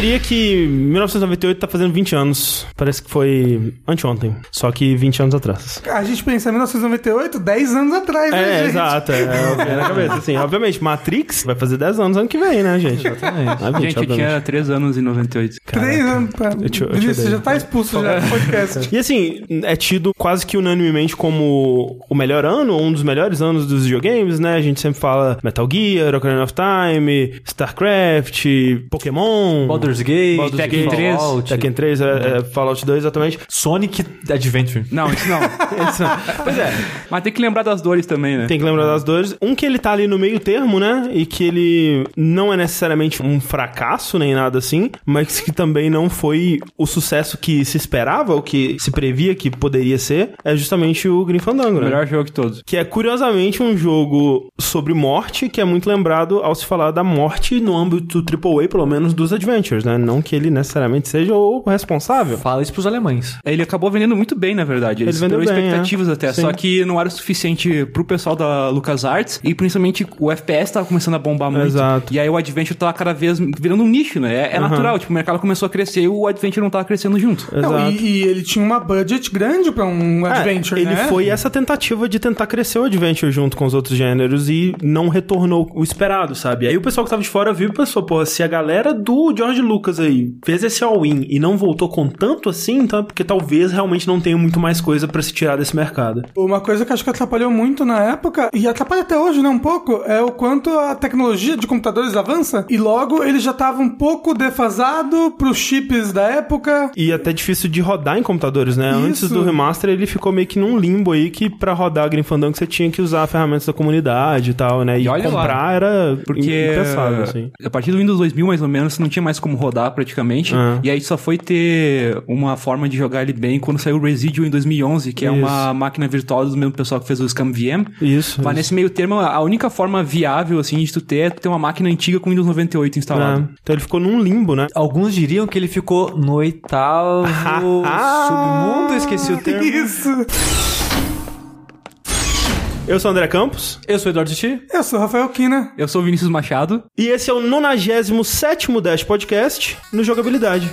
diria que 1998 tá fazendo 20 anos. Parece que foi anteontem. Só que 20 anos atrás. A gente pensa em 1998, 10 anos atrás, né, É, gente? exato. É, é, na cabeça, assim. Obviamente, Matrix vai fazer 10 anos ano que vem, né, gente? Exatamente. Gente, eu tinha 3 anos em 98. Três anos. Pá. Eu te- eu te Vinícius, odeio. já tá expulso já do podcast. E assim, é tido quase que unanimemente como o melhor ano, ou um dos melhores anos dos videogames, né? A gente sempre fala Metal Gear, Ocarina of Time, StarCraft, Pokémon. Baldur's Gate, Baldur's Tekken Gate, 3, Tekken 3, é, é, Fallout 2, exatamente. Sonic Adventure. Não, isso não. Pois é, Mas tem que lembrar das dores também, né? tem que lembrar das dores. Um que ele tá ali no meio termo, né? E que ele não é necessariamente um fracasso nem nada assim, mas que também não foi o sucesso que se esperava, o que se previa que poderia ser, é justamente o Grim Fandango, O né? melhor jogo de todos. Que é curiosamente um jogo sobre morte, que é muito lembrado ao se falar da morte no âmbito AAA, pelo menos dos Adventures, né? Não que ele necessariamente seja o responsável. Fala isso pros alemães. Ele acabou vendendo muito bem, na verdade. Eles Ele vendeu bem, expectativas é. até. Sim. Só que não era o suficiente pro pessoal da LucasArts. E principalmente o FPS tava começando a bombar muito. Exato. E aí o Adventure tava cada vez virando um nicho, né? É, é natural. Tipo, o mercado começou a crescer e o Adventure não tava crescendo junto. Não, Exato. e, e ele tinha uma budget grande pra um É, adventure, ele né? foi essa tentativa de tentar crescer o Adventure junto com os outros gêneros e não retornou o esperado, sabe? Aí o pessoal que tava de fora viu e pensou, pô, se a galera do George Lucas aí fez esse all-in e não voltou com tanto assim, então é porque talvez realmente não tenha muito mais coisa pra se tirar desse mercado. Uma coisa que acho que atrapalhou muito na época, e atrapalha até hoje, né, um pouco, é o quanto a tecnologia de computadores avança, e logo ele já tava um pouco defasado pros chips da época. E até difícil de rodar em computadores, né? Antes Isso. do remaster, ele ficou meio que num limbo aí que pra rodar a Grim Fandango você tinha que usar ferramentas da comunidade e tal, né? E, E olha lá, comprar era Porque impensável, assim. a partir do Windows 2000, mais ou menos, não tinha mais como rodar praticamente. Ah. E aí só foi ter uma forma de jogar ele bem quando saiu o Residual em 2011, que é uma máquina virtual do mesmo pessoal que fez o Scam VM. Isso. Mas isso. nesse meio termo, a única forma viável, assim, de tu ter é tu ter uma máquina antiga com Windows 98 instalado. É. Então ele ficou num limbo, né? Alguns diriam que ele ficou no oitavo submundo, esqueci o termo. Isso. Eu sou o André Campos. Eu sou o Eduardo Titi. Eu sou o Rafael Kina. Eu sou o Vinícius Machado. E esse é o 97 Dash Podcast no Jogabilidade.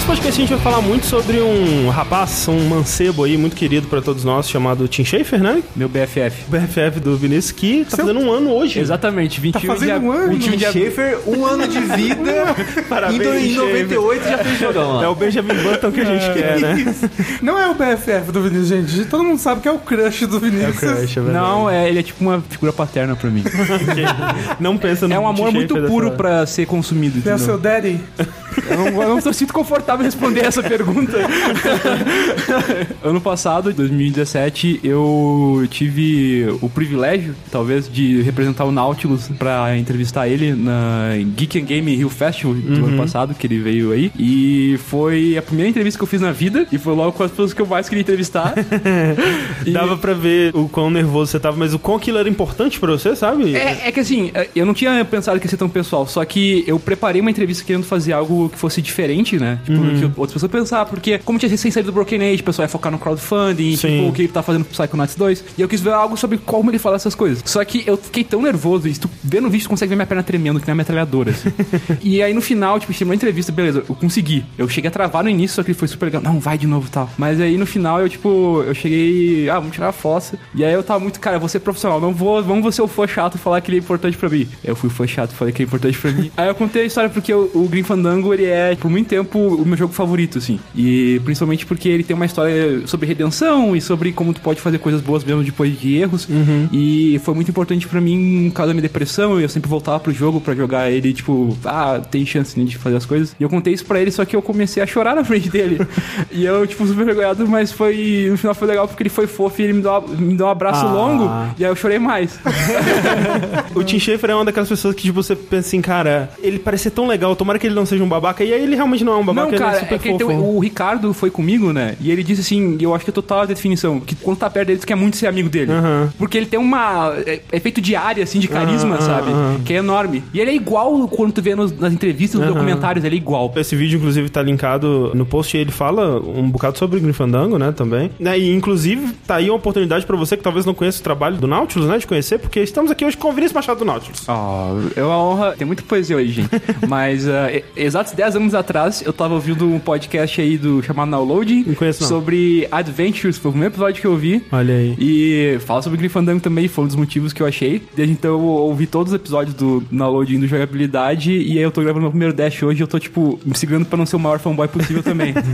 Nesse podcast a gente vai falar muito sobre um rapaz, um mancebo aí muito querido pra todos nós, chamado Tim Schafer, né? Meu BFF. O BFF do Vinícius, que tá fazendo um ano hoje. Exatamente, 21 fazendo de um ano? 21 de. Schaefer, um ano de vida. Parabéns, em, em 98 já fez jogão lá. É o Benjamin Button que a gente quer, né? Não é o BFF do Vinícius, gente. Todo mundo sabe que é o crush do Vinícius. Crush, é verdade. Não, é, ele é tipo uma figura paterna pra mim. Não pensa no É um amor Tim muito Schafer puro dessa- pra ser consumido. É o seu daddy. Eu não, eu não tô sinto confortável em responder essa pergunta. ano passado, 2017, eu tive o privilégio, talvez, de representar o Nautilus pra entrevistar ele na Geek and Game Rio Festival do ano passado, que ele veio aí. E foi a primeira entrevista que eu fiz na vida, e foi logo com as pessoas que eu mais queria entrevistar. E- Dava pra ver o quão nervoso você tava, mas o quão aquilo era importante pra você, sabe? É, é que assim, eu não tinha pensado que ia ser tão pessoal, só que eu preparei uma entrevista querendo fazer algo que fosse diferente, né? Tipo, Uhum. que outras pessoas pensar, porque como tinha recém saído do Broken Age, o pessoal ia focar no crowdfunding, tipo, o que ele tá fazendo pro Psychonauts 2, e eu quis ver algo sobre como ele fala essas coisas. Só que eu fiquei tão nervoso, e se tu vê no vídeo, tu consegue ver minha perna tremendo, que nem uma metralhadora, assim. e aí no final, tipo, terminou a entrevista, beleza, eu consegui. Eu cheguei a travar no início, só que foi super legal. Não, vai de novo e tal. Mas aí no final, eu, tipo, eu cheguei, ah, vamos tirar a fossa. E aí eu tava muito, cara, eu vou ser profissional, não vou, vamos você o fã chato falar que ele é importante pra mim. Eu fui fã chato, falei que é importante pra mim. aí eu contei a história porque o, o Grim Fandango, ele é, por muito tempo, o meu jogo favorito, assim. E principalmente porque ele tem uma história sobre redenção e sobre como tu pode fazer coisas boas mesmo depois de erros. E foi muito importante pra mim, por causa da minha depressão, eu sempre voltava pro jogo pra jogar ele, tipo, ah, tem chance né, de fazer as coisas. E eu contei isso pra ele, só que eu comecei a chorar na frente dele. e eu, tipo, super vergonhado, mas foi. No final foi legal porque ele foi fofo e ele me deu, me deu um abraço Ah. longo. E aí eu chorei mais. O Tim Schafer é uma daquelas pessoas que, tipo, você pensa assim, cara, ele parece ser tão legal, tomara que ele não seja um babaca, e aí ele realmente não é um babaca. Não, é cara, super é que tem- o Ricardo foi comigo, né? E ele disse assim, eu acho que é total a definição, que quando tá perto dele, tu quer muito ser amigo dele. Aham. Porque ele tem uma. É, é feito de área, assim, de carisma, Aham, sabe? Que é enorme. E ele é igual quando tu vê nos- nas entrevistas, nos Aham. documentários, ele é igual. Esse vídeo, inclusive, tá linkado no post e ele fala um bocado sobre o Grinfandango, né, também. Né, E, inclusive, tá aí uma oportunidade pra você que talvez não conheça o trabalho do Nautilus, né, de conhecer, porque estamos aqui hoje com o Vinícius Machado do Nautilus. Ó, é uma honra. Tem muita poesia hoje, gente. Mas, e- exatos 10 anos atrás, eu tava ouvindo um podcast aí do chamado Download Não conheço, não. sobre Adventures. Foi o primeiro episódio que eu vi. Olha aí. E fala sobre Grifandango também, foi um dos motivos que eu achei. Desde então eu ouvi todos os episódios do download do jogabilidade. E aí eu tô gravando meu primeiro dash hoje e eu tô, tipo, me segurando pra não ser o maior fanboy possível também.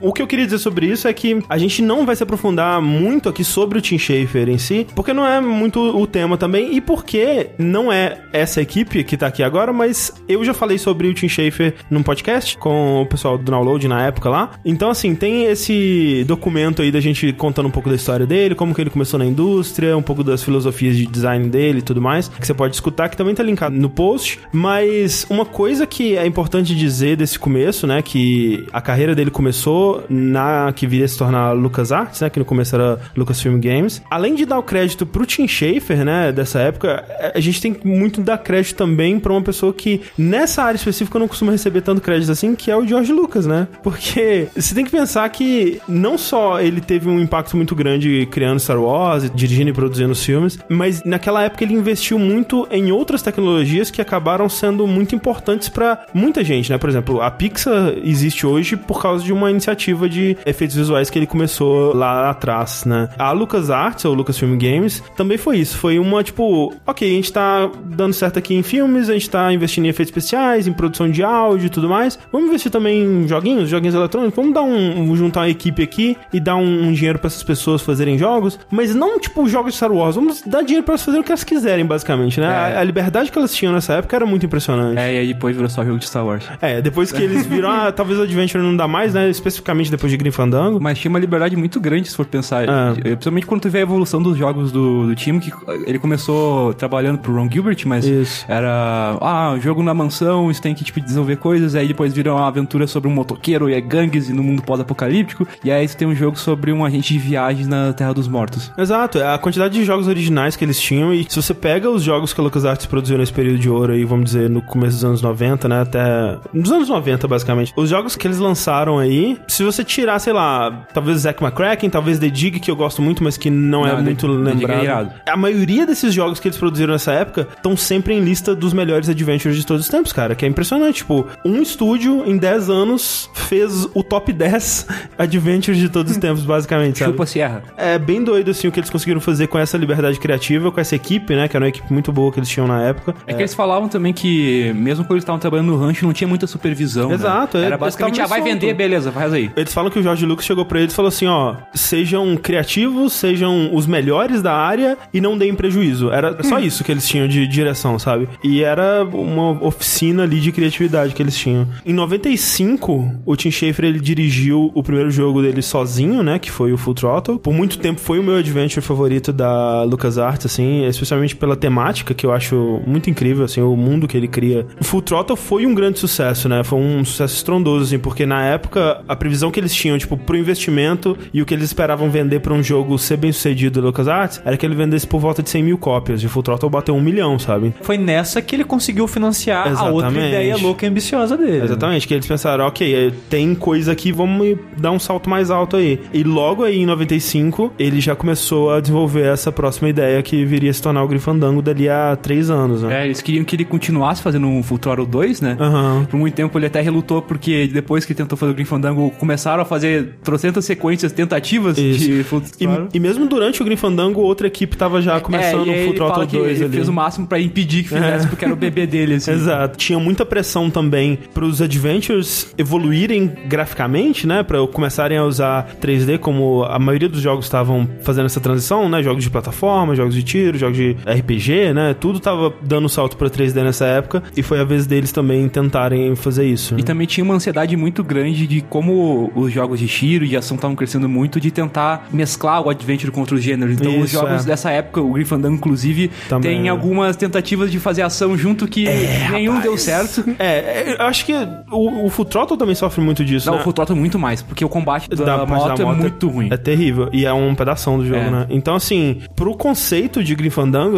O que eu queria dizer sobre isso é que a gente não vai se aprofundar muito aqui sobre o Tim Schafer em si, porque não é muito o tema também, e porque não é essa equipe que tá aqui agora, mas eu já falei sobre o Tim Schafer num podcast com o pessoal do Download na época lá. Então, assim, tem esse documento aí da gente contando um pouco da história dele, como que ele começou na indústria, um pouco das filosofias de design dele e tudo mais, que você pode escutar, que também tá linkado no post. Mas uma coisa que é importante dizer desse começo, né, que a carreira dele começou na que viria a se tornar LucasArts, né, que no começo era Lucasfilm Games. Além de dar o crédito pro Tim Schafer, né, dessa época, a gente tem muito dar crédito também pra uma pessoa que nessa área específica não costuma receber tanto crédito assim, que é o George Lucas, né? Porque você tem que pensar que não só ele teve um impacto muito grande criando Star Wars, dirigindo e produzindo os filmes, mas naquela época ele investiu muito em outras tecnologias que acabaram sendo muito importantes pra muita gente, né? Por exemplo, a Pixar existe hoje por causa de uma iniciativa de efeitos visuais que ele começou lá atrás, né? A LucasArts, ou Lucasfilm Games, também foi isso. Foi uma, tipo, ok, a gente tá dando certo aqui em filmes, a gente tá investindo em efeitos especiais, em produção de áudio e tudo mais. Vamos investir também em joguinhos, joguinhos eletrônicos. Vamos dar um, juntar uma equipe aqui e dar um, um dinheiro pra essas pessoas fazerem jogos, mas não, tipo, jogos de Star Wars. Vamos dar dinheiro pra elas fazerem o que elas quiserem, basicamente, né? É. A, a liberdade que elas tinham nessa época era muito impressionante. é, e aí depois virou só jogo de Star Wars. É, depois que eles viram, ah, talvez o Adventure não dá mais, né? Especificamente depois de Grim Fandango. Mas tinha uma liberdade muito grande, se for pensar. Eh, Principalmente quando tu vê a evolução dos jogos do, do time, que ele começou trabalhando pro Ron Gilbert, mas Isso. era, ah, jogo na mansão, isso tem que, tipo, desenvolver coisas, aí depois vira uma aventura sobre um motoqueiro e é gangues e no mundo pós-apocalíptico, e aí tu tem um jogo sobre um agente de viagens na Terra dos Mortos. Exato, é a quantidade de jogos originais que eles tinham e se você pega os jogos que a LucasArts produziu nesse período de ouro aí, vamos dizer, no começo dos anos 90, né, até... Nos anos 90, basicamente. Os jogos que eles lançaram aí, se você tirar, sei lá, talvez Zack McCracken, talvez The Dig, que eu gosto muito, mas que não, é Não, The- muito The é lembrado. irado. a maioria desses jogos que eles produziram nessa época estão sempre em lista dos melhores adventures de todos os tempos, cara, que é impressionante. Tipo, um estúdio em 10 anos fez o top 10 adventures de todos os tempos, basicamente, sabe? Chupa Sierra. É bem doido, assim, o que eles conseguiram fazer com essa liberdade criativa, com essa equipe, né? Que era uma equipe muito boa que eles tinham na época. É, que eles falavam também que, mesmo quando eles estavam trabalhando no rancho, não tinha muita supervisão. né? Exato, é, Era basicamente, ah, vai estavam vender, solto. beleza, faz aí. Eles falam que o Jorge Lucas chegou pra eles e falou assim, ó, sejam criativos, sejam os melhores da área e não deem prejuízo. Era só isso que eles tinham de direção, sabe? E era uma oficina ali de criatividade que eles tinham. Em 95, o Tim Schafer ele dirigiu o primeiro jogo dele sozinho, né, que foi o Full Throttle. Por muito tempo foi o meu adventure favorito da LucasArts, assim, especialmente pela temática que eu acho muito incrível, assim, o mundo que ele cria. O Full Throttle foi um grande sucesso, né? Foi um sucesso estrondoso, assim, porque na época a previsão que eles tinham, tipo, pro investimento e o que eles esperavam vender pra um jogo ser bem sucedido da LucasArts era que ele vendesse por volta de 100 mil cópias. E o Full Throttle bateu um milhão, sabe? Foi nessa que ele conseguiu financiar a outra Exatamente. ideia louca e ambiciosa dele. Exatamente, que eles pensaram, ok, eh, tem coisa aqui, vamos dar um salto mais alto aí. E logo aí, em 95, ele já começou a desenvolver essa próxima ideia que viria a se tornar o Grifandango dali a três anos, né? É, eles queriam que ele continuasse fazendo um Throttle 2, né? Aham. Por muito tempo ele até relutou, porque depois que tentou fazer o Grim Fandango, começaram a fazer trocentas sequências tentativas Isso. de Throttle. E, e mesmo durante o Grifandango, outra equipe tava já começando é, e aí o ele que 2 ele ali. fez o máximo pra impedir que fizesse, porque era o bebê dele, assim. Exato. Tinha muita pressão também pros adventures evoluírem graficamente, né? Pra começarem a usar 3D, como a maioria dos jogos estavam fazendo essa transição, né? Jogos de plataforma, jogos de tiro, jogos de RPG, né? Tudo tava dando salto pra 3D nessa época. E foi a vez deles também tentarem fazer isso. né? E também tinha uma ansiedade muito grande de como os jogos de tiro e de ação estavam crescendo muito, de tentar mesclar o adventure com outros gêneros. Então, os Isso, jogos é. dessa época, o Grim Fandango, inclusive, Também, tem é. algumas tentativas de fazer ação junto que nenhum deu certo. É, é, eu acho que o, o Full Throttle também sofre muito disso, Não, né? o Full Throttle é muito mais, porque o combate da, Da moto, da é moto muito ruim. É terrível. E é um pedação do jogo, É. né? Então, assim, pro conceito de Grim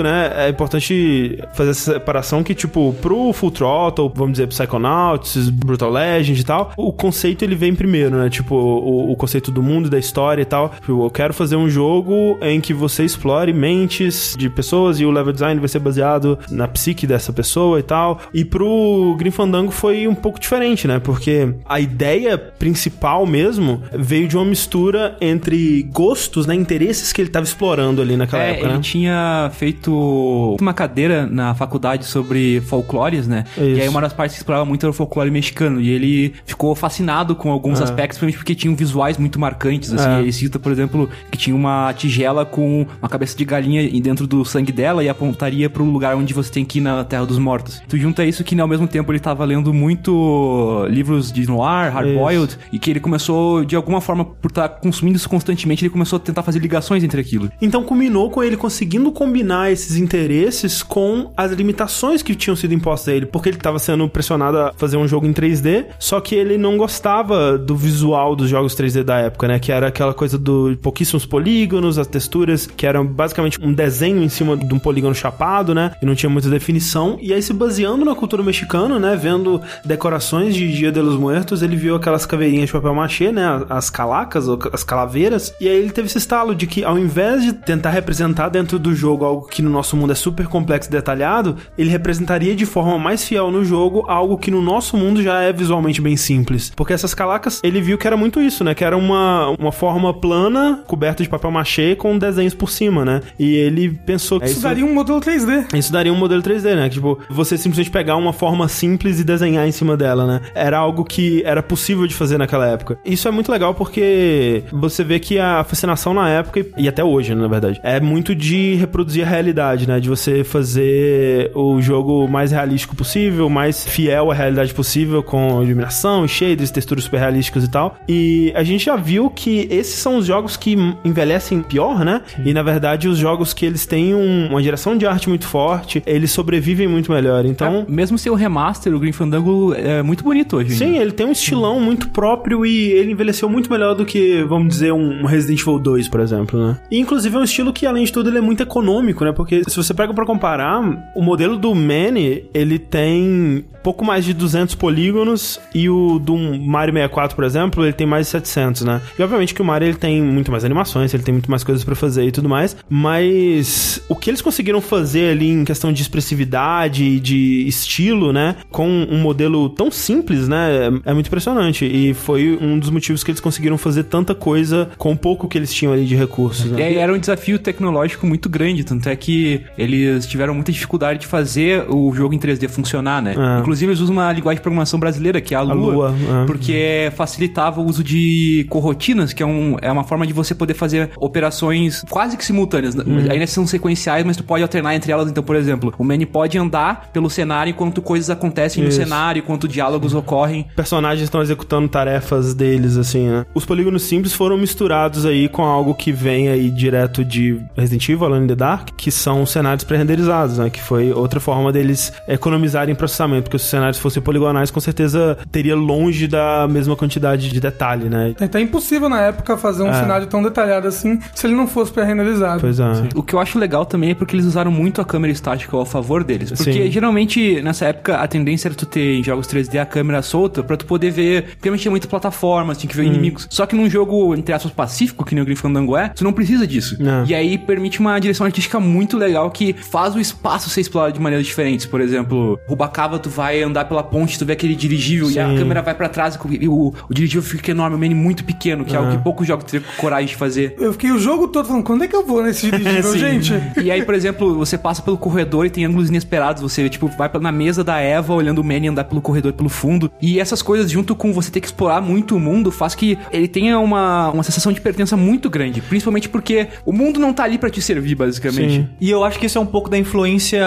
né, é importante fazer essa separação que, tipo, pro Full Throttle, vamos dizer, Psychonauts, Brutal Legend e tal, o conceito ele vem primeiro, né? Tipo, o, o conceito do mundo, da história e tal. Tipo, eu quero fazer um jogo em que você explore mentes de pessoas e o level design vai ser baseado na psique dessa pessoa e tal. E pro Grim Fandango foi um pouco diferente, né? Porque a ideia principal mesmo veio de uma mistura entre gostos, né? Interesses que ele tava explorando ali naquela É, época, ele né? tinha feito uma cadeira na faculdade sobre folclores, né? Isso. E aí uma das partes que explorava muito era o folclore mexicano. E ele ficou fascinado com alguns É. aspectos, principalmente porque tinham visuais muito marcantes, assim. É. Ele cita, por exemplo, que tinha uma tigela com uma cabeça de galinha dentro do sangue dela e apontaria pro lugar onde você tem que ir na Terra dos Mortos. Tu junta isso que, né, ao mesmo tempo, ele tava lendo muito livros de noir, hard-boiled, e que ele começou, de alguma forma, por estar consumindo isso constantemente, ele começou a tentar fazer ligações entre aquilo. Então culminou com ele conseguindo combinar esses interesses com as limitações que tinham sido impostas a ele, porque ele estava sendo pressionado a fazer um jogo em 3D, só que ele não gostava do visual dos jogos 3D da época, né? Que era aquela coisa do pouquíssimos polígonos, as texturas, que eram basicamente um desenho em cima de um polígono chapado, né? E não tinha muita definição. E aí, se baseando na cultura mexicana, né? Vendo decorações de Dia de los Muertos, ele viu aquelas caveirinhas de papel machê, né? As calacas, ou as calaveiras. E aí ele teve esse estalo de que, ao invés de tentar representar dentro do jogo algo que no nosso mundo é super complexo e detalhado, ele representaria de forma mais fiel no jogo algo que no nosso mundo já é visualmente bem simples. Porque essas calacas, ele viu que era muito isso, né? Que era uma, uma forma plana, coberta de papel machê com desenhos por cima, né? E ele pensou que Isso daria um modelo 3D. isso daria um modelo 3D, né? Que, Tipo, você simplesmente pegar uma forma simples e desenhar em cima dela, né? Era algo que era possível de fazer naquela época. Isso é muito legal porque você vê que a fascinação na época, e até hoje, né, na verdade, é muito de reproduzir a realidade, né? De você fazer o jogo mais realístico possível, mais fiel à realidade possível, com iluminação, shaders, texturas super realísticas e tal. E a gente já viu que esses são os jogos que envelhecem pior, né? E na verdade, os jogos que eles têm um- uma direção de arte muito forte, eles sobrevivem muito melhor. Então. É, mesmo sem o remaster, o Green Fandango é muito bonito hoje. Sim, ele tem um estilão muito próprio e ele envelheceu muito melhor do que, vamos dizer, um Resident Evil 2, por exemplo, né? E inclusive é um estilo que, além de tudo, ele é muito econômico, né? Porque se você pega pra comparar, o modelo do Manny, ele tem pouco mais de 200 polígonos e o do Mario 64, por exemplo, ele tem mais de 700, né? E obviamente que o Mario ele tem muito mais animações, ele tem muito mais coisas pra fazer e tudo mais, mas o que eles conseguiram fazer ali em questão de expressividade e de estilo, né, com um modelo tão simples, né, é, é muito impressionante e foi um dos motivos que eles conseguiram fazer tanta coisa com o pouco que eles tinham ali de recursos, E né? aí era um desafio tecnológico muito grande, tanto é que eles tiveram muita dificuldade de fazer o jogo em 3D funcionar, né? É. Inclusive eles usam uma linguagem de programação brasileira, que é a Lua, Lua, é. porque facilitava o uso de corrotinas, que é, um, é uma forma de você poder fazer operações quase que simultâneas. Uhum. Ainda são sequenciais, mas tu pode alternar entre elas. Então, por exemplo, o Manny pode andar pelo cenário enquanto coisas acontecem Isso. no cenário, enquanto diálogos ocorrem. personagens estão executando tarefas deles, assim, né? Os polígonos simples foram misturados aí com algo que vem aí direto de Resident Evil, Alone in the Dark, que são cenários pré-renderizados, né? Que foi outra forma deles economizarem processamento, porque os cenários fossem poligonais, com certeza teria longe da mesma quantidade de detalhe, né? É até impossível na época fazer um É. cenário tão detalhado assim se ele não fosse pré-renderizado. Pois é. O que eu acho legal também é porque eles usaram muito a câmera estática ao favor deles. Porque Sim. geralmente, nessa época, a tendência era tu ter em jogos 3D a câmera solta pra tu poder ver. Porque tinha muitas plataformas, tinha que ver Hum. inimigos. Só que num jogo, entre aspas, pacífico, que nem o Grim Fandango é, tu não precisa disso. Não. E aí permite uma direção artística muito legal que faz o espaço ser explorado de maneiras diferentes. Por exemplo, Rubacava, tu vai andar pela ponte, tu vê aquele dirigível e a Sim. câmera vai pra trás e o, o dirigível fica enorme, o menu muito pequeno, que é Ah. algo que poucos jogos teriam coragem de fazer. Eu fiquei o jogo todo falando, quando é que eu vou nesse dirigível, Sim. gente? E aí, por exemplo, você passa pelo corredor e tem ângulos inesperados. Você, tipo, vai na mesa da Eva olhando o Manny andar pelo corredor pelo fundo. E essas coisas, junto com você ter que explorar muito o mundo, faz que ele tenha uma, uma sensação de pertença muito grande. Principalmente porque o mundo não tá ali pra te servir, basicamente. Sim. E eu acho que isso é um pouco da influência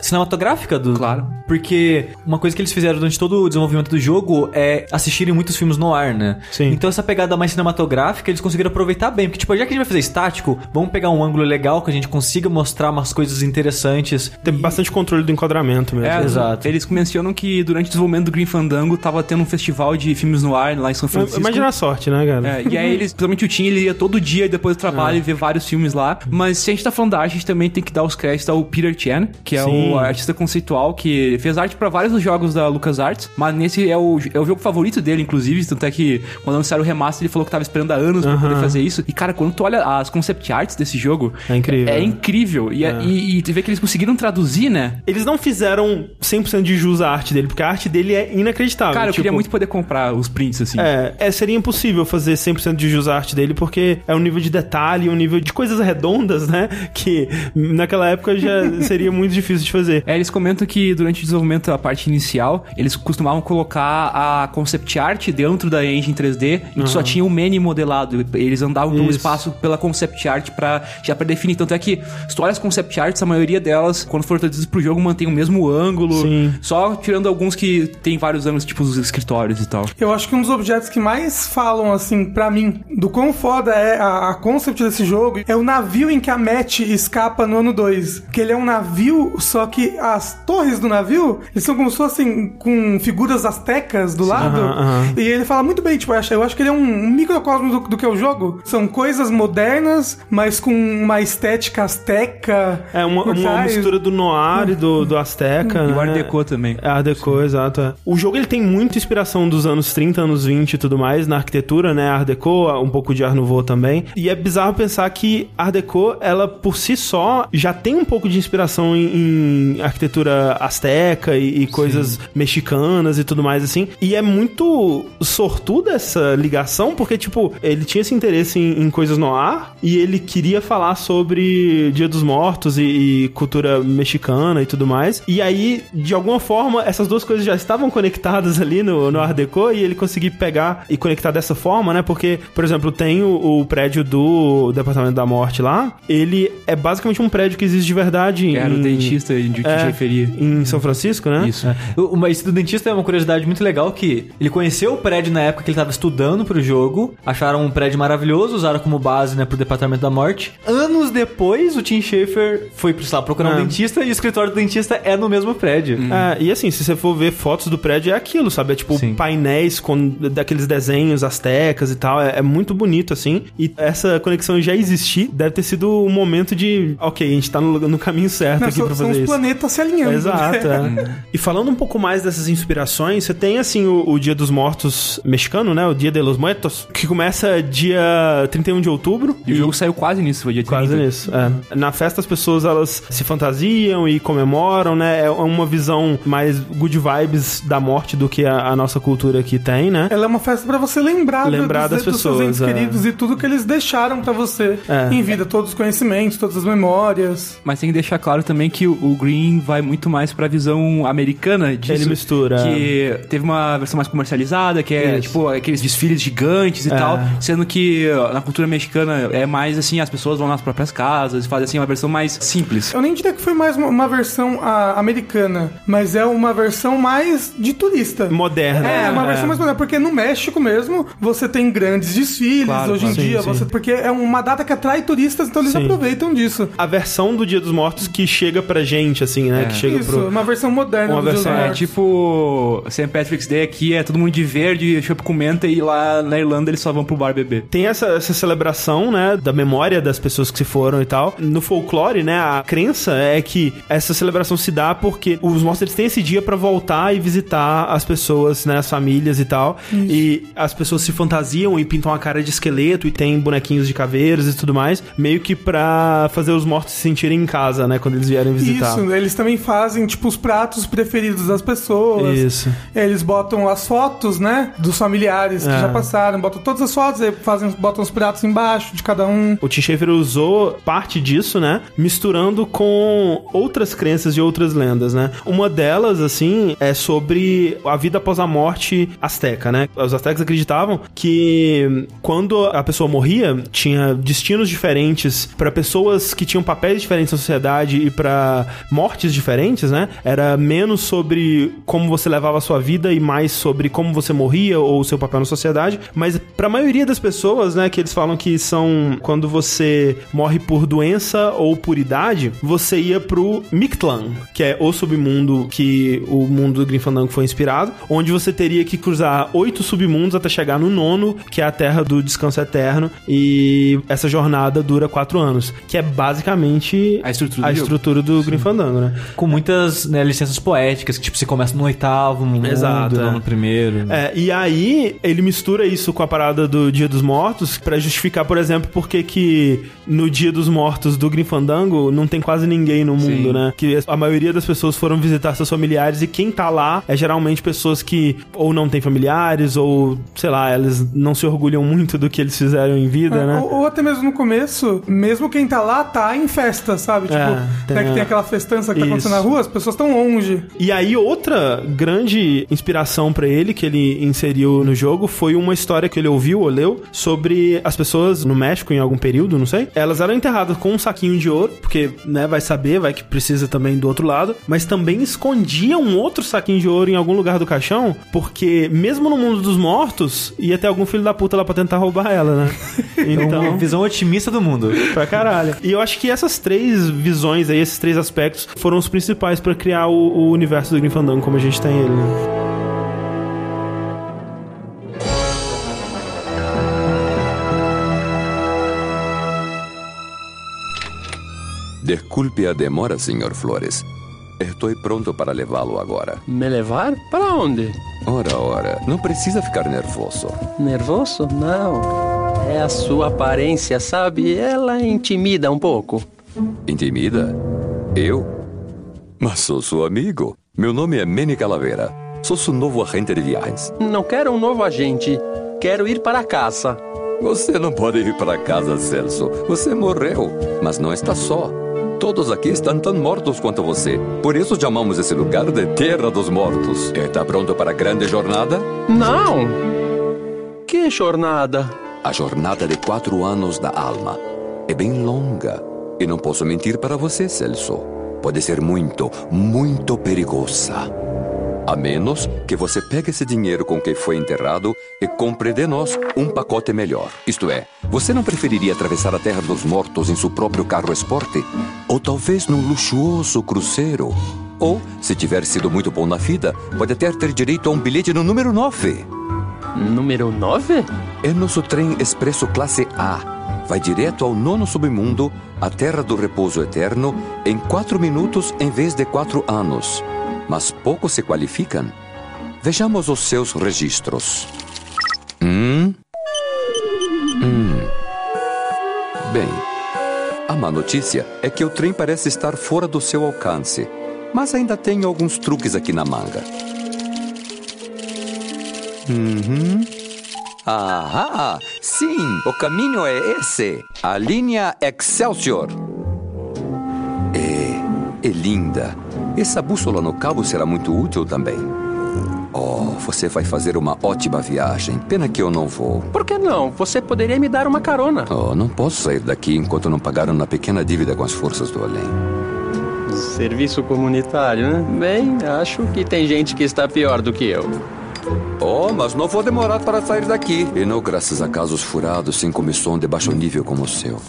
cinematográfica do. Claro. Porque uma coisa que eles fizeram durante todo o desenvolvimento do jogo é assistirem muitos filmes no ar, né? Sim. Então essa pegada mais cinematográfica eles conseguiram aproveitar bem. Porque, tipo, já que a gente vai fazer estático, vamos pegar um ângulo legal que a gente consiga mostrar umas coisas interessantes. Tem bastante controle do enquadramento mesmo. É, Exato. Eles mencionam que durante o desenvolvimento do Green Fandango tava tendo um festival de filmes no ar lá em São Francisco. Imagina a sorte, né, cara? É, e aí eles, principalmente o Tim, ele ia todo dia depois do trabalho e ver vários filmes lá. Mas se a gente tá falando da arte, a gente também tem que dar os créditos ao Peter Chan, que é Sim. o artista conceitual que fez arte pra vários dos jogos da LucasArts, mas nesse é o, é o jogo favorito dele, inclusive, tanto é que quando anunciaram o remaster, ele falou que tava esperando há anos pra poder fazer isso. E cara, quando tu olha as concept arts desse jogo, É incrível. É, incrível. E, e, e tu vê que eles conseguiram traduzir, né? Eles não fizeram 100% de jus à arte dele, porque a arte dele é inacreditável. Cara, eu Tipo, queria muito poder comprar os prints, assim. É, é, seria impossível fazer 100% de jus à arte dele, porque é um nível de detalhe, um nível de coisas redondas, né? Que naquela época já seria muito difícil de fazer. É, eles comentam que durante o desenvolvimento da parte inicial, eles costumavam colocar a concept art dentro da engine 3D e só tinha o menu modelado. Eles andavam pelo Isso. espaço pela concept art pra, já pra definir. Tanto é que se tu olha as concept arts, a maioria delas, quando foram traduzidas pro jogo, mantém o mesmo ângulo. Sim. Só tirando alguns que tem vários ângulos, tipo os escritórios e tal. Eu acho que um dos objetos que mais falam, assim, pra mim, do quão foda é a, a concept desse jogo, é o navio em que a Matt escapa no ano 2. Que ele é um navio, só que as torres do navio, eles são como se fossem com figuras astecas do lado. aham, aham. E ele fala muito bem, tipo, eu acho, eu acho que ele é um, microcosmo do, do que é o jogo. São coisas modernas, mas com uma estética asteca. É uma, uma mistura do noir e do, do Azteca. E o né? Art Deco também. É, Art Deco, exato. é. O jogo ele tem muita inspiração dos anos 30, anos 20 e tudo mais, na arquitetura, né? Art Deco, um pouco de Art Nouveau também. E é bizarro pensar que Art Deco, ela por si só, já tem um pouco de inspiração em, em arquitetura asteca e, e coisas mexicanas e tudo mais, assim. E é muito sortuda essa ligação, porque, tipo, ele tinha esse interesse em, em coisas no ar e ele queria falar sobre Dia dos Mortos e, e cultura mexicana e tudo mais. E aí, de alguma forma, essas duas coisas já estavam conectadas ali no, no Art Deco e ele conseguiu pegar e conectar dessa forma, né? Porque, por exemplo, tem o, o prédio do Departamento da Morte lá, ele é basicamente um prédio que existe de verdade Era o em- dentista de que é, referia. em São Francisco, né? Isso. O- Mas isso do dentista é uma curiosidade muito legal que ele conheceu o prédio na época que ele estava estudando pro jogo, acharam um prédio maravilhoso, usaram como base, né, pro Departamento da Morte. Anos depois, o Tim Schafer foi sei lá, procurar um É. dentista e o escritório do dentista é no mesmo prédio. É, e assim, se você for ver fotos do prédio, é aquilo, sabe? É tipo Sim. painéis com daqueles desenhos astecas e tal. É, é muito bonito, assim. E essa conexão já existir deve ter sido um momento de, ok, a gente tá no, no caminho certo Não, aqui são, pra são fazer os isso. planetas se alinhando. Exato, né? é. E falando um pouco mais dessas inspirações, você tem, assim, o, o Dia dos Mortos mexicano, né? O Dia de los Muertos, que começa dia 31 de outubro. E o jogo saiu quase nisso, foi dia Quase 30. nisso, é. Na festa as pessoas elas se fantasiam e comemoram, né? É uma visão mais good vibes da morte do que a, a nossa cultura aqui tem, né? Ela é uma festa pra você lembrar, Lembrar dos, das dos seus entes pessoas, é. queridos e tudo que eles deixaram pra você É. em vida, todos os conhecimentos, todas as memórias. Mas tem que deixar claro também que o o Green vai muito mais pra visão americana disso. Ele mistura. Que teve uma versão mais comercializada, que é Isso. tipo aqueles desfiles gigantes e É. tal. Sendo que ó, na cultura mexicana é mais assim, as pessoas vão nas próprias casas, fazem assim uma versão mais simples. Eu nem diria que foi mais uma, uma versão ah, americana, mas é uma versão mais de turista. Moderna. É, uma versão mais moderna, porque no México mesmo você tem grandes desfiles Claro, hoje em claro. dia, Sim, sim. você, porque é uma data que atrai turistas, então eles Sim. aproveitam disso. A versão do Dia dos Mortos que chega pra gente, assim, né? É. Que chega Isso, pro. uma versão moderna Uma É tipo St. Patrick's Day aqui é todo mundo de verde, chopp com menta e lá na Irlanda eles só vão pro bar beber. Tem essa, essa celebração, né, da memória das pessoas que se foram e tal. No folclore, né, a crença é que essa celebração se dá porque os mortos eles têm esse dia pra voltar e visitar as pessoas, né, as famílias e tal. E as pessoas se fantasiam e pintam a cara de esqueleto e tem bonequinhos de caveiras e tudo mais, meio que pra fazer os mortos se sentirem em casa, né, quando eles vierem visitar. Isso, eles também fazem, tipo, os pratos preferidos das pessoas. Isso. Eles botam as fotos, né? Dos familiares que É. já passaram, botam todas as fotos, aí fazem, botam os pratos embaixo de cada um. O Tim Schafer usou parte disso, né? Misturando com outras crenças e outras lendas, né? Uma delas, assim, é sobre a vida após a morte asteca, né? Os astecas acreditavam que quando a pessoa morria, tinha destinos diferentes para pessoas que tinham papéis diferentes na sociedade e para mortes diferentes, né? Era menos sobre como você levava a sua vida e mais sobre como você morria ou o seu papel na sociedade. Mas pra maioria das pessoas, né, que eles falam que são quando você morre por doença ou por idade, você ia pro Mictlan, que é o submundo que o mundo do Grim Fandango foi inspirado, onde você teria que cruzar oito submundos até chegar no nono, que é a Terra do Descanso Eterno, e essa jornada dura quatro anos, que é basicamente A estrutura a do jogo. estrutura do Grim Fandango, né? Com muitas né, licenças poéticas, que tipo, você começa no oitavo mundo, Exato, não é. no primeiro. É, e aí ele mistura isso com a parada do Dia dos Mortos pra justificar, por exemplo, porque que no Dia dos Mortos do Grim Fandango não tem quase ninguém no mundo, Sim. né? Que a maioria das pessoas foram visitar seus familiares e quem tá lá é geralmente pessoas que ou não têm familiares ou, sei lá, eles não se orgulham muito do que eles fizeram em vida, né? Ou, ou até mesmo no começo, mesmo quem tá lá tá em festa, sabe? Tipo, É, tem né, que tem aquela festança que tá acontecendo na rua, as pessoas estão longe. E aí, outra grande inspiração pra ele que ele inseriu no jogo foi uma história que ele ouviu ou leu sobre as pessoas no México em algum período, não sei. Elas eram enterradas com um saquinho de ouro, porque, né, vai saber, vai que precisa também do outro lado, mas também escondia um outro saquinho de ouro em algum lugar do caixão, porque mesmo no mundo dos mortos, ia ter algum filho da puta lá pra tentar roubar ela, né? Uma Então, visão otimista do mundo. pra caralho. E eu acho que essas três visões aí, esses três aspectos, foram os principais pra criar o, o universo do Grim Fandango como a gente tem ele, né? Desculpe a demora, Sr. Flores. Estou pronto para levá-lo agora. Me levar? Para onde? Ora, ora, não precisa ficar nervoso. Nervoso? Não. É a sua aparência, sabe? Ela intimida um pouco. Intimida? Eu? Mas sou seu amigo. Meu nome é Manny Calavera. Sou seu novo agente de viagens. Não quero um novo agente. Quero ir para casa. Você não pode ir para casa, Celso. Você morreu, mas não está só. Todos aqui estão tão mortos quanto você. Por isso chamamos esse lugar de Terra dos Mortos. Está pronto para a grande jornada? Não! Que jornada? A jornada de quatro anos da alma. É bem longa. E não posso mentir para você, Celso. Pode ser muito, muito perigosa. A menos que você pegue esse dinheiro com que foi enterrado e compre de nós um pacote melhor. Isto é, você não preferiria atravessar a Terra dos Mortos em seu próprio carro esporte? Ou talvez num luxuoso cruzeiro? Ou, se tiver sido muito bom na vida, pode até ter direito a um bilhete no número 9. Número 9? É nosso trem expresso classe A. Vai direto ao nono submundo, a Terra do Repouso Eterno, em quatro minutos em vez de quatro anos. Mas poucos se qualificam. Vejamos os seus registros. Hum? Hum. Bem, a má notícia é que o trem parece estar fora do seu alcance. Mas ainda tem alguns truques aqui na manga. Uhum. Ahá! Sim, o caminho é esse. A linha Excelsior. É, é linda. Essa bússola no cabo será muito útil também. Oh, você vai fazer uma ótima viagem. Pena que eu não vou. Por que não? Você poderia me dar uma carona. Oh, não posso sair daqui enquanto não pagar uma pequena dívida com as forças do além. Serviço comunitário, né? Bem, acho que tem gente que está pior do que eu. Oh, mas não vou demorar para sair daqui. E não graças a casos furados sem comissão de baixo nível como o seu.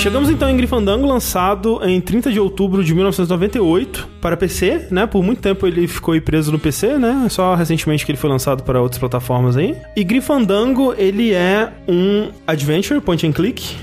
Chegamos então em Grifandango, lançado em 30 de outubro de 1998 para PC, né? Por muito tempo ele ficou aí preso no PC, né? Só recentemente que ele foi lançado para outras plataformas aí. E Grifandango, ele é um adventure, point and click,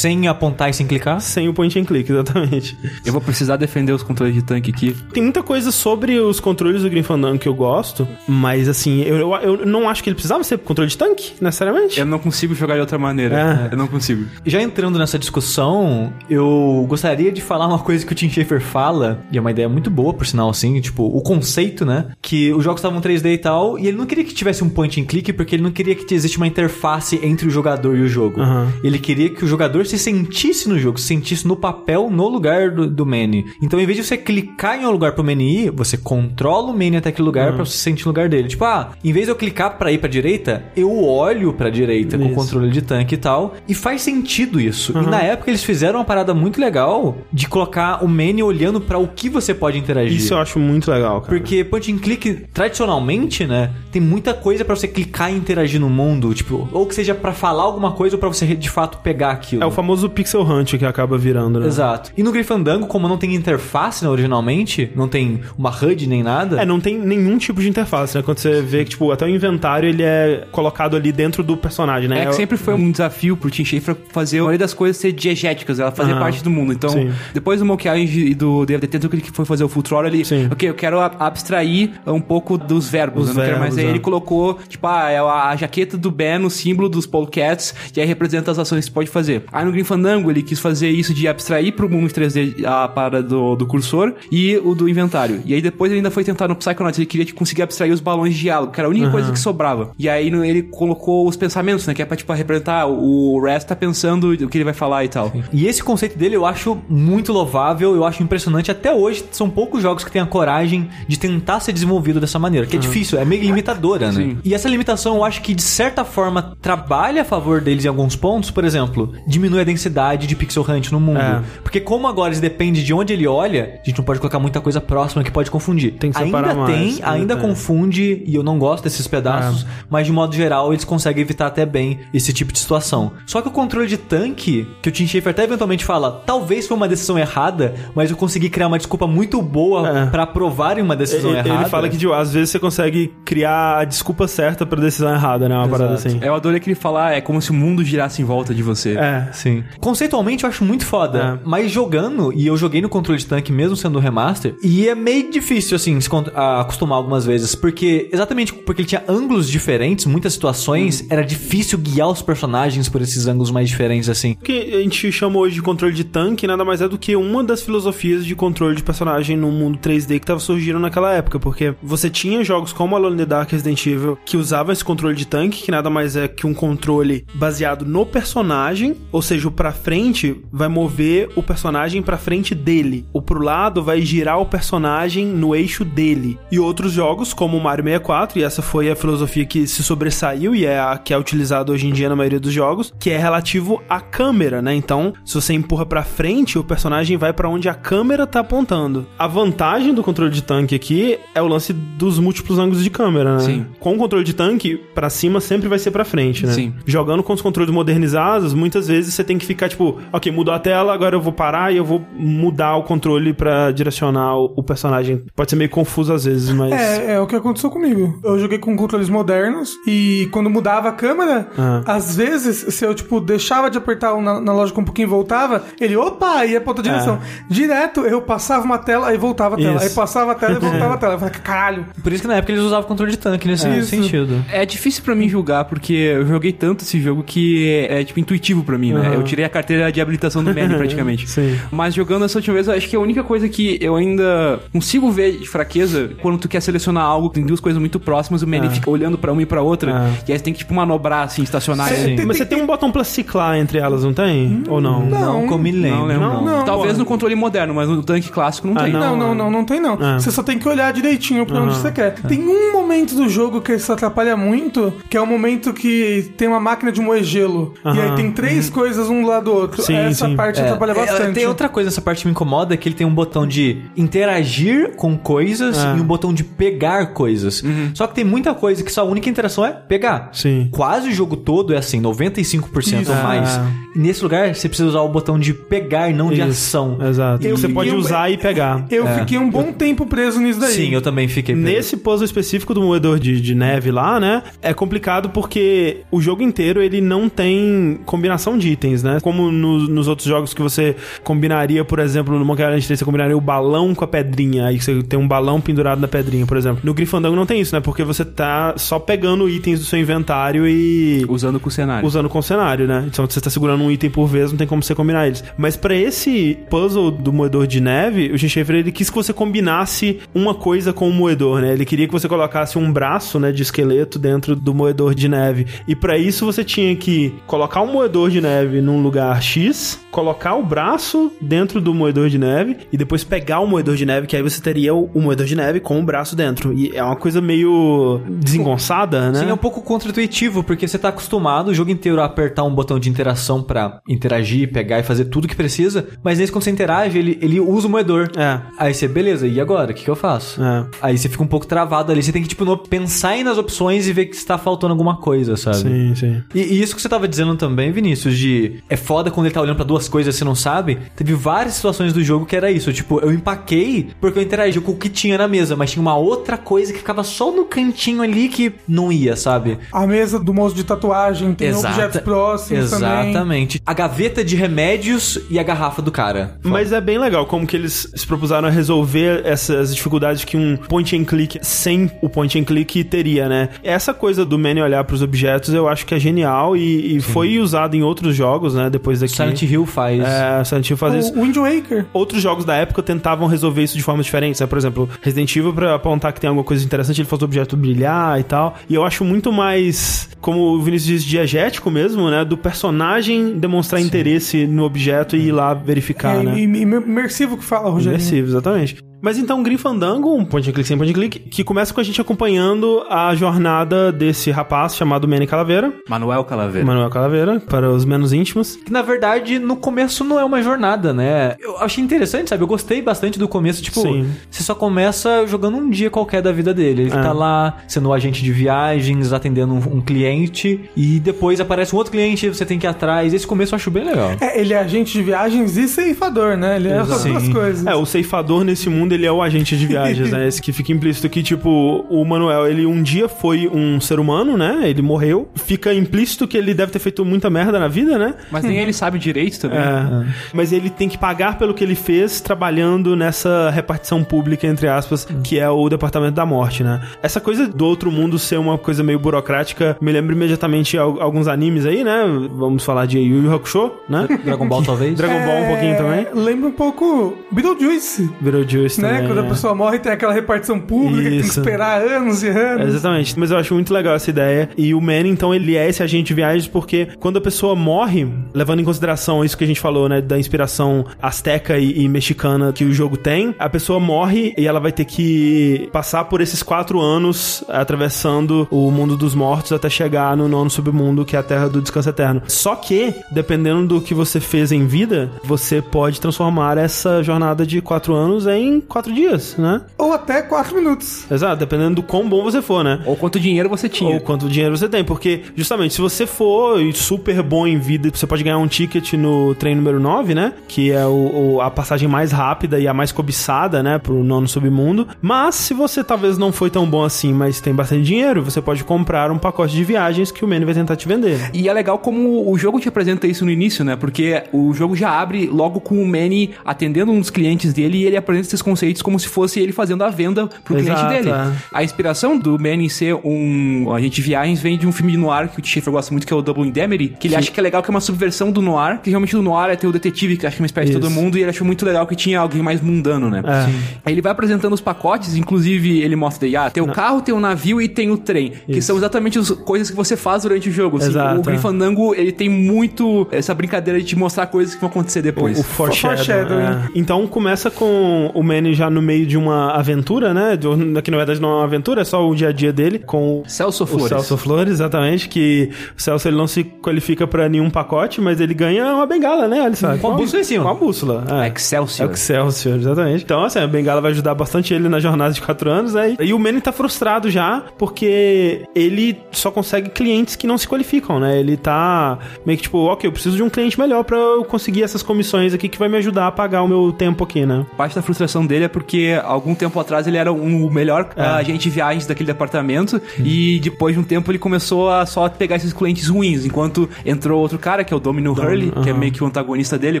Sem apontar e sem clicar. sem o point and click, exatamente. Eu vou precisar defender os controles de tanque aqui. Tem muita coisa sobre os controles do Grim Fandango que eu gosto, mas assim, eu, eu, eu não acho que ele precisava ser controle de tanque, necessariamente. Eu não consigo jogar de outra maneira. É. Eu não consigo. Já entrando nessa discussão, eu gostaria de falar uma coisa que o Tim Schafer fala, e é uma ideia muito boa, por sinal, assim, tipo, o conceito, né? Que os jogos estavam 3D e tal, e ele não queria que tivesse um point and click, porque ele não queria que existe uma interface entre o jogador e o jogo. Aham. Ele queria que o jogador se sentisse no jogo, se sentisse no papel, no lugar do, do menu. Então, em vez de você clicar em um lugar pro menu ir, você controla o menu até aquele lugar pra você se sentir no lugar dele. Tipo, ah, em vez de eu clicar pra ir pra direita, eu olho pra direita com o Isso. controle de tanque e tal. E faz sentido isso. E na época eles fizeram uma parada muito legal de colocar o menu olhando pra o que você pode interagir. Isso eu acho muito legal, cara. Porque point and click, tradicionalmente, né, tem muita coisa pra você clicar e interagir no mundo, tipo, ou que seja pra falar alguma coisa ou pra você de fato pegar aquilo. É o famoso pixel hunt que acaba virando, né? Exato. E no Grifandango, como não tem interface né, originalmente, não tem uma HUD nem nada. É, não tem nenhum tipo de interface, né? Quando você vê que, tipo, até o inventário ele é colocado ali dentro do personagem, né? É que sempre foi um desafio pro Tim Schafer fazer a maioria das coisas ser diegéticas, ela fazer Aham. parte do mundo. Então, Sim. depois do Monkey Island e do David Attention, que ele foi fazer o Full Throttle, ele, Sim. ok, eu quero abstrair um pouco dos verbos, Os mais. verbos, Aí é. ele colocou, tipo, ah, é a, a jaqueta do Ben, o símbolo dos Polecats, e aí representa as ações que você pode fazer. Aí no Green Fandango, ele quis fazer isso de abstrair pro mundo 3D a para do, do cursor e o do inventário. E aí depois ele ainda foi tentar no Psychonauts, ele queria tipo, conseguir abstrair os balões de diálogo, que era a única coisa que sobrava. E aí no- ele colocou os pensamentos, né, que é pra, tipo, representar o Rest tá pensando o que ele vai falar e tal. E esse conceito dele eu acho muito louvável, eu acho impressionante. Até hoje, são poucos jogos que têm a coragem de tentar ser desenvolvido dessa maneira, que é difícil, é meio limitadora, né? Sim. E essa limitação eu acho que, de certa forma, trabalha a favor deles em alguns pontos. Por exemplo, diminui a densidade de pixel hunt no mundo. É. Porque como agora isso depende de onde ele olha, a gente não pode colocar muita coisa próxima que pode confundir. Tem que ainda mais, tem, ainda É. confunde, e eu não gosto desses pedaços, mas de modo geral eles conseguem evitar até bem esse tipo de situação. Só que o controle de tanque, que o Tim Schafer até eventualmente fala, talvez foi uma decisão errada, mas eu consegui criar uma desculpa muito boa É. pra provarem uma decisão Ele, errada. ele fala que, tipo, às vezes você consegue criar a desculpa certa pra decisão errada, né? Uma parada assim. Eu adorei que ele falar, é como se o mundo girasse em volta de você. É. Sim. Conceitualmente eu acho muito foda, É. mas jogando, e eu joguei no controle de tanque mesmo sendo um remaster, e é meio difícil, assim, se acostumar algumas vezes, porque, exatamente porque ele tinha ângulos diferentes, muitas situações, era difícil guiar os personagens por esses ângulos mais diferentes, assim. O que a gente chama hoje de controle de tanque nada mais é do que uma das filosofias de controle de personagem no mundo 3D que tava surgindo naquela época, porque você tinha jogos como Alone in the Dark Resident Evil que usavam esse controle de tanque, que nada mais é que um controle baseado no personagem, ou seja, o pra frente vai mover o personagem pra frente dele, o pro lado vai girar o personagem no eixo dele. E outros jogos, como o Mario 64, e essa foi a filosofia que se sobressaiu e é a que é utilizada hoje em dia na maioria dos jogos, que é relativo à câmera, né? Então, se você empurra pra frente, o personagem vai pra onde a câmera tá apontando. A vantagem do controle de tanque aqui é o lance dos múltiplos ângulos de câmera, né? Sim. Com o controle de tanque, pra cima sempre vai ser pra frente, né? Sim. Jogando com os controles modernizados, muitas vezes você tem que ficar tipo, ok, mudou a tela, agora eu vou parar e eu vou mudar o controle pra direcionar o, personagem. Pode ser meio confuso às vezes, mas. É, é o que aconteceu comigo. Eu joguei com controles modernos e quando mudava a câmera, Ah. às vezes, se eu, tipo, deixava de apertar na, na loja um pouquinho e voltava, ele, opa, ia pra outra direção. Direto, eu passava uma tela, aí voltava a tela. Isso. Aí passava a tela e voltava a tela. Eu falei, caralho. Por isso que na época eles usavam controle de tanque nesse Isso. sentido. É difícil pra mim julgar, porque eu joguei tanto esse jogo que é, é, tipo, intuitivo pra mim, né? Eu tirei a carteira de habilitação do Manny, praticamente. Sim. Mas jogando essa última vez, eu acho que a única coisa que eu ainda consigo ver de fraqueza, quando tu quer selecionar algo, tem duas coisas muito próximas, o Manny fica olhando pra uma e pra outra, Ah. e aí você tem que, tipo, manobrar, assim, estacionar. Sim. assim. Mas você tem um botão pra ciclar entre elas, não tem? Ou não? Não, como me lembro. Não lembro, não. Não, Talvez no controle moderno, mas no tanque clássico não Ah, tem. não. Não, não, não, não tem não. É. Você só tem que olhar direitinho pra onde você quer. Tem um momento do jogo que isso atrapalha muito, que é o momento que tem uma máquina de moer gelo. E aí tem três coisas um do lado do outro. Sim, Essa sim. parte É, atrapalha é, bastante. Tem outra coisa nessa parte que me incomoda, que ele tem um botão de interagir com coisas É. e um botão de pegar coisas. Só que tem muita coisa que sua única interação é pegar. Sim. Quase o jogo todo é assim, 95% ou Isso. mais. É. E nesse lugar você precisa usar o botão de pegar, não de Isso, ação. Exato. Eu você pode um- usar e pegar. Eu fiquei um bom tempo preso nisso daí. Sim, eu também fiquei preso. Nesse puzzle específico do moedor de, de neve lá, né? É complicado porque o jogo inteiro ele não tem combinação de itens, né? Como no- nos outros jogos que você combinaria, por exemplo, no Monkey Island 3 você combinaria o balão com a pedrinha. Aí você tem um balão pendurado na pedrinha, por exemplo. No Grifandango não tem isso, né? Porque você tá só pegando itens do seu inventário e Usando com o cenário. usando com o cenário, né? Então você tá segurando um item por vez, não tem como você combinar eles. Mas pra esse puzzle do moedor de neve, o Shin Schaefer, ele quis que você combinasse uma coisa com o moedor, né? Ele queria que você colocasse um braço, né, de esqueleto dentro do moedor de neve. E para isso você tinha que colocar um moedor de neve num lugar X, colocar o braço dentro do moedor de neve e depois pegar o moedor de neve, que aí você teria o, o moedor de neve com o braço dentro. E é uma coisa meio desengonçada, né? Sim, é um pouco contra-intuitivo, porque você tá acostumado o jogo inteiro a apertar um botão de interação pra interagir, pegar e fazer tudo que precisa, mas nesse quando você interage, ele, ele usa o moedor. É. Aí você, beleza, e agora? O que, que eu faço? É. Aí você fica um pouco travado ali, você tem que, tipo, no- pensar aí nas opções e ver que está faltando alguma coisa, sabe? Sim, sim. E, e isso que você tava dizendo também, Vinícius, de é foda quando ele tá olhando pra duas coisas e você não sabe. Teve várias situações do jogo que era isso. Tipo, eu empaquei porque eu interagi com o que tinha na mesa, mas tinha uma outra coisa que ficava só no cantinho ali que não ia, sabe? A mesa do moço de tatuagem tem Exata- objetos próximos também. Exatamente. A gaveta de remédios e a garrafa do cara. Mas é bem legal como que eles se propuseram a resolver essas dificuldades que um point and click sem o point and click teria, né? Essa coisa do Manny olhar pros objetos eu acho que é genial e, e foi usado em outros jogos, né? Depois daqui. Silent Hill faz. É, Silent Hill faz isso. O Wind Waker. Outros jogos da época tentavam resolver isso de formas diferentes, né? Por exemplo, Resident Evil, pra apontar que tem alguma coisa interessante, ele faz o objeto brilhar e tal. E eu acho muito mais, como o Vinícius diz, diegético mesmo, né? Do personagem demonstrar interesse no objeto e ir lá verificar, é, né? im- im- imersivo que fala, Rogério. Imersivo, exatamente. Mas então, Grim Fandango, um point and click sem point and click, que começa com a gente acompanhando a jornada desse rapaz chamado Manny Calaveira, Manuel Calaveira. Manuel Calaveira, para os menos íntimos. Que na verdade, no começo não é uma jornada, né? Eu achei interessante, sabe? Eu gostei bastante do começo. Tipo, Sim. você só começa jogando um dia qualquer da vida dele. Ele É. tá lá sendo um agente de viagens, atendendo um, um cliente, e depois aparece um outro cliente, você tem que ir atrás. Esse começo eu acho bem legal. É, ele é agente de viagens e ceifador, né? Ele é as duas coisas. É, o ceifador nesse mundo, ele é o agente de viagens, né? Esse que fica implícito que, tipo, o Manuel, ele um dia foi um ser humano, né? Ele morreu. Fica implícito que ele deve ter feito muita merda na vida, né? Mas nem ele sabe direito também. É. Mas ele tem que pagar pelo que ele fez trabalhando nessa repartição pública, entre aspas, que é o Departamento da Morte, né? Essa coisa do outro mundo ser uma coisa meio burocrática me lembra imediatamente al- alguns animes aí, né? Vamos falar de Yu Yu Hakusho, né? Dragon Ball, talvez. Dragon Ball um pouquinho também. Lembra um pouco Beetlejuice, Beetlejuice né? também. Quando a é. pessoa morre tem aquela repartição pública, que tem que Isso. esperar anos e anos. Exatamente, mas eu acho muito legal essa ideia. E o Manny, então, ele é esse agente de viagens porque quando a pessoa morre, levando em consideração isso que a gente falou, né, da inspiração asteca e, e mexicana que o jogo tem, a pessoa morre e ela vai ter que passar por esses quatro anos atravessando o mundo dos mortos até chegar no nono submundo, que é a Terra do Descanso Eterno. Só que, dependendo do que você fez em vida, você pode transformar essa jornada de quatro anos em quatro dias, né? Ou até quatro minutos. Exato, dependendo do quão bom você for, né? Ou quanto dinheiro você tinha. Ou quanto dinheiro você tem. Porque, justamente, se você for super bom em vida, você pode ganhar um ticket no trem número 9, né? Que é o, o- a passagem mais rápida e a mais cobiçada, né? Pro nono submundo. Mas, se você talvez não foi tão bom assim, mas tem bastante dinheiro, você pode comprar um pacote de viagens que o Manny vai tentar te vender. E é legal como o jogo te apresenta isso no início, né? Porque o jogo já abre logo com o Manny atendendo um dos clientes dele e ele apresenta esses conceitos como se fosse ele fazendo a venda pro Exato, cliente dele. é. A inspiração do Manny ser um agente de viagens vem de um filme de noir que o Schaefer gosta muito, que é o Double Indemnity, que ele acha que é legal que é uma subversão do noir, que realmente do noir é ter o detetive, que acha que é uma espécie de todo Isso. mundo, e ele achou muito legal que tinha alguém mais mundano, né? É. Sim. Aí ele vai apresentando os pacotes, inclusive ele mostra daí, ah, tem o carro, tem o navio e tem o trem, que Isso. são exatamente as coisas que você faz durante o jogo. assim. Exato, o Grim é. Ele tem muito essa brincadeira de te mostrar coisas que vão acontecer depois. O. Foreshadow, é. Então começa com o Já no meio de uma aventura, né? Que na verdade não é uma aventura, é só o dia a dia dele com Celso o Flores. Celso Flores, exatamente. Que o Celso ele não se qualifica pra nenhum pacote, mas ele ganha uma bengala, né? Só. Com a bússola em cima. Bússola. É. Excelsior. Excelsior, exatamente. Então, assim, a bengala vai ajudar bastante ele na jornada de quatro anos, né? E o Manny tá frustrado já, porque ele só consegue clientes que não se qualificam, né? Ele tá meio que tipo, ok, eu preciso de um cliente melhor pra eu conseguir essas comissões aqui que vai me ajudar a pagar o meu tempo aqui, né? Parte da frustração dele é porque algum tempo atrás ele era um, o melhor É. ah, agente de viagens daquele departamento e depois de um tempo ele começou a só pegar esses clientes ruins, enquanto entrou outro cara, que é o Domino Hurley, que é meio que o antagonista dele, o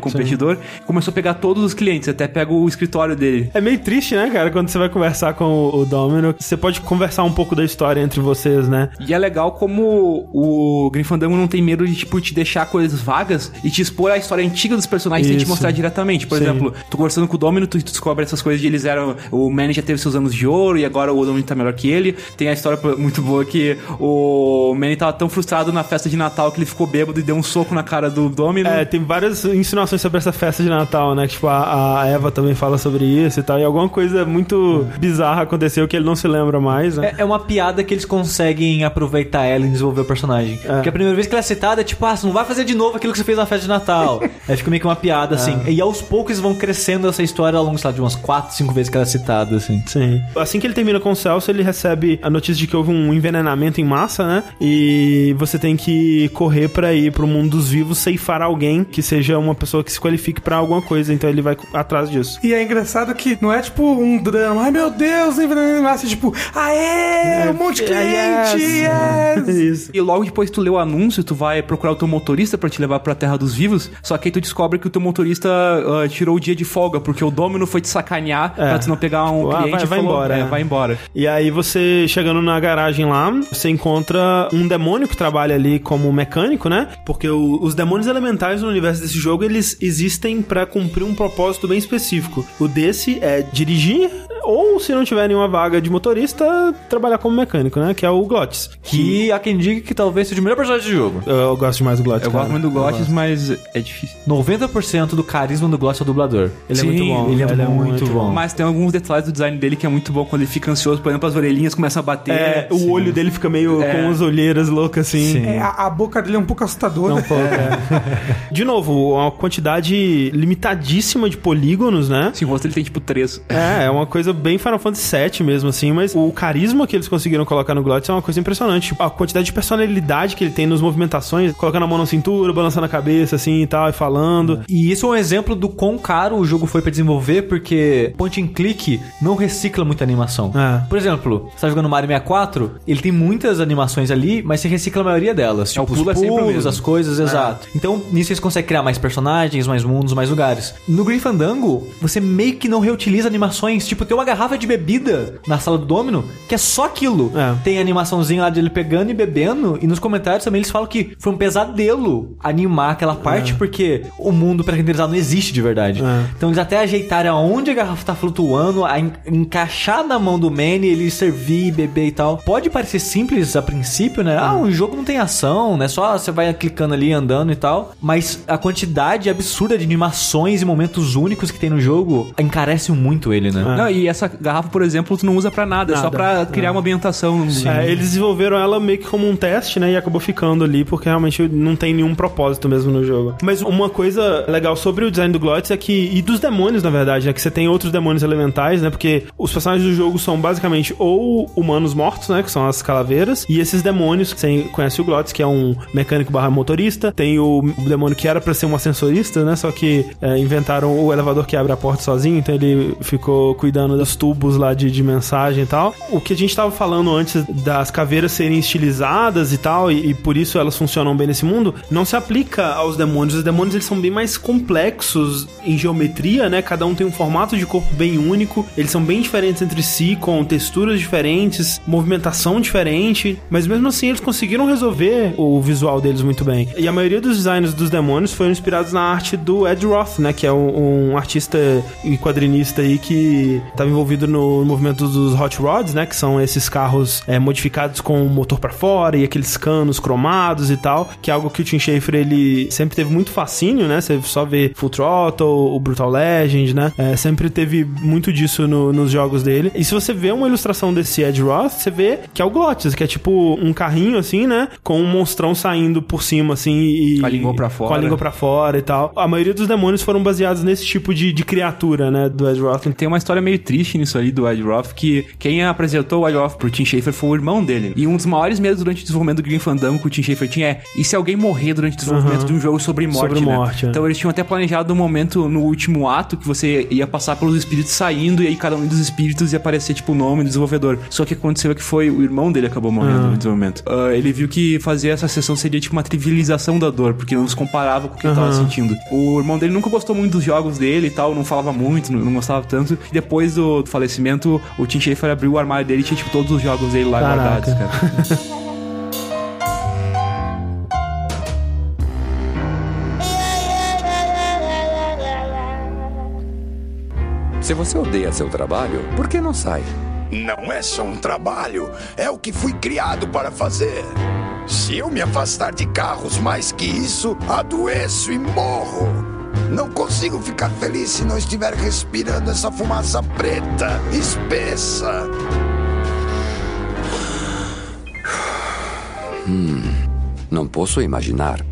competidor, começou a pegar todos os clientes, até pega o escritório dele. É meio triste, né, cara, quando você vai conversar com o, Domino, você pode conversar um pouco da história entre vocês, né? E é legal como o Grim Fandango não tem medo de, tipo, te deixar coisas vagas e te expor a história antiga dos personagens sem te Isso. mostrar diretamente. Por Sim. exemplo, tu conversando com o Domino, tu descobre essas essas coisas de eles eram. O Manny já teve seus anos de ouro e agora o Dominic tá melhor que ele. Tem a história muito boa que o Manny tava tão frustrado na festa de Natal que ele ficou bêbado e deu um soco na cara do Domino. É, tem várias insinuações sobre essa festa de Natal, né? Tipo, a, a Eva também fala sobre isso e tal. E alguma coisa muito bizarra aconteceu que ele não se lembra mais, né? É, é uma piada que eles conseguem aproveitar ela e desenvolver o personagem. Porque a primeira vez que ela é citada é tipo, ah, você não vai fazer de novo aquilo que você fez na festa de Natal. Aí fica meio que uma piada, assim. E aos poucos vão crescendo essa história ao longo, sei lá, de umas 4, 5 vezes que ela é citada, assim. Sim. Assim que ele termina com o Celso, ele recebe a notícia de que houve um envenenamento em massa, né? E você tem que correr pra ir pro mundo dos vivos, ceifar alguém que seja uma pessoa que se qualifique pra alguma coisa. Então ele vai atrás disso. E é engraçado que não é tipo um drama, ai meu Deus, envenenamento em massa, é tipo, aê, um monte de cliente, yes! Isso. E logo depois tu lê o anúncio, tu vai procurar o teu motorista pra te levar pra Terra dos Vivos, só que aí tu descobre que o teu motorista ah, tirou o dia de folga, porque o Domino foi te sacanear pra tu não pegar um Ah, cliente vai- e vai falou, embora, é, né? vai embora. E aí você, chegando na garagem lá, você encontra um demônio que trabalha ali como mecânico, né? Porque o- os demônios elementais no universo desse jogo, eles existem pra cumprir um propósito bem específico. O desse é dirigir ou, se não tiver nenhuma vaga de motorista, trabalhar como mecânico, né? Que é o Glottis. Que há quem diga que talvez seja o melhor personagem do jogo. Eu, eu gosto demais do Glottis, Eu cara. gosto muito do Glottis, mas é difícil. 90% do carisma do Gloss é o dublador. Ele é Sim, muito bom. ele é muito bom. Mas tem alguns detalhes do design dele que é muito bom quando ele fica ansioso, por exemplo, as orelhinhas começam a bater. É, o olho dele fica meio É. com as olheiras loucas assim. Sim. É, a, a boca dele é um pouco assustadora. Não, pô, é. De novo, uma quantidade limitadíssima de polígonos, né? Esse rosto ele tem tipo três. É, é uma coisa bem Final Fantasy VII mesmo, assim, mas o carisma que eles conseguiram colocar no Glottis é uma coisa impressionante. Tipo, a quantidade de personalidade que ele tem nos movimentações, colocando a mão na cintura, balançando a cabeça, assim, e tal, e falando. E isso é um exemplo do quão caro o jogo foi pra desenvolver, porque point and click não recicla muita animação. É. Por exemplo, você tá jogando Mario 64, ele tem muitas animações ali, mas você recicla a maioria delas. É, o Tipo, pulo é os sempre o pulos, mesmo. as coisas, exato. Então, nisso eles conseguem criar mais personagens, mais mundos, mais lugares. No Green Fandango, você meio que não reutiliza animações. Tipo, tem uma garrafa de bebida na sala do Domino, que é só aquilo. É. Tem animaçãozinha lá de ele pegando e bebendo, e nos comentários também eles falam que foi um pesadelo animar aquela parte, porque o mundo pré-renderizado não existe de verdade. É. Então eles até ajeitaram aonde a garrafa tá flutuando, a en- encaixar na mão do Manny, ele servir e beber e tal. Pode parecer simples a princípio, né? Ah, o jogo não tem ação, né? Só você vai clicando ali, andando e tal. Mas a quantidade absurda de animações e momentos únicos que tem no jogo encarece muito ele, né? Não, e essa garrafa, por exemplo, tu não usa pra nada, é só Nada. pra criar uma ambientação. É, eles desenvolveram ela meio que como um teste, né? E acabou ficando ali, porque realmente não tem nenhum propósito mesmo no jogo. Mas uma coisa legal sobre o design do Glottis é que. E dos demônios, na verdade, né? Que você tem outros demônios elementais, né? Porque os personagens do jogo são basicamente ou humanos mortos, né? Que são as calaveiras. E esses demônios, você conhece o Glottis, que é um mecânico barra motorista. Tem o, o demônio que era pra ser um ascensorista, né? Só que é, inventaram o elevador que abre a porta sozinho, então ele ficou cuidando dos tubos lá de, de mensagem e tal. O que a gente tava falando antes das caveiras serem estilizadas e tal, e, e por isso elas funcionam bem nesse mundo, não se aplica aos demônios. Os demônios eles são bem mais complexos em geometria, né? Cada um tem um formato de corpo bem único, eles são bem diferentes entre si, com texturas diferentes, movimentação diferente, mas mesmo assim eles conseguiram resolver o visual deles muito bem. E a maioria dos designs dos demônios foram inspirados na arte do Ed Roth, né? Que é um, um artista e quadrinista aí que estava envolvido no movimento dos Hot Rods, né? Que são esses carros é, modificados com o motor pra fora e aqueles canos cromados e tal, que é algo que o Tim Schafer ele sempre teve muito fascínio, né? Você só vê Full Throttle, o Brutal Legend, né? É, sempre teve muito disso no- nos jogos dele. E se você vê uma ilustração desse Ed Roth, você vê que é o Glottis, que é tipo um carrinho assim, né? Com um monstrão saindo por cima assim e Com a língua pra Com a fora. língua pra fora e tal. A maioria dos demônios foram baseados nesse tipo de, de criatura, né? Do Ed Roth. Tem uma história meio triste nisso aí do Ed Roth, que quem apresentou o Ed Roth pro Tim Schafer foi o irmão dele. E um dos maiores medos durante o desenvolvimento do Green Fandango que o Tim Schafer tinha é, e se alguém morrer durante o desenvolvimento de um jogo sobre morte, Sobre né? morte, é. Então eles tinham até planejado um momento no último ato que você ia passar pelos espíritos saindo e aí cada um dos espíritos ia aparecer tipo o nome do desenvolvedor. Só que aconteceu é que foi o irmão dele acabou morrendo no desenvolvimento. Ah, ele viu que fazer essa sessão seria tipo uma trivialização da dor, porque não se comparava com o que ele tava sentindo. O irmão dele nunca gostou muito dos jogos dele e tal, não falava muito, não, não gostava tanto. E depois do, do falecimento, o Tim Schafer abriu o armário dele e tinha tipo todos os jogos dele lá Caraca. guardados, cara. Se você odeia seu trabalho, por que não sai? Não é só um trabalho, é o que fui criado para fazer. Se eu me afastar de carros mais que isso, adoeço e morro. Não consigo ficar feliz se não estiver respirando essa fumaça preta, espessa. Não posso imaginar.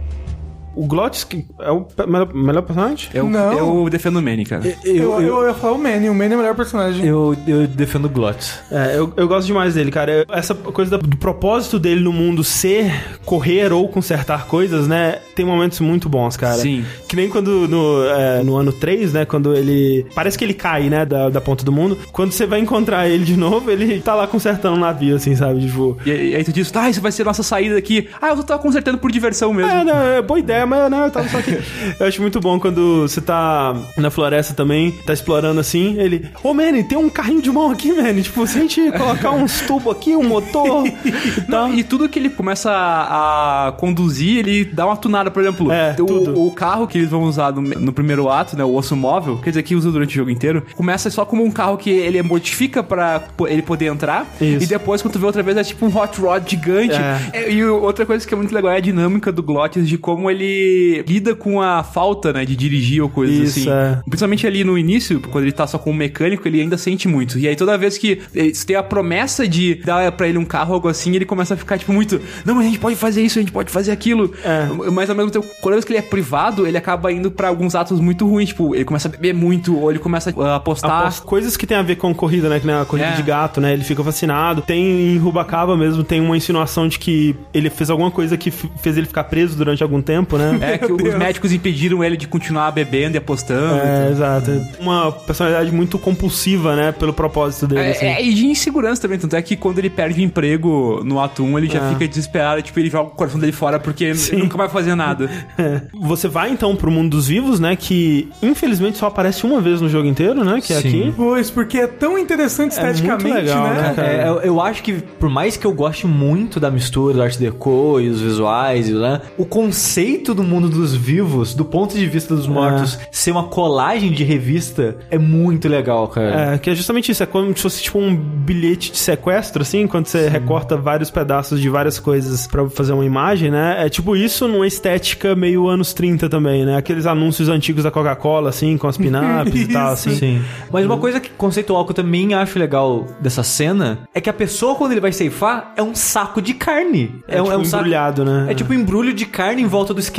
O que é o melhor, melhor personagem? Eu, Não. eu defendo o Manny, cara. Eu, eu, ia falar o Manny, o Manny é o melhor personagem. Eu, eu defendo o Glottis. É, eu, eu gosto demais dele, cara. Essa coisa do propósito dele no mundo ser correr ou consertar coisas, né? Tem momentos muito bons, cara. Sim. Que nem quando no, é, no ano 3, né? Quando ele. Parece que ele cai, né? Da, da ponta do mundo. Quando você vai encontrar ele de novo, ele tá lá consertando um navio, assim, sabe? Tipo. E, e aí tu diz, ah, isso vai ser nossa saída daqui. Ah, eu só tava consertando por diversão mesmo. É, não, é boa ideia, não, eu tava só aqui. eu acho muito bom quando você tá na floresta também, tá explorando assim, ele. Ô, Manny, tem um carrinho de mão aqui, Manny. Tipo, se a gente colocar uns tubos aqui, um motor e tal. E tudo que ele começa a, a conduzir, ele dá uma tunada, por exemplo. É, o, o carro que eles vão usar no, no primeiro ato, né? O osso móvel, quer dizer, que usa durante o jogo inteiro, começa só como um carro que ele modifica pra ele poder entrar. Isso. E depois, quando tu vê outra vez, é tipo um hot rod gigante. É. É, e outra coisa que é muito legal é a dinâmica do Glottis, de como ele lida com a falta, né? De dirigir ou coisas Isso, assim. é. Principalmente ali no início, quando ele tá só com o mecânico, ele ainda sente muito. E aí toda vez que você tem a promessa de dar pra ele um carro ou algo assim, ele começa a ficar, tipo, muito. Não, mas a gente pode fazer isso, a gente pode fazer aquilo. É. Mas ao mesmo tempo, quando vez que ele é privado, ele acaba indo pra alguns atos muito ruins. Tipo, ele começa a beber muito, ou ele começa a apostar. Após coisas que tem a ver com corrida, né? Que a corrida É. de gato, né? Ele fica fascinado. Tem em Rubacaba mesmo, tem uma insinuação de que ele fez alguma coisa que fez ele ficar preso durante algum tempo, né? É que os médicos impediram ele de continuar bebendo e apostando. É, exato. Uma personalidade muito compulsiva, né? Pelo propósito dele, assim. É, é, e de insegurança também, tanto é que quando ele perde o emprego no ato 1, ele já É. fica desesperado, tipo, ele joga o coração dele fora porque ele nunca vai fazer nada. É. Você vai então pro mundo dos vivos, né? Que infelizmente só aparece uma vez no jogo inteiro, né? Que é Sim. aqui. Pois, porque é tão interessante É muito esteticamente, legal, né? né? É, eu, eu acho que, por mais que eu goste muito da mistura do Art Deco e os visuais, né? O conceito do mundo dos vivos, do ponto de vista dos mortos, ser uma colagem de revista, é muito legal, cara. É, que é justamente isso, é como se fosse tipo um bilhete de sequestro, assim, quando você recorta vários pedaços de várias coisas pra fazer uma imagem, né? É tipo isso numa estética meio anos 30 também, né? Aqueles anúncios antigos da Coca-Cola, assim, com as pin-ups e tal, assim. Sim. Mas uma coisa que, conceitual que eu também acho legal dessa cena é que a pessoa, quando ele vai ceifar, é um saco de carne. É, tipo um saco- embrulhado, né? É tipo um embrulho de carne em volta do esqueleto.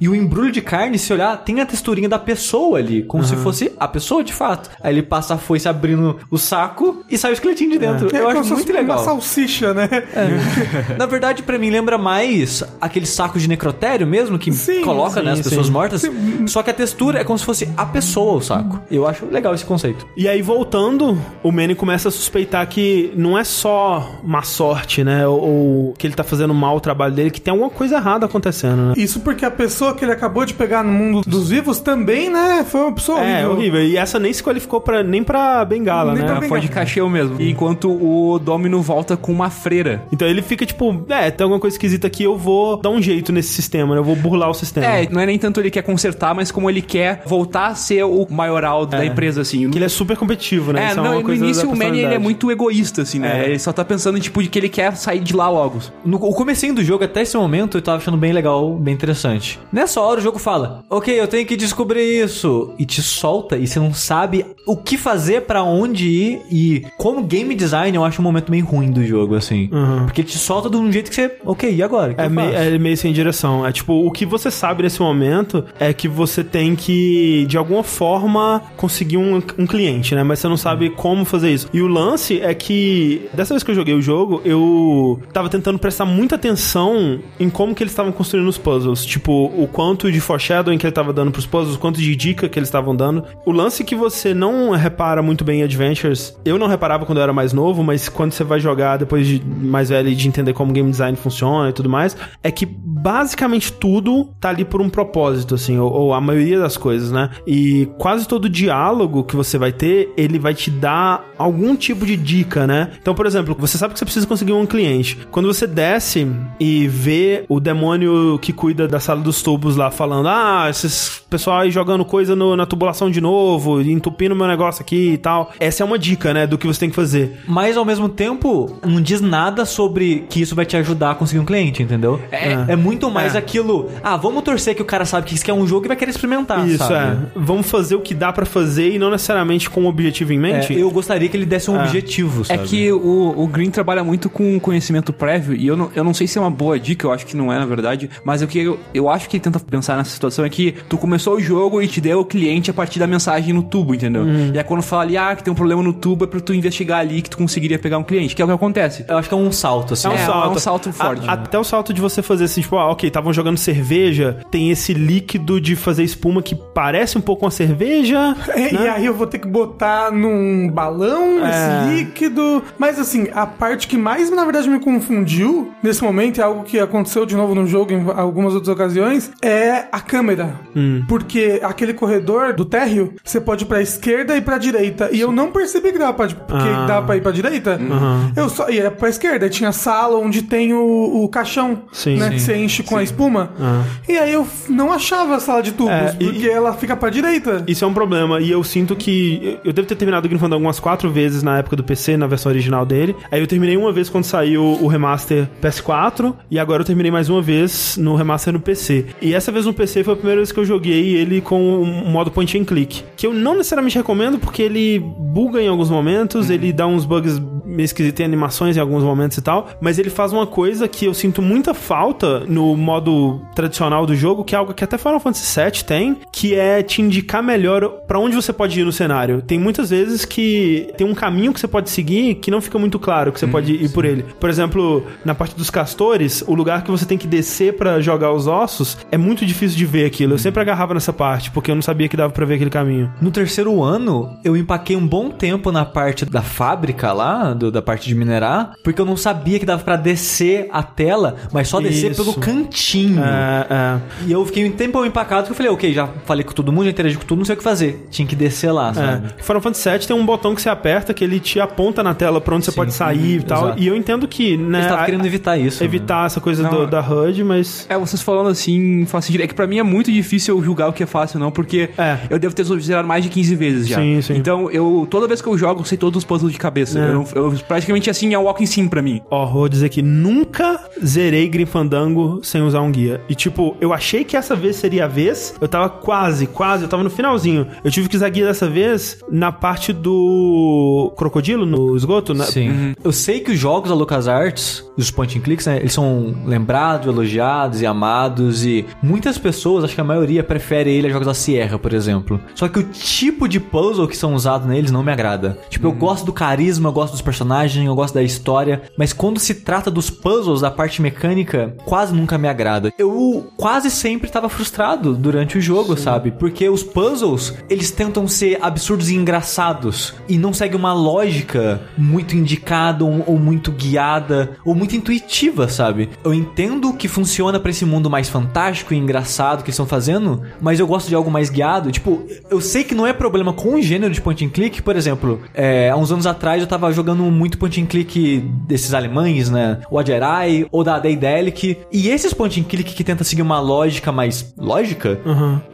E o embrulho de carne, se olhar, tem a texturinha da pessoa ali, como se fosse a pessoa de fato. Aí ele passa a foice abrindo o saco e sai o esqueletinho de dentro. É Eu como acho muito legal. Uma salsicha, né? Na verdade, pra mim, lembra mais aquele saco de necrotério mesmo, que Sim, coloca né, sim, as pessoas sim. mortas. Só que a textura é como se fosse a pessoa o saco. Eu acho legal esse conceito. E aí, voltando, o Manny começa a suspeitar que não é só má sorte, né? Ou, ou que ele tá fazendo mal o trabalho dele, que tem alguma coisa errada acontecendo, né? Isso porque a pessoa que ele acabou de pegar no mundo dos vivos também, né? Foi uma pessoa É, horrível. horrível. E essa nem se qualificou pra, nem pra bengala, Nem né? pra Ela foi de cacheu mesmo. Enquanto o Domino volta com uma freira. Então ele fica tipo, é, tem alguma coisa esquisita aqui, eu vou dar um jeito nesse sistema, né? Eu vou burlar o sistema. É, não é nem tanto ele quer consertar, mas como ele quer voltar a ser o maioral da empresa, assim. Que ele é super competitivo, né? É, Isso não, uma no coisa início o Manny ele é muito egoísta, assim, né? É. Ele só tá pensando, tipo, de que ele quer sair de lá logo. No o comecinho do jogo, até esse momento, eu tava achando bem legal, bem interessante. Nessa hora o jogo fala, ok, eu tenho que descobrir isso. E te solta e você não sabe o que fazer, pra onde ir. E como game design, eu acho um momento meio ruim do jogo, assim. Porque ele te solta de um jeito que você, ok, e agora? É é meio sem direção. É tipo, o que você sabe nesse momento é que você tem que, de alguma forma, conseguir um, um cliente, né? Mas você não sabe como fazer isso. E o lance é que, dessa vez que eu joguei o jogo, eu tava tentando prestar muita atenção em como que eles estavam construindo os puzzles. Tipo, o quanto de foreshadowing que ele tava dando pros puzzles, o quanto de dica que eles estavam dando. O lance que você não repara muito bem em Adventures, eu não reparava quando eu era mais novo, mas quando você vai jogar depois de mais velho e de entender como game design funciona e tudo mais, é que basicamente tudo tá ali por um propósito, assim, ou, ou a maioria das coisas, né? E quase todo diálogo que você vai ter, ele vai te dar algum tipo de dica, né? Então, por exemplo, você sabe que você precisa conseguir um cliente. Quando você desce e vê o demônio que cuida da sala dos tubos lá falando: Ah, esses pessoal aí jogando coisa no- na tubulação de novo, entupindo meu negócio aqui e tal. Essa é uma dica, né, do que você tem que fazer. Mas ao mesmo tempo, não diz nada sobre que isso vai te ajudar a conseguir um cliente, entendeu? É, é muito mais É. aquilo. Ah, vamos torcer que o cara sabe que isso é um jogo e vai querer experimentar. Isso, sabe? é. Vamos fazer o que dá pra fazer e não necessariamente com um objetivo em É, mente. eu gostaria que ele desse um objetivo, É sabe? que o, o Green trabalha muito com conhecimento prévio e eu não, eu não sei se é uma boa dica, eu acho que não é, na verdade, mas o que eu, eu acho que ele tenta pensar nessa situação é que tu começou o jogo e te deu o cliente a partir da mensagem no tubo, entendeu? E aí quando fala ali, ah, que tem um problema no tubo, é pra tu investigar ali que tu conseguiria pegar um cliente, que é o que acontece. Eu acho que é um salto, assim. É um É, salto. é um salto forte. A- até o salto de você fazer assim, tipo, ah, ok, estavam jogando cerveja, tem esse líquido de fazer espuma que parece um pouco uma cerveja. É, né? E aí eu vou ter que botar num balão É. esse líquido. Mas assim, a parte que mais, na verdade, me confundiu nesse momento, é algo que aconteceu de novo no jogo em algumas outras ocasiões, é a câmera. Hum. Porque aquele corredor do térreo, você pode ir pra esquerda e pra direita. E eu não percebi que dava pra, que Ah. dava pra ir pra direita. Eu só ia pra esquerda. Tinha a sala onde tem o, o caixão, Sim. né? Sim. Que você enche com a espuma. Ah. E aí eu não achava a sala de tubos, É, e- porque ela fica pra direita. Isso é um problema, e eu sinto que. Eu devo ter terminado o Grim Fandango algumas quatro vezes na época do PC, na versão original dele. Aí eu terminei uma vez quando saiu o remaster PS4, e agora eu terminei mais uma vez no remaster no PC. E essa vez no PC foi a primeira vez que eu joguei ele com um modo point and click. Que eu não necessariamente recomendo, porque ele buga em alguns momentos, ele dá uns bugs meio esquisitos, tem animações em alguns momentos e tal, mas ele faz uma coisa que eu sinto muita falta no modo tradicional do jogo, que é algo que até Final Fantasy VII tem, que é te indicar melhor pra onde você pode ir no cenário. Tem muitas vezes que tem um caminho que você pode seguir que não fica muito claro que você pode ir por ele. Por exemplo, na parte dos castores, o lugar que você tem que descer pra jogar os ossos é muito difícil de ver aquilo. Eu sempre agarrava nessa parte, porque eu não sabia que dava pra ver aquele caminho. No terceiro ano, eu empaquei um bom tempo na parte da fábrica lá, do- da parte de minerar, porque eu não sabia que dava pra descer a tela, mas só descer Isso. pelo cantinho. É, é. E eu fiquei um tempo empacado que eu falei, ok, já falei com todo mundo, já interagi com tudo, não sei o que fazer. Tinha que descer lá, sabe? É. Final Fantasy VII tem um botão que você aperta que ele te aponta na tela pra onde você pode sair e tal. exato. E eu entendo que, né, Eles estavam a- querendo evitar isso. né? evitar essa coisa Não, do- é- da HUD, mas É, falando assim, faz sentido. É que pra mim é muito difícil eu julgar o que é fácil, não, porque É. eu devo ter zerado mais de 15 vezes já. Sim, sim. Então, eu, toda vez que eu jogo, eu sei todos os puzzles de cabeça. É. Eu, eu- praticamente assim é o walking sim pra mim. Ó, vou dizer que nunca zerei Grim Fandango sem usar um guia. E tipo, eu achei que essa vez seria a vez. Eu tava quase, quase, eu tava no finalzinho. Eu tive que usar guia dessa vez na parte do crocodilo, no esgoto, né? Sim. Eu sei que os jogos da LucasArts, os point and clicks, né, eles são lembrados, elogiados e amados e muitas pessoas, acho que a maioria prefere ele a jogos da Sierra, por exemplo. Só que o tipo de puzzle que são usados neles não me agrada. Tipo, eu gosto do carisma, eu gosto dos personagens, eu gosto da história, mas quando se trata dos puzzles, da parte mecânica, quase nunca me agrada. Eu quase sempre estava frustrado durante o jogo, sabe? Porque os puzzles, eles tentam ser absurdos e engraçados e não segue uma lógica muito indicada ou, ou muito guiada ou muito intuitiva, sabe? Eu entendo que funciona pra esse mundo mais fantástico e engraçado que eles estão fazendo, mas eu gosto de algo mais guiado. Tipo, eu sei que não é problema com o gênero de point and click, por exemplo, é, há uns anos atrás eu tava jogando muito point and click desses alemães, né? O Agerai ou da Daedalic, e esses point and click que tenta seguir uma lógica mais lógica,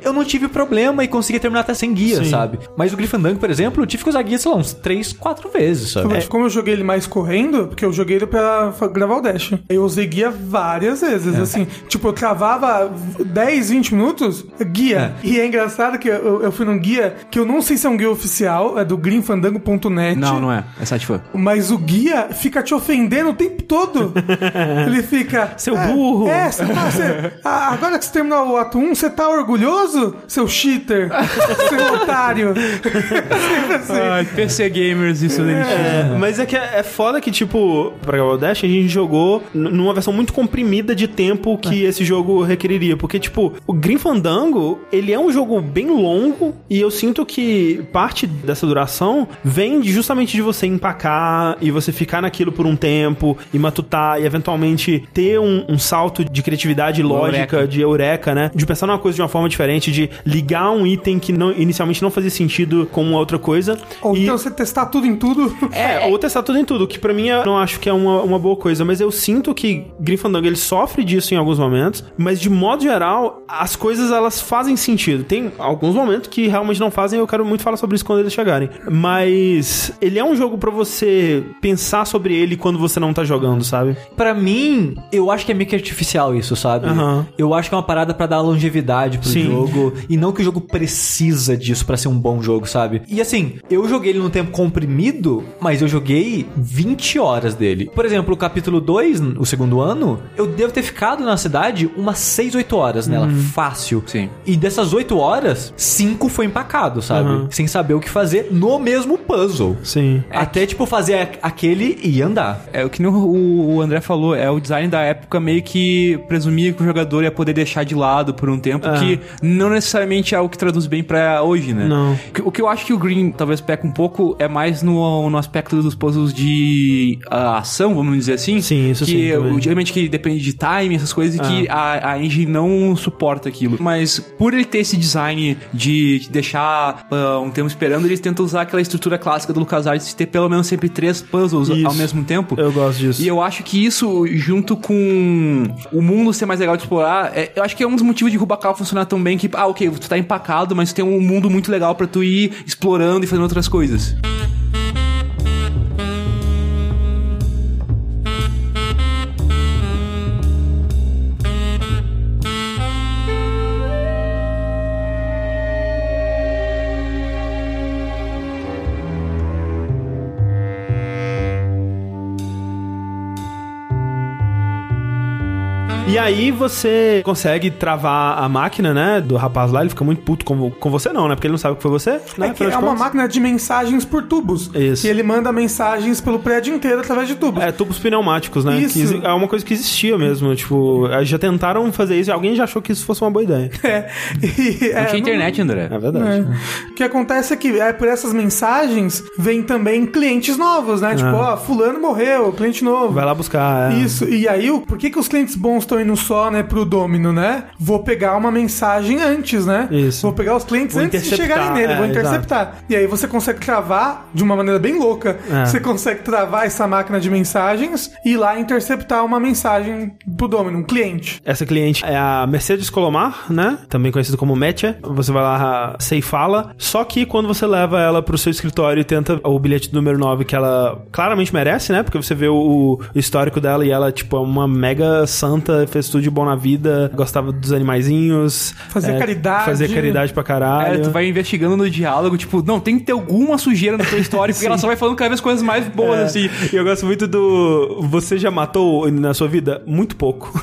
eu não tive problema e consegui terminar até sem guia, Sim. sabe? Mas o Gryffindor, por exemplo, eu tive que usar guia, sei lá, uns 3, 4 vezes, sabe? Como- Como eu joguei ele mais correndo, porque eu joguei ele pra gravar o Dash. Eu usei guia várias vezes, É. assim. Tipo, eu travava 10, 20 minutos, guia. E é engraçado que eu, eu fui num guia que eu não sei se é um guia oficial, é do greenfandango.net. Não, não é. É site fã. Mas o guia fica te ofendendo o tempo todo. Ele fica. Seu "É, burro." É, você tá, você- ah, agora que você terminou o ato 1, você tá orgulhoso? Seu cheater. seu otário. Assim. Ai, PC Gamers, isso daí. É, mas é que é, é foda que, tipo, pra gravar o Dash, a gente jogou numa versão muito comprimida de tempo que esse jogo requeriria. Porque, tipo, o Grim Fandango, ele é um jogo bem longo e eu sinto que parte dessa duração vem de- justamente de você empacar e você ficar naquilo por um tempo e matutar e eventualmente ter um, um salto de criatividade lógica, Eureka. de eureka, né? De pensar numa coisa de uma forma diferente, de ligar um item que não- inicialmente não fazia sentido com uma outra coisa. Ou e... então você testar tudo em tudo. É, ou testar tudo em tudo, que pra mim eu não acho que é uma, uma boa coisa, mas eu sinto que Grim Fandango ele sofre disso em alguns momentos, mas de modo geral, as coisas elas fazem sentido. Tem alguns momentos que realmente não fazem, eu quero muito falar sobre isso quando eles chegarem. Mas ele é um jogo pra você pensar sobre ele quando você não tá jogando, sabe? Pra mim, eu acho que é meio que artificial isso, sabe? Aham. Eu acho que é uma parada pra dar longevidade pro Sim. jogo. E não que o jogo precisa disso pra ser um bom jogo, sabe? E assim, eu joguei ele num tempo comprimido, mas eu joguei 20 horas dele. Por exemplo, o capítulo 2, o segundo ano, eu devo ter ficado na cidade umas 6, 8 horas nela. Fácil. Sim. E dessas 8 horas, 5 foi empacado, sabe? Aham. Sem saber o que fazer no mesmo puzzle. Sim. Até, tipo, fazer aquele e andar. É o que o, André falou, é o design da época meio que presumia que o jogador ia poder deixar de lado por um tempo, É. que não necessariamente é o que traduz bem pra hoje, né? Não. O que- que eu acho que o Green talvez peca um pouco é mais no, no aspecto dos puzzles de ah, ação, vamos dizer assim. Sim, isso que sim, o- geralmente que depende de time, essas coisas, e que a, a engine não suporta aquilo. Mas por ele ter esse design de deixar ah, um tempo esperando, eles tentam usar aquela estrutura clássica do LucasArts de ter pelo menos sempre três puzzles Isso. ao mesmo tempo. Eu gosto disso. E eu acho que isso, junto com o mundo ser mais legal de explorar, é- eu acho que é um dos motivos de Rubacal funcionar tão bem que, ah, ok, tu tá empacado, mas tu tem um mundo muito legal pra tu ir explorando e fazendo outras coisas. E aí você consegue travar a máquina, né? Do rapaz lá, ele fica muito puto com, com você, não, né? Porque ele não sabe que foi você, né? É é uma contas. máquina de mensagens por tubos. Isso. E ele manda mensagens pelo prédio inteiro através de tubos. É, tubos pneumáticos, né? Isso. Que é uma coisa que existia mesmo. Tipo, já tentaram fazer isso e alguém já achou que isso fosse uma boa ideia. É. E, Não é, tinha internet, André. É verdade. É. O que acontece é que é, por essas mensagens vem também clientes novos, né? Tipo, ó, fulano morreu, cliente novo. Vai lá buscar. é. Isso, e aí, o- por que, que os clientes bons estão indo só, né, pro domínio, né? Vou pegar uma mensagem antes, né? Isso. Vou pegar os clientes Vou antes de chegarem nele, é, vou interceptar. E aí você consegue travar de uma maneira bem louca. É. Você consegue travar essa máquina de mensagens e ir lá interceptar uma mensagem pro domínio, um cliente. Essa cliente é a Mercedes Colomar, né? Também conhecida como Metia. Você vai lá ceifá-la. Só que quando você leva ela pro seu escritório e tenta o bilhete número 9, que ela claramente merece, né? Porque você vê o, o histórico dela e ela, tipo, é uma mega santa, fez tudo de bom na vida, gostava dos animaizinhos. Fazia é, caridade. Fazia caridade pra caralho. É, tu vai investigando no diálogo, tipo, não, tem que ter alguma sujeira na tua história, porque ela só vai falando cada vez coisas mais boas, É, assim. E eu gosto muito do. Você já matou na sua vida? Muito pouco.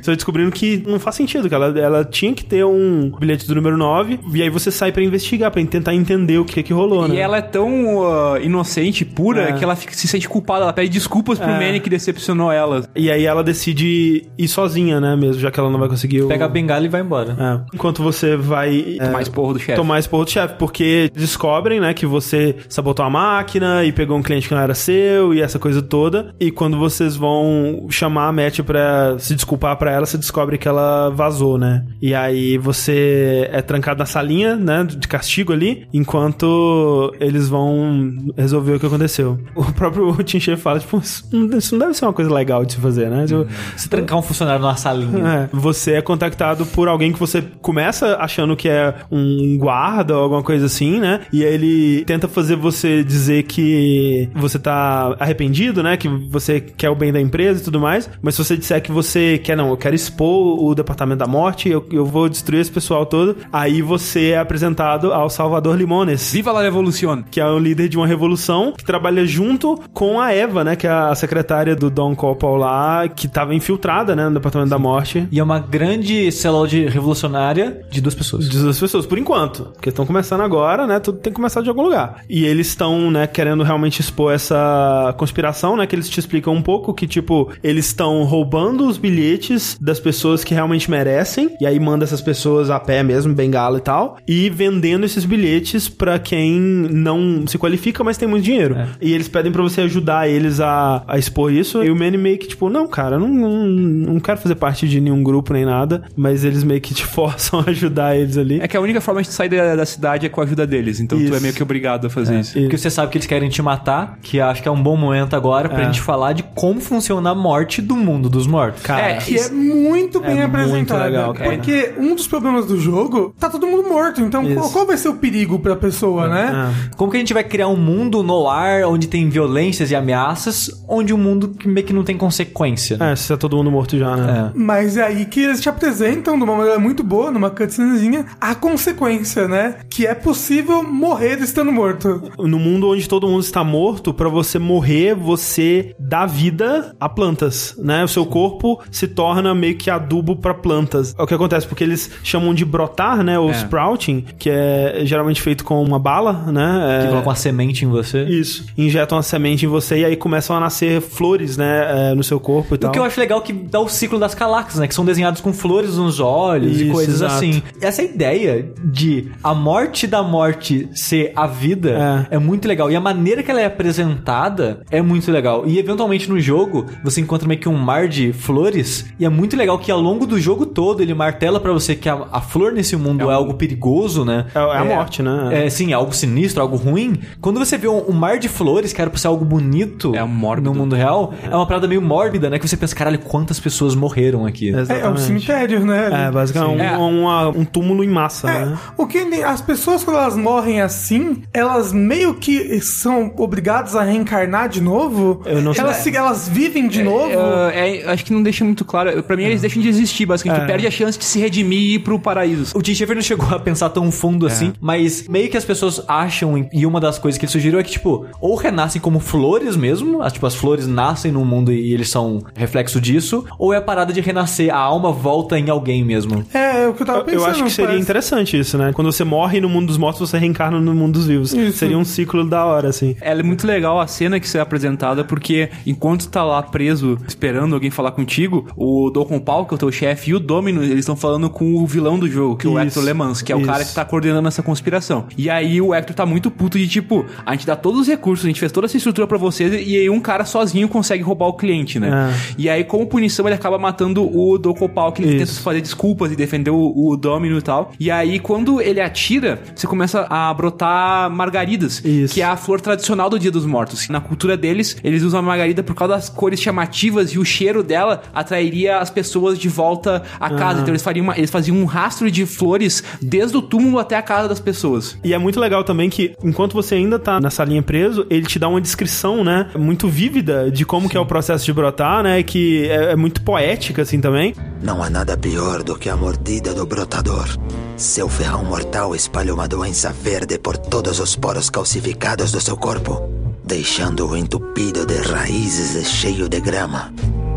você vai descobrindo que não faz sentido, que ela, ela tinha que ter um bilhete do número 9, e aí você sai pra investigar, pra tentar entender o que que rolou, né? E ela é tão ah, inocente, pura, É. que ela fica- se sente culpada. Ela pede desculpas pro É. Manny que decepcionou ela. E aí ela decide ir sozinha, né, mesmo, já que ela não vai conseguir o... Pega a bengala e vai embora. É. Enquanto você vai... é, Tomar esporro do chefe. Tomar esporro do chefe, porque descobrem, né, que você sabotou a máquina e pegou um cliente que não era seu e essa coisa toda. E quando vocês vão chamar a Matt pra se desculpar pra ela, você descobre que ela vazou, né? E aí você é trancado na salinha, né, de castigo ali, enquanto eles vão resolver o que aconteceu. O próprio Tim Schafer fala, tipo, isso não deve ser uma coisa legal de se fazer, né? Tipo, Se trancar um funcionário numa salinha. é, você é contactado por alguém que você começa achando que é um guarda ou alguma coisa assim, né? E aí ele tenta fazer você dizer que você tá arrependido, né? Que você quer o bem da empresa e tudo mais. Mas se você disser que você quer, não, eu quero expor o departamento da morte, eu, eu vou destruir esse pessoal todo, aí você é apresentado ao Salvador Limones. Viva la revolución! Que é o líder de uma revolução que trabalha junto com a Eva, né? Que é a secretária do Don Copal lá, que tava infiltrada, né, no Departamento da Morte. E é uma grande célula de revolucionária de duas pessoas. De duas pessoas, por enquanto. Porque estão começando agora, né? Tudo tem que começar de algum lugar. E eles estão, né, querendo realmente expor essa conspiração, né? Que eles te explicam um pouco que, tipo, eles estão roubando os bilhetes das pessoas que realmente merecem. E aí manda essas pessoas a pé mesmo, bengala e tal. E vendendo esses bilhetes pra quem não se qualifica, mas tem muito dinheiro. É. E eles pedem pra você ajudar eles a, a expor isso. E o Manny meio que, tipo, não, cara, não, não, não quero fazer parte de nenhum grupo nem nada. Mas eles meio que te forçam a ajudar eles ali. É que a única forma de sair da, da cidade é com a ajuda deles. Então tu Isso. é meio que obrigado a fazer isso. Porque você sabe que eles querem te matar, que acho que é um bom momento agora pra É. gente falar de como funciona a morte do mundo dos mortos. Cara, É, Que é muito bem muito apresentado. legal, cara. Porque um dos problemas do jogo, tá todo mundo morto. Então, Isso. qual, qual vai ser o perigo pra pessoa, né? É. Como que a gente vai criar um mundo no ar onde tem violências e ameaças, onde um mundo que meio que não tem consequência? É, se tá todo mundo morto já, né? É. Mas é aí que eles te apresentam de uma maneira muito boa, numa cutscenezinha, a consequência, né? Que é possível morrer estando morto. No mundo onde todo mundo está morto, pra você morrer, você dá vida a plantas, né? O seu corpo se torna meio que adubo pra plantas. É o que acontece porque eles chamam de brotar, né? Ou É. sprouting, que é geralmente feito com uma bala, né? Que É... coloca uma semente em você. Isso. Injetam a semente em você e aí começam a nascer flores, né? é, no seu corpo e tal. O que eu acho legal é que dá o ciclo das galáxias, né? Que são desenhados com flores nos olhos e Isso, coisas exato. assim. Essa ideia de a morte da morte ser a vida é. muito legal. E a maneira que ela é apresentada é muito legal. E eventualmente no jogo, você encontra meio que um mar de flores. E é muito legal que ao longo do jogo todo ele martela pra você que a, a flor nesse mundo é, algo perigoso, né? É- é a morte, né? É, sim, algo sinistro, algo ruim. Quando você vê um, um mar de flores, que era pra ser algo bonito É mórbido. no mundo real, é. uma parada meio mórbida, né? Que você pensa, caralho, quantas pessoas morreram aqui. É, é um Exatamente. cemitério, né? É, basicamente Sim. um, um túmulo em massa, É, né? o que as pessoas quando elas morrem assim, elas meio que são obrigadas a reencarnar de novo. Eu não sei. elas, se- elas vivem de novo. É, é, acho que não deixa muito claro. Pra mim, eles deixam de existir, basicamente. Tu perde a chance de se redimir e ir pro paraíso. O Tim Schafer não chegou a pensar tão fundo assim, mas meio que as pessoas acham, e uma das coisas que ele sugeriu é que, tipo, ou renascem como flores mesmo, as, tipo, as flores nascem no mundo e eles são reflexo disso, ou é a parada de renascer, a alma volta em alguém mesmo. É, é o que eu tava pensando. eu acho que seria parece. interessante isso, né? Quando você morre no mundo dos mortos, você reencarna no mundo dos vivos. Isso. Seria um ciclo da hora, assim. Ela é muito legal a cena que você é apresentada, porque enquanto tá lá preso, esperando alguém falar contigo, o Dokon Pau, que é o teu chefe, e o Domino, eles estão falando com o vilão do jogo, que é o Hector Le Mans, que é o isso. cara que tá coordenando essa conspiração. E aí o Hector tá muito puto de tipo, a gente dá todos os recursos, a gente fez toda essa estrutura pra vocês, e aí um cara sozinho consegue roubar o cliente, né? E aí, como punição, ele acaba matando o Dokon Pau, que ele Isso. tenta fazer desculpas e defender o, o Domino e tal. E aí, quando ele atira, você começa a brotar margaridas, Isso. que é a flor tradicional do Dia dos Mortos. Na cultura deles, eles usam a margarida por causa das cores chamativas e o cheiro dela atrairia as pessoas de volta à casa. Então eles faziam, uma- eles faziam um rastro de flores desde o túmulo até a casa das pessoas. E é muito legal também que, enquanto você ainda tá nessa linha preso, ele te dá uma descrição, né? Muito vívida de como que é o processo de brotar, né? Que é, é muito poética, assim, também. Não há nada pior do que a mordida do brotador. Seu ferrão mortal espalha uma doença verde por todos os poros calcificados do seu corpo, deixando-o entupido de raízes e cheio de grama,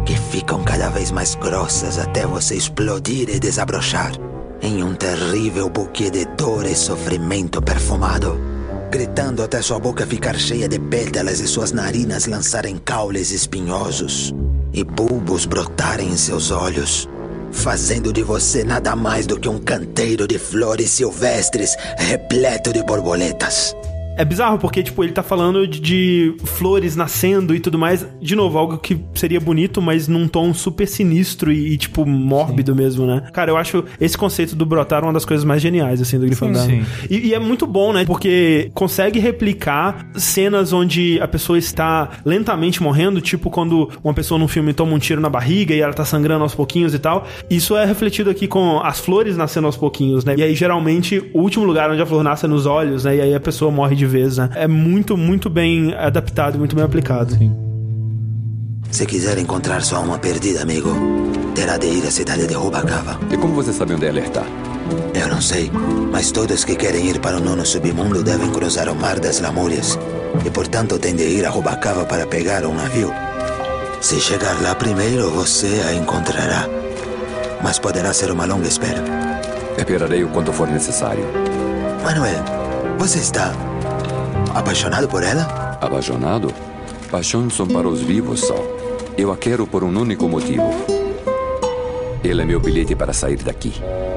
que ficam cada vez mais grossas até você explodir e desabrochar em um terrível buquê de dor e sofrimento perfumado. Gritando até sua boca ficar cheia de pétalas e suas narinas lançarem caules espinhosos e bulbos brotarem em seus olhos, fazendo de você nada mais do que um canteiro de flores silvestres repleto de borboletas. É bizarro, porque, tipo, ele tá falando de, de flores nascendo e tudo mais. De novo, algo que seria bonito, mas num tom super sinistro e, e, tipo, mórbido mesmo, né? Cara, eu acho esse conceito do brotar uma das coisas mais geniais, assim, do Grifandario. sim. E, e é muito bom, né? Porque consegue replicar cenas onde a pessoa está lentamente morrendo, tipo quando uma pessoa num filme toma um tiro na barriga e ela tá sangrando aos pouquinhos e tal. Isso é refletido aqui com as flores nascendo aos pouquinhos, né? E aí, geralmente, o último lugar onde a flor nasce é nos olhos, né? E aí a pessoa morre de vez, né? É muito, muito bem adaptado, muito bem aplicado. Se quiser encontrar sua alma perdida, amigo, terá de ir à cidade de Rubacava. E como você sabe onde ela está? Eu não sei, mas todos que querem ir para o nono submundo devem cruzar o Mar das Lamúrias. E portanto têm de ir a Rubacava para pegar um navio. Se chegar lá primeiro, você a encontrará. Mas poderá ser uma longa espera. Esperarei o quanto for necessário. Manuel, você está apaixonado por ela? Apaixonado? Paixões são para os vivos só. Eu a quero por um único motivo. Ele é meu bilhete para sair daqui.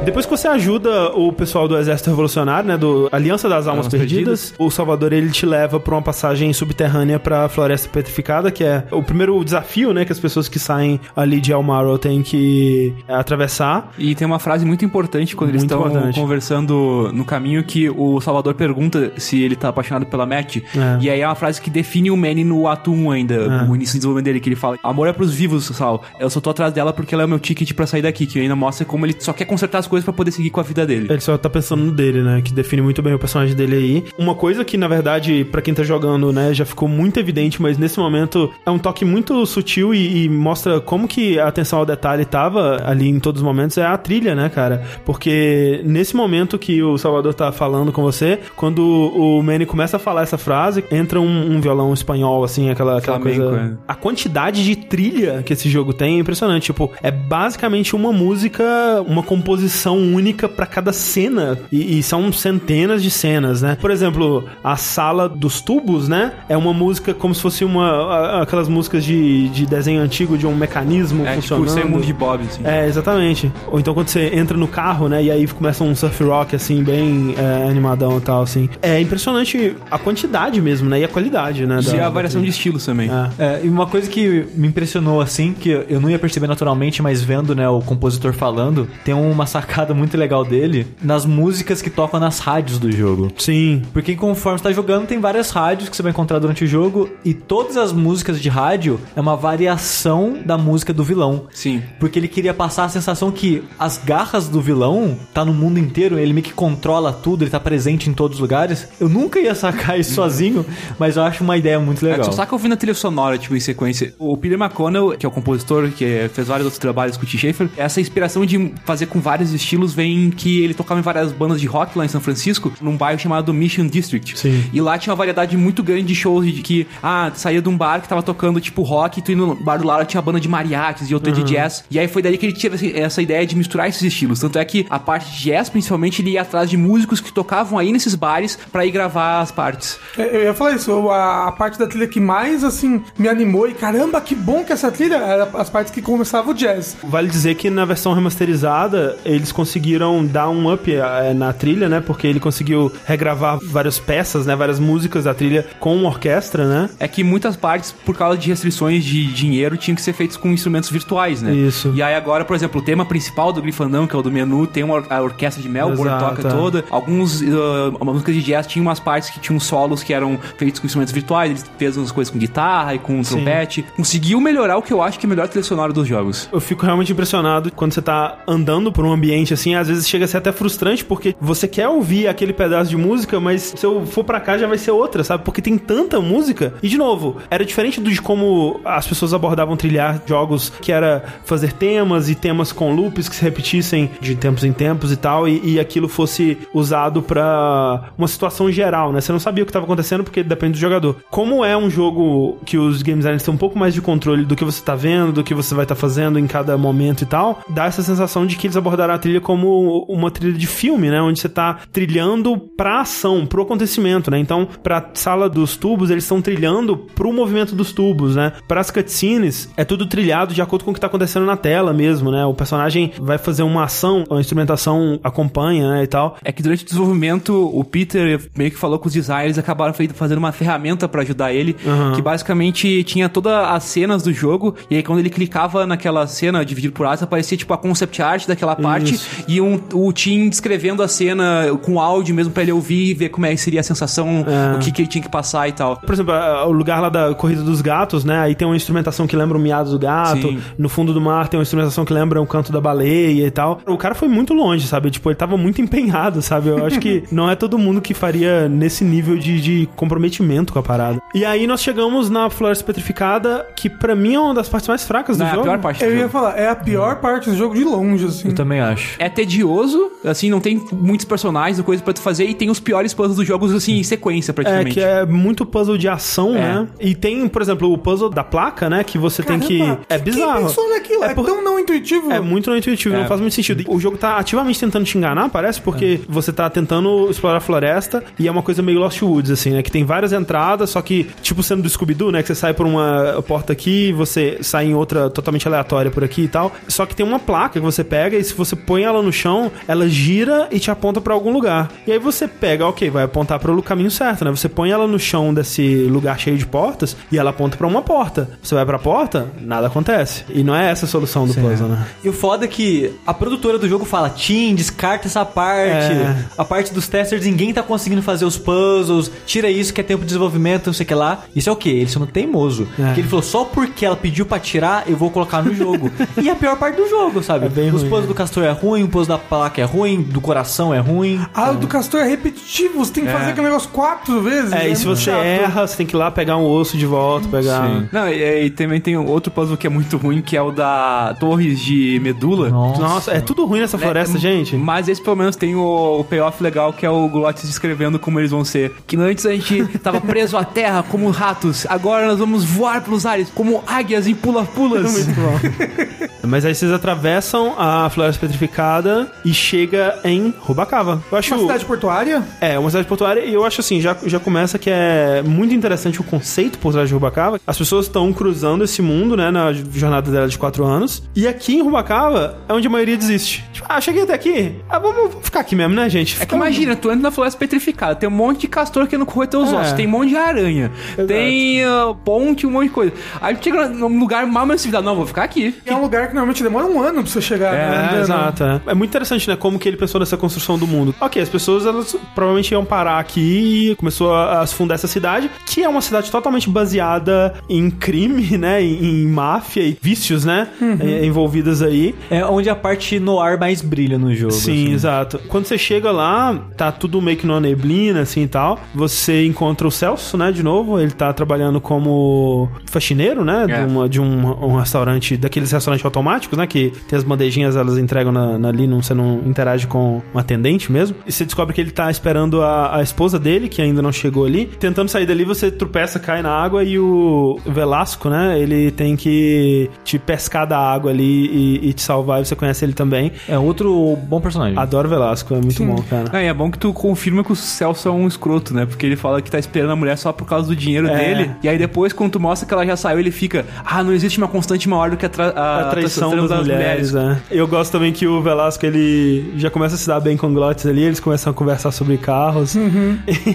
Depois que você ajuda o pessoal do Exército Revolucionário, né, do Aliança das Almas Almas Perdidas, Perdidas. o Salvador ele te leva pra uma passagem subterrânea pra Floresta Petrificada, que é o primeiro desafio, né, que as pessoas que saem ali de Elmarl têm que é, atravessar. E tem uma frase muito importante quando eles Muito estão importante. conversando no caminho que o Salvador pergunta se ele tá apaixonado pela Matt. É. E aí é uma frase que define o Manny no ato 1 ainda, É. o início do desenvolvimento dele, que ele fala: Amor é pros vivos, Sal. Eu só tô atrás dela porque ela é o meu ticket pra sair daqui. Que ainda mostra como ele só quer consertar as coisas pra poder seguir com a vida dele. Ele só tá pensando no dele, né? Que define muito bem o personagem dele aí. Uma coisa que, na verdade, pra quem tá jogando, né, já ficou muito evidente, mas nesse momento é um toque muito sutil e, e mostra como que a atenção ao detalhe tava ali em todos os momentos, é a trilha, né, cara? Porque nesse momento que o Salvador tá falando com você, quando o Manny começa a falar essa frase, entra um, um violão espanhol, assim, aquela, aquela coisa. é. A quantidade de trilha que esse jogo tem é impressionante. Tipo, é basicamente uma música, uma composição única pra cada cena. E, e são centenas de cenas, né? Por exemplo, a sala dos tubos, né? É uma música como se fosse uma. aquelas músicas de, de desenho antigo de um mecanismo É tipo funcionando. o Simon de Bob, assim. É, exatamente. Ou então quando você entra no carro, né? E aí começa um surf rock, assim, bem é, animadão e tal, assim. É impressionante a quantidade mesmo, né? E a qualidade, né? E da- a variação de estilos também. É. É, e uma coisa que me impressionou assim, que eu não ia perceber naturalmente, mas vendo, né, o compositor falando, tem uma sacada muito legal dele nas músicas que tocam nas rádios do jogo. Sim. Porque conforme você tá jogando, tem várias rádios que você vai encontrar durante o jogo, e todas as músicas de rádio é uma variação da música do vilão. Sim. Porque ele queria passar a sensação que as garras do vilão tá no mundo inteiro, ele meio que controla tudo, ele tá presente em todos os lugares. Eu nunca ia sacar isso sozinho, mas eu acho uma ideia muito É, legal. só saca ouvindo a trilha sonora, tipo, em sequência. O Peter McConnell, que é o compositor, que fez vários outros trabalhos com o T. Schaefer, essa inspiração de fazer com vários estilos vem que ele tocava em várias bandas de rock lá em São Francisco, num bairro chamado Mission District. Sim. E lá tinha uma variedade muito grande de shows de que, ah, saía de um bar que tava tocando, tipo, rock, e tu indo no bar do lado tinha uma banda de mariachis e outra de jazz. E aí foi daí que ele teve esse- essa ideia de misturar esses estilos. Tanto é que a parte de jazz, principalmente, ele ia atrás de músicos que tocavam aí nesses bares pra ir gravar as partes. É, Eu ia falar isso, a, a parte da trilha que mais, assim, me animou e caramba, que bom que essa trilha era as partes que começava o jazz. Vale dizer que na versão remasterizada eles conseguiram dar um up eh, na trilha, né? Porque ele conseguiu regravar várias peças, né? Várias músicas da trilha com uma orquestra, né? É que muitas partes, por causa de restrições de dinheiro, tinham que ser feitas com instrumentos virtuais, né? Isso. E aí agora, por exemplo, o tema principal do Grifandão, que é o do menu, tem uma or- a orquestra de Melbourne, Exato, toca é. toda. Alguns uh, músicas de jazz tinham umas partes que tinham solos que eram feitos com instrumentos virtuais, ele fez umas coisas com guitarra e com trompete. Conseguiu melhorar o que eu acho que é a melhor trilha sonora dos jogos. Eu fico realmente impressionado quando você tá andando por um ambiente assim, às vezes chega a ser até frustrante, porque você quer ouvir aquele pedaço de música, mas se eu for pra cá já vai ser outra, sabe? Porque tem tanta música. E de novo, era diferente de como as pessoas abordavam trilhar jogos, que era fazer temas e temas com loops que se repetissem de tempos em tempos e tal, e, e aquilo fosse usado pra uma situação geral, né? Você não sabia o que estava acontecendo porque depende do jogador. Como é um jogo que os game designers têm um pouco mais de controle do que você tá vendo, do que você vai estar fazendo em cada momento e tal, dá essa sensação de que eles abordaram a trilha como uma trilha de filme, né? Onde você tá trilhando pra ação, pro acontecimento, né? Então, pra sala dos tubos, eles estão trilhando pro movimento dos tubos, né? Pras cutscenes, é tudo trilhado de acordo com o que tá acontecendo na tela mesmo, né? O personagem vai fazer uma ação, a instrumentação acompanha, né? E tal. É que durante o desenvolvimento, o Peter meio que falou com os designers, acabaram fazendo uma ferramenta pra ajudar ele, Uhum. que basicamente tinha todas as cenas do jogo, e aí quando ele clicava naquela cena dividido por áreas, aparecia tipo a concept art daquela parte, Isso. e um, o Tim descrevendo a cena com áudio mesmo pra ele ouvir e ver como é que seria a sensação, É. o que, que ele tinha que passar e tal. Por exemplo, a- o lugar lá da Corrida dos Gatos, né? Aí tem uma instrumentação que lembra o miado do gato. Sim. No fundo do mar tem uma instrumentação que lembra o canto da baleia e tal. O cara foi muito longe, sabe? Tipo, ele tava muito empenhado, sabe? Eu acho que não é todo mundo que faria nesse nível de, de comprometimento com a parada. E aí nós chegamos na Floresta Petrificada, que pra mim é uma das partes mais fracas do Não, é a jogo. pior parte do Eu ia jogo. falar, é a pior parte do jogo de longe, assim. Eu também acho. É tedioso, assim, não tem muitos personagens ou coisa pra tu fazer, e tem os piores puzzles dos jogos, assim, em sequência, É, praticamente. que é muito puzzle de ação, É. né? E tem, por exemplo, o puzzle da placa, né? Que você tem que. Caramba, É bizarro. Quem pensou naquilo? É, por- tão não intuitivo. É muito não intuitivo, não faz muito sentido. O jogo tá ativamente tentando te enganar, parece, porque você tá tentando explorar a floresta e é uma coisa meio Lost Woods, assim, né? Que tem várias entradas, só que, tipo sendo do Scooby-Doo, né? Que você sai por uma porta aqui, você sai em outra totalmente aleatória por aqui e tal. Só que tem uma placa que você pega e se você põe ela no chão, ela gira e te aponta pra algum lugar. E aí você pega, ok, vai apontar pro caminho certo, né? Você põe ela no chão desse lugar cheio de portas e ela aponta pra uma porta. Você vai pra porta, nada acontece. E não é essa a solução do puzzle, né? E o foda é que a produtora do jogo fala: Tim, descarta essa parte. É. A parte dos testers, ninguém tá conseguindo fazer os puzzles. Tira isso que é tempo de desenvolvimento, não sei o que lá. Isso é o quê? Ele sendo teimoso. É. Porque ele falou: só porque ela pediu pra tirar, eu vou colocar no jogo. e é a pior parte do jogo, sabe? É bem os ruim, puzzles né? do Castor é ruim, o puzzle da placa é ruim, do coração é ruim. Ah, o do Castor é repetitivo. Você tem que fazer aquele negócio quatro vezes. É, e se muito você chato. erra, você tem que ir lá pegar um osso de volta, pegar. Não, e, e também tem outro puzzle que é muito ruim, que é o da Torres de Medula. Nossa, é tudo ruim nessa floresta, É, gente. Mas esse pelo menos tem o, o payoff legal que é o Glottis descrevendo como eles vão ser. Que antes a gente tava preso à terra como ratos, agora nós vamos voar pelos ares como águias em pula-pulas. Muito bom. Mas vocês atravessam a floresta petrificada e chega em Rubacava. Eu acho. Uma cidade portuária? É, uma cidade portuária e eu acho assim, já, já começa que é muito interessante o conceito por trás de Rubacava. As pessoas estão cruzando esse mundo, né, na jornada dela de quatro anos. E aqui em Rubacava é onde a maioria desiste. Tipo, ah, cheguei até aqui. Ah, vamos ficar aqui mesmo, né, gente? É que Fica- imagina, tu entra na floresta petrificada, tem um monte de castor que não corre teus É. ossos, tem um monte de aranha, tem ah, ponte, um monte de coisa. Aí tu chega num lugar mal menos civilizado, não, vou ficar aqui. É um lugar que normalmente demora um ano pra você chegar. né, É, andando. exato. É. É muito interessante, né? Como que ele pensou nessa construção do mundo. Ok, as pessoas elas provavelmente iam parar aqui e começou a, a se fundar essa cidade, que é uma cidade totalmente baseada em crime, né? Em, em máfia e vícios, né? é, envolvidas aí. É onde a parte no ar mais brilha no jogo. Sim, assim. exato. Quando você chega lá, tá tudo meio que numa neblina, assim e tal. Você encontra o Celso, né, de novo. Ele tá trabalhando como faxineiro, né? É. De, uma- de um, um restaurante, daqueles restaurantes automáticos, né? Que tem as bandejinhas, elas entregam na, na- ali, não, você não interage com um atendente mesmo. E você descobre que ele tá esperando a, a esposa dele, que ainda não chegou ali. Tentando sair dali, você tropeça, cai na água e o Velasco, né? Ele tem que te pescar da água ali e, e te salvar. E você conhece ele também. É outro bom personagem. Adoro Velasco, é muito bom, cara. E é bom que tu confirma que o Celso é um escroto, né? Porque ele fala que tá esperando a mulher só por causa do dinheiro É. dele. E aí depois, quando tu mostra que ela já saiu, ele fica: Ah, não existe uma constante maior do que a, tra a, A traição das, das mulheres, né? Eu gosto também que o Velasco, ele já começa a se dar bem com o Glottis ali, eles começam a conversar sobre carros.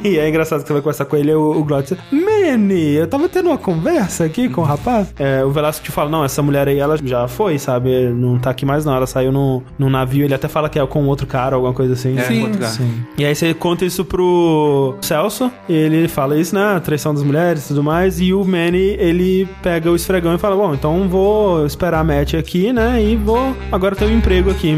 E é engraçado que você vai conversar com ele, o, o Glottis, Manny, eu tava tendo uma conversa aqui com o rapaz. É, o Velasco te fala, não, essa mulher aí, ela já foi, sabe? Não tá aqui mais não, ela saiu num, num navio, ele até fala que é com outro cara, alguma coisa assim. É, Sim. outro cara. E aí você conta isso pro Celso, e ele fala isso, né? Traição das mulheres e tudo mais. E o Manny, ele pega o esfregão e fala: Bom, então vou esperar a match aqui, né? E vou agora ter um emprego aqui.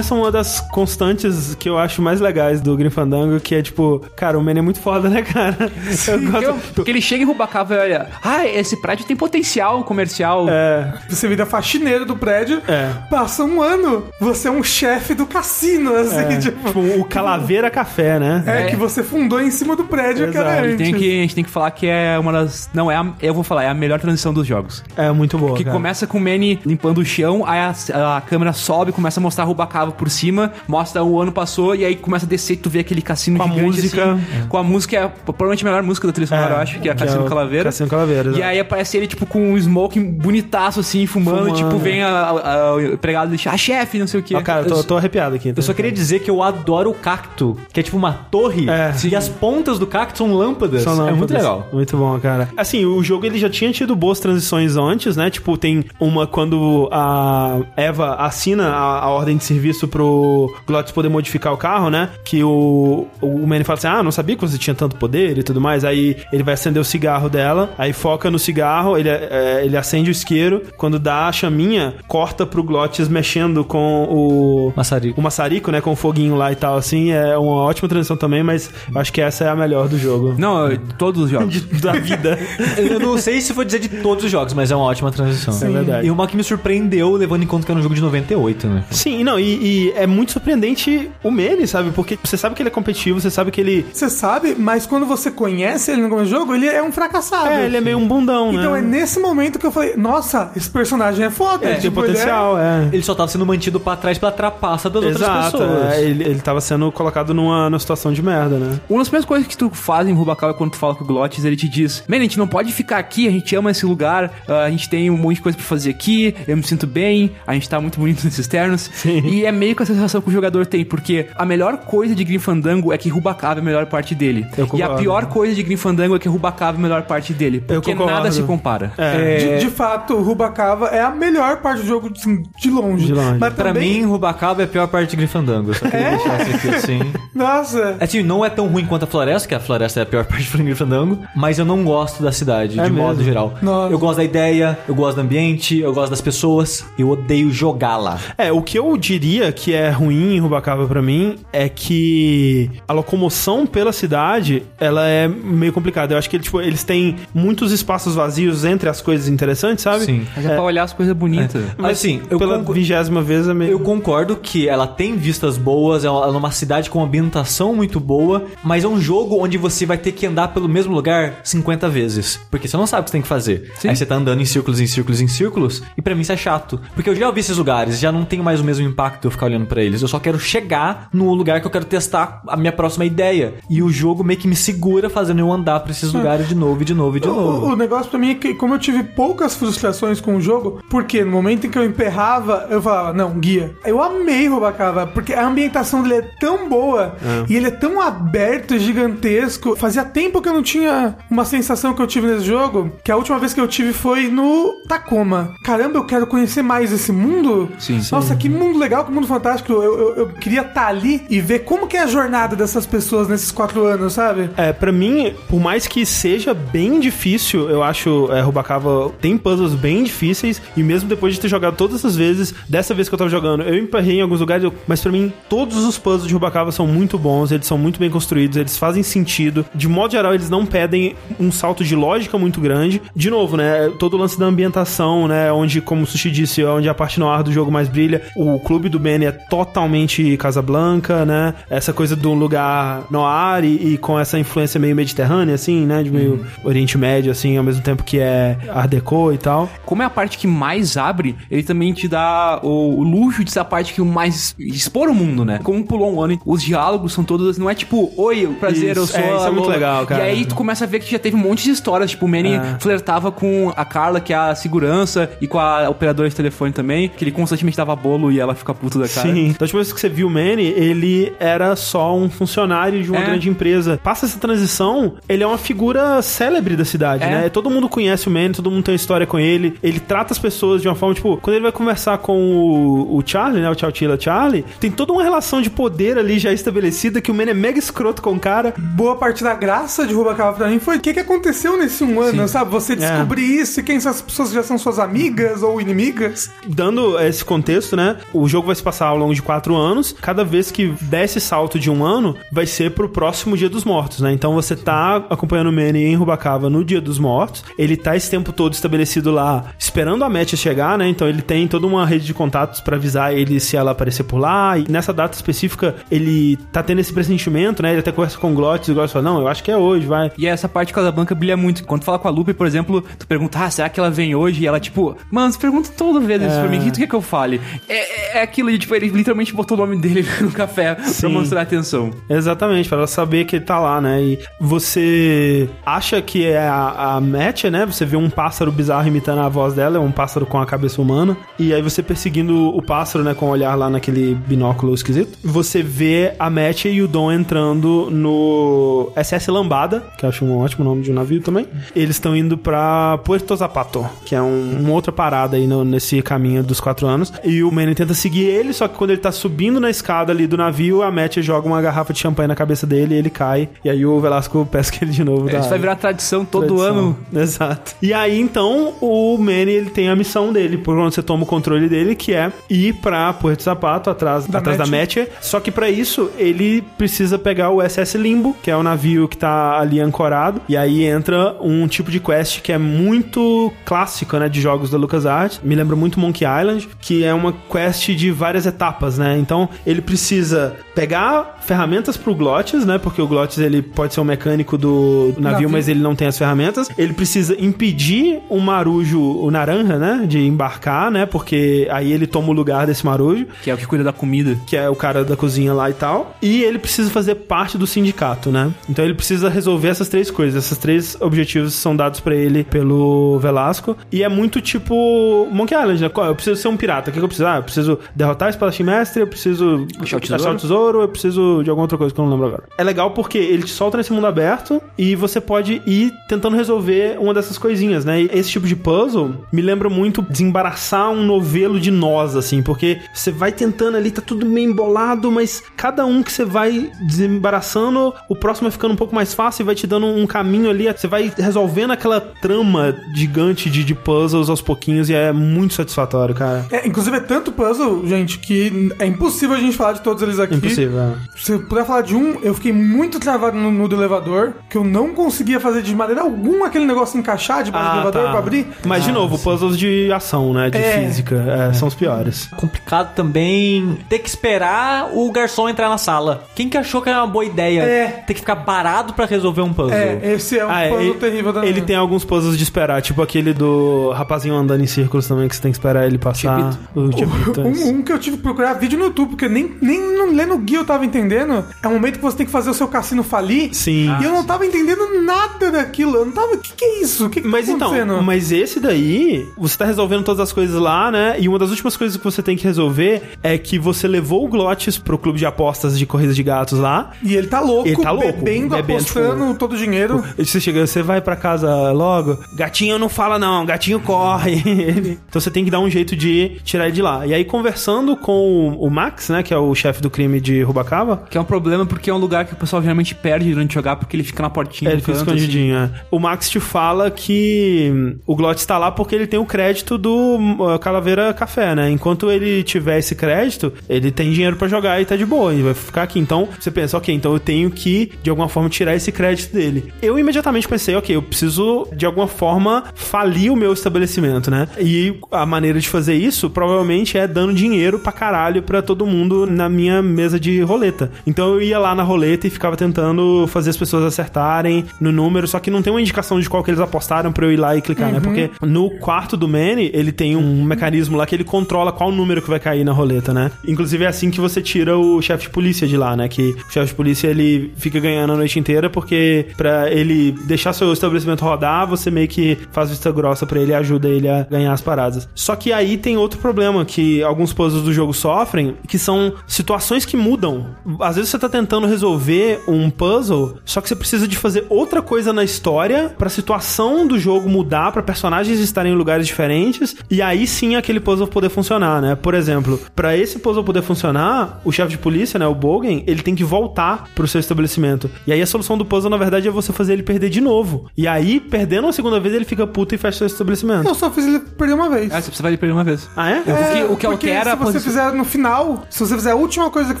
Aí começa uma das constantes que eu acho mais legais do Grim Fandango, que é tipo, cara, o Manny é muito foda, né, cara? Eu Porque, gosto. porque ele chega em Rubacava e olha: Ah, esse prédio tem potencial comercial. É, Você vira faxineiro do prédio, É. passa um ano, você é um chefe do cassino, assim, é, tipo... tipo, o Calaveira Café, né? É, É. que você fundou em cima do prédio antes. Tem que, a gente tem que falar que é uma das. Não, é a, eu vou falar, é a melhor transição dos jogos. É muito boa. Que cara. começa com o Manny limpando o chão, aí a, a câmera sobe, começa a mostrar Rubacava por cima, mostra o ano passou e aí começa a descer e tu vê aquele cassino Com a gigante, música. assim, com a música, é provavelmente a melhor música da trilha sonora, eu acho, que é a Cassino o Calaveira. Cassino Calaveira, E aí aparece ele, tipo, com um smoking bonitaço, assim, fumando, Fumando. tipo, vem a, a, a- o empregado deixar, ah, chefe, não sei o quê. Ó, cara, eu tô, tô arrepiado aqui. Eu só queria dizer que eu adoro o cacto, que é tipo uma torre, É. e as pontas do cacto são lâmpadas. São É muito lâmpadas. legal. Muito bom, cara. Assim, o jogo ele já tinha tido boas transições antes, né? Tipo, tem uma quando a Eva assina a, a ordem de serviço pro Glottis poder modificar o carro, né? Que o, o Manny fala assim: Ah, não sabia que você tinha tanto poder e tudo mais. Aí ele vai acender o cigarro dela, aí foca no cigarro, ele, é, ele acende o isqueiro. Quando dá a chaminha, corta pro Glottis mexendo com o. Maçarico. O maçarico, né? Com o foguinho lá e tal, assim. É uma ótima transição também, mas eu acho que essa é a melhor do jogo. Não, de todos os jogos. De- da vida. Eu não sei se vou dizer de todos os jogos, mas é uma ótima transição. É verdade. E uma que me surpreendeu, levando em conta que era um jogo de 98, né? Sim, não, e, e é muito surpreendente o Manny, sabe? Porque você sabe que ele é competitivo, você sabe que ele. Você sabe, mas quando você conhece ele no jogo, ele é um fracassado. É, ele é meio um bundão, Então é né? nesse momento que eu falei, nossa, esse personagem é foda. Ele tem Tipo, ele potencial, é. Ele só tava sendo mantido pra trás pela trapaça das outras Exato, pessoas. é, ele, ele tava sendo colocado numa, numa situação de merda, né? Uma das primeiras coisas que tu faz em Rubacal é quando tu fala com o Glottis, ele te diz: Man, a gente não pode ficar aqui, a gente ama esse lugar, ah, a gente tem um monte de coisa pra fazer aqui, eu me sinto bem, a gente tá muito bonito nesses ternos. E é meio que a sensação que o jogador tem, porque a melhor coisa de Grim Fandango é que Rubacava é a melhor parte dele. Eu E a pior coisa de Grim Fandango é que Rubacava é a melhor parte dele. Porque nada se compara. É. De, de fato, Rubacava é a melhor parte do jogo, assim, de longe. De longe. Mas Pra também, mim, Rubacaba é a pior parte de Grifandango. Só queria deixar isso aqui assim. Nossa. É assim, não é tão ruim quanto a floresta, que a floresta é a pior parte de Grifandango, mas eu não gosto da cidade, É de mesmo? modo geral. Nossa. Eu gosto da ideia, eu gosto do ambiente, eu gosto das pessoas, eu odeio jogar lá. É, o que eu diria que é ruim em Rubacava pra mim é que a locomoção pela cidade, ela é meio complicada. Eu acho que tipo, eles têm muitos espaços vazios entre as coisas interessantes, sabe? Sim. Mas é, pra olhar as coisas bonitas. Mas Assim, eu pela vigésima vez é meio... Eu concordo que ela tem vistas boas, ela é uma cidade com ambientação muito boa, mas é um jogo onde você vai ter que andar pelo mesmo lugar 50 vezes. Porque você não sabe o que você tem que fazer. Aí você tá andando em círculos, em círculos, em círculos, e pra mim isso é chato. Porque eu já vi esses lugares, já não tenho mais o mesmo impacto eu ficar olhando pra eles. Eu só quero chegar no lugar que eu quero testar a minha próxima ideia. E o jogo meio que me segura fazendo eu andar pra esses lugares de novo, e de novo, e de O, o novo. negócio pra mim é que, como eu tive poucas frustrações com o jogo, porque no momento em que eu emperrava, eu falava, não, guia. Eu amei Robacava, porque a ambientação dele é tão boa e ele é tão aberto gigantesco. Fazia tempo que eu não tinha uma sensação que eu tive nesse jogo, que a última vez que eu tive foi no Tacoma. Caramba, eu quero conhecer mais esse mundo. Sim. Nossa, que mundo legal, que mundo fantástico. Eu, eu, eu queria estar ali e ver como que é a jornada dessas pessoas nesses quatro anos, sabe? É, pra mim, por mais que seja bem difícil, eu acho é, Rubacava tem puzzles bem difíceis e mesmo depois de ter jogado todas essas vezes, dessa vez que eu tava jogando, eu emperrei em alguns lugares, eu- mas pra mim todos os puzzles de Rubacava são muito bons, eles são muito bem construídos, eles fazem sentido. De modo geral, eles não pedem um salto de lógica muito grande. De novo, né, todo o lance da ambientação, né, onde, como o Sushi disse, onde a parte noir do jogo mais brilha, o clube do Ben é totalmente Casablanca, né? Essa coisa de um lugar noir e, e com essa influência meio mediterrânea, assim, né? De meio Oriente Médio, assim, ao mesmo tempo que é Art Deco e tal. Como é a parte que mais abre, ele também te dá o, o luxo de ser a parte que mais expor o mundo, né? Como pulou um ano, os diálogos são todos, não é tipo, oi, prazer, eu Isso, sou é, isso a é muito legal, cara. E aí tu começa a ver que já teve um monte de histórias, tipo, o Manny É. flertava com a Carla, que é a segurança, e com a operadora de telefone também, que ele constantemente dava bolo e ela fica puta da cara. Sim. Da última vez que você viu o Manny, ele era só um funcionário de uma É. grande empresa. Passa essa transição, ele é uma figura célebre da cidade, É. né? Todo mundo conhece o Manny, todo mundo tem uma história com ele. Ele trata as pessoas de uma forma, tipo, quando ele vai conversar com o, o Charlie, né? O Chowchilla Charlie, tem toda uma relação de poder ali já estabelecida que o Manny é mega escroto com o cara. boa parte da graça de Rubacava pra mim foi o que, que aconteceu nesse um ano, sabe? Você descobrir isso e quem são as pessoas que já são suas amigas ou inimigas. Dando esse contexto, né? O jogo vai se passar ao longo de quatro anos. Cada vez que der esse salto de um ano, vai ser pro próximo Dia dos Mortos, né? Então você tá acompanhando o Manny em Rubacava no Dia dos Mortos. Ele tá esse tempo todo estabelecido lá, esperando a Match chegar, né? Então ele tem toda uma rede de contatos pra avisar ele se ela aparecer por lá. E nessa data específica, ele tá tendo esse pressentimento, né? Ele até conversa com o Glottis e o Glottis fala: Não, eu acho que é hoje, vai. E essa parte de Casablanca brilha muito. Quando tu fala com a Lupe, por exemplo, tu pergunta, ah, será que ela vem hoje? E ela, tipo, mano, você pergunta toda vez isso pra mim, o que tu quer que eu fale? É, é aquilo de, tipo, ele literalmente botou o nome dele no café pra Sim. mostrar atenção. Exatamente, para ela saber que ele tá lá, né? E você acha que é a, a Matt, né? Você vê um pássaro bizarro imitando a voz dela, é um pássaro com a cabeça humana. E aí você perseguindo o pássaro, né? Com o olhar lá naquele binóculo esquisito. Você vê a Matt e o Dom entrando no SS Lambada, que eu acho um ótimo nome de um navio também. Eles estão indo pra Puerto Zapato, que é um- uma outra parada aí no- nesse caminho dos quatro anos. E o Manny tenta seguir ele, só que quando ele tá subindo na escada ali do navio, a Matt joga uma garrafa de champanhe na cabeça dele e ele cai. E aí o Velasco pesca ele de novo. da Isso vai virar tradição todo Tradição. ano. Exato. E aí, então, o Manny, ele tem a missão dele, por quando você toma o controle dele, que é ir pra Puerto Zapato, atrás Da atrás da Match. Só que pra isso, ele precisa pegar o SS Limbo, que é o navio que tá ali ancorado. E aí entra um tipo de quest que é muito clássico, né, de jogos da LucasArts. Me lembra muito Monkey Island, que é uma quest de várias etapas, né? Então, ele precisa pegar ferramentas pro Glottis, né? Porque o Glottis, ele pode ser o mecânico do navio, Navio. mas ele não tem as ferramentas. Ele precisa impedir o marujo, o naranja, né? De embarcar, né? Porque aí ele toma o lugar desse marujo Que é o que cuida da comida. que é o cara da cozinha lá e tal. E ele precisa fazer parte do sindicato, né? Então ele precisa resolver essas três coisas. Esses três objetivos são dados pra ele pelo Velasco. E é muito tipo Monkey Island, né? Eu preciso ser um pirata. O que que eu preciso? Ah, eu preciso derrotar o espadachim mestre, eu preciso Achar o tesouro? achar o tesouro, eu preciso de alguma outra coisa que eu não lembro agora. É legal porque ele te solta nesse mundo aberto e você pode ir tentando resolver uma dessas coisinhas, né? E esse tipo de puzzle me lembra muito desembaraçar um novelo de nós, assim, porque você vai tentando ali, tá tudo meio embolado, mas cada um que você vai desembaraçando, o próximo vai ficando um pouco mais fácil e vai te dando um caminho ali. Você vai resolvendo aquela trama gigante de, de puzzles aos pouquinhos e é muito satisfatório, cara. É, inclusive é tanto puzzle, gente, que é impossível a gente falar de todos eles aqui. Impossível. é. Se eu puder falar de um, eu fiquei muito travado no, no do elevador, que eu não conseguia fazer de maneira alguma aquele negócio encaixar debaixo do elevador pra abrir. Mas, de novo, puzzles de ação, né? De É. física. é, São os piores. Complicado também ter que esperar o garçom entrar na sala. Quem que achou que era uma boa ideia É. ter que ficar parado pra resolver um puzzle? É, esse é um Ah, puzzle ele, terrível da ele tem alguns puzzles de esperar, tipo aquele do rapazinho andando em círculos também, que você tem que esperar ele passar. O Chipito. Um, um que eu tive que procurar vídeo no YouTube, porque nem, nem no, lendo o guia eu tava entendendo. É um momento que você tem que fazer o seu cassino falir. Sim. E eu não tava entendendo nada daquilo. Eu não tava. O que, que é isso? O que, que Mas tá então, mas esse daí, você tá resolvendo todas as coisas lá, né? E uma das últimas coisas que você tem que resolver é que você levou o Glottis pro clube de apostas de corridas de gatos lá. E ele tá louco, Ele tá louco, bebendo, bebendo, apostando tipo, todo o dinheiro. Você chega, você vai pra casa logo, gatinho não fala não, gatinho corre. então você tem que dar um jeito de tirar ele de lá. E aí conversando com o Max, né, que é o chefe do crime de Rubacava, Que é um problema porque é um lugar que o pessoal geralmente perde durante jogar porque ele fica na portinha. É, ele fica canto, assim. escondidinho, é. O Max te fala que hum, o Glottis tá lá porque ele tem o crédito do hum, Calaveira Café, né? Enquanto ele tiver esse crédito, ele tem dinheiro pra jogar e tá de boa, e vai ficar aqui. Então, você pensa, ok, então eu tenho que, de alguma forma, tirar esse crédito dele. Eu imediatamente pensei, ok, eu preciso, de alguma forma, falir o meu estabelecimento, né? E a maneira de fazer isso, provavelmente, é dando dinheiro pra caralho pra todo mundo na minha mesa de roleta. Então, eu ia lá na roleta e ficava tentando fazer as pessoas acertarem no número, só que não tem uma indicação de qual que eles apostaram pra eu ir lá e clicar, né? Porque no quarto do Manny, ele tem um mecanismo lá que ele controla qual número que vai cair na roleta, né? Inclusive é assim que você tira o chefe de polícia de lá, né? Que o chefe de polícia ele fica ganhando a noite inteira porque pra ele deixar seu estabelecimento rodar, você meio que faz vista grossa pra ele e ajuda ele a ganhar as paradas. Só que aí tem outro problema que alguns puzzles do jogo sofrem, que são situações que mudam. Às vezes você tá tentando resolver um puzzle, só que você precisa de fazer outra coisa na história pra situação do jogo mudar, pra personagens estarem em lugares diferentes, e aí sim aquele puzzle poder funcionar, né? Por exemplo, pra esse puzzle poder funcionar, o chefe de polícia, né, o Bogen, ele tem que voltar pro seu estabelecimento. E aí a solução do puzzle, na verdade, é você fazer ele perder de novo. E aí, perdendo a segunda vez, ele fica puto e fecha seu estabelecimento. Eu só fiz ele perder uma vez. É, você precisa perder uma vez. Ah, é? o que, o que é a você fizer no final, se você fizer a última coisa que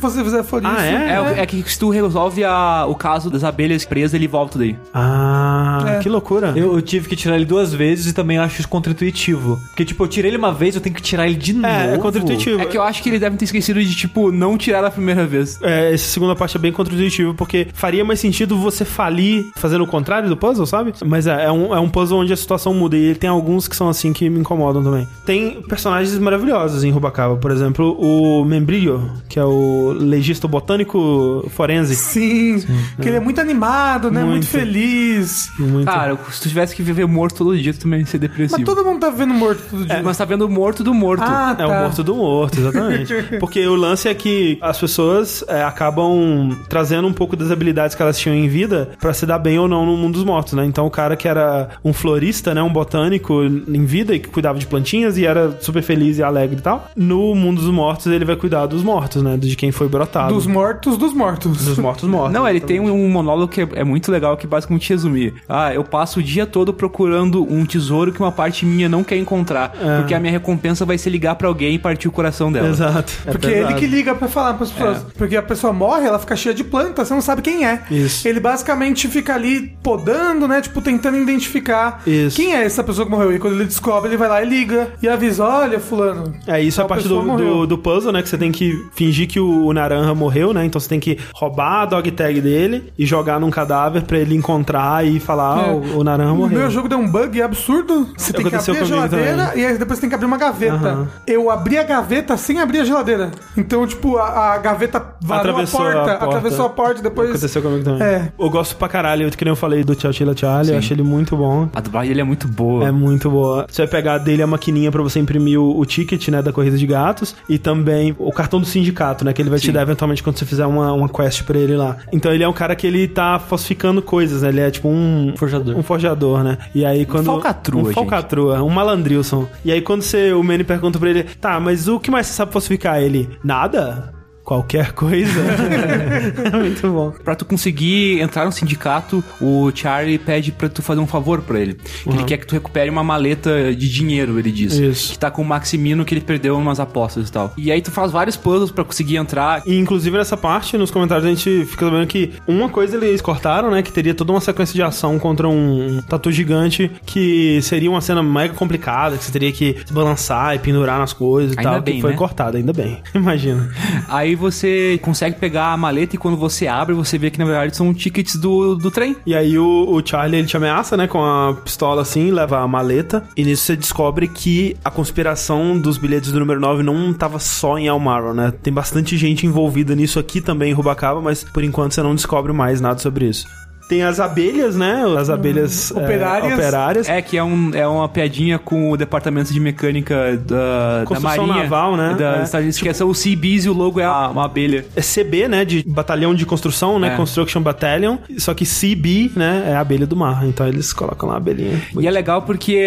você fizer for Ah, isso. é? É, é que se tu resolve a- o caso das abelhas presas, ele volta daí. Ah, É. que loucura. Eu, eu tive que tirar ele duas vezes e também acho isso contra-intuitivo. Porque, tipo, eu tirei ele uma vez, eu tenho que tirar ele de novo. É, é contra-intuitivo. É que eu acho que eles devem ter esquecido de, tipo, não tirar da primeira vez. É, essa segunda parte é bem contra-intuitivo, porque faria mais sentido você falir fazendo o contrário do puzzle, sabe? Mas é, é um, é um puzzle onde a situação muda, e tem alguns que são assim que me incomodam também. Tem personagens maravilhosos em Rubacava. Rubacaba. Por exemplo, o Membrillo, que é o legista botânico forense. Sim, que ele é muito animado, né? Muito, Muito. feliz. Muito. Cara, se tu tivesse que viver morto todo dia, tu também ia ser depressivo. Mas todo mundo tá vendo morto todo dia. É, mas tá vendo o morto do morto. Ah, É o tá. morto do morto, exatamente. Porque o lance é que as pessoas é, acabam trazendo um pouco das habilidades que elas tinham em vida pra se dar bem ou não no mundo dos mortos, né? Então o cara que era um florista, né, um botânico em vida e que cuidava de plantinhas e era super feliz e alegre e tal, no mundo dos mortos ele vai cuidar dos mortos, né? De quem foi brotado. Dos mortos dos mortos. Dos mortos mortos. Não, ele tem um monólogo que é, é muito legal, que basicamente resumir. Ah, eu passo o dia todo procurando um tesouro que uma parte minha não quer encontrar. Porque a minha recompensa vai ser ligar pra alguém e partir o coração dela. Exato. É Porque é pesado. ele que liga pra falar pras pessoas. Porque a pessoa morre, ela fica cheia de planta, você não sabe quem é. Isso. Ele basicamente fica ali podando, né? Tipo, tentando identificar Isso. quem é essa pessoa que morreu. E quando ele descobre, ele vai lá e liga e avisa: olha, fulano. É, isso é parte pessoa do, morreu. Do, do puzzle, né? Que você tem que fingir que o, o Naranja morreu, né? Então você tem que roubar a dog tag dele e jogar num cadáver pra ele encontrar e falar, ah, É. o, o Naranja O morreu. meu jogo deu um bug absurdo. Você tem que abrir a comigo geladeira também. e aí depois tem que abrir uma gaveta. Aham. Eu abri a gaveta sem abrir a geladeira. Então, tipo, a, a gaveta varou Atravessou a, a porta, porta. atravessou a porta e depois. Aconteceu comigo também. É. Eu gosto pra caralho, que nem eu falei do Tchau Chila Charlie, eu acho ele muito bom. A dublagem dele é muito boa. É muito boa. Você vai pegar dele a maquininha pra você imprimir o, o ticket, né, da corrida de gatos e também o cartão do sindicato, né, que ele vai te Sim. dar eventualmente quando você fizer uma, uma quest pra ele lá. Então ele é um cara que ele tá falsificando coisas, né? Ele é tipo um Forjador. um forjador, né? E aí quando falcatrua, um gente. falcatrua, um malandrilson. E aí quando você o Manny pergunta pra ele: "Tá, mas o que mais você sabe falsificar?" Ele: "Nada." Qualquer coisa. é muito bom. Pra tu conseguir entrar no sindicato, o Charlie pede pra tu fazer um favor pra ele. Que Ele quer que tu recupere uma maleta de dinheiro, ele diz. Isso. Que tá com o Maximino que ele perdeu umas apostas e tal. E aí tu faz vários puzzles pra conseguir entrar. E inclusive nessa parte, nos comentários, a gente fica sabendo que uma coisa eles cortaram, né? Que teria toda uma sequência de ação contra um tatu gigante, que seria uma cena mega complicada, que você teria que se balançar e pendurar nas coisas e Ainda tal. bem, que foi né? cortado, ainda bem. Imagina. Aí você consegue pegar a maleta e quando você abre, você vê que na verdade são tickets do, do trem. E aí o, o Charlie ele te ameaça, né? Com a pistola assim, leva a maleta. E nisso você descobre que a conspiração dos bilhetes do número 9 não tava só em Almaro, né? Tem bastante gente envolvida nisso aqui também em Rubacaba, mas por enquanto você não descobre mais nada sobre isso. Tem as abelhas, né? As abelhas é, Operárias. operárias. É que é, um, é uma piadinha com o departamento de mecânica da, da Construção Marinha. naval, né? Da, É. dos Estados Unidos, que são os CBs e o logo é a- uma abelha. É CB, né? De batalhão de construção, né? É. Construction Battalion. Só que CB, né? É a abelha do mar. Então eles colocam lá a abelhinha. E é legal porque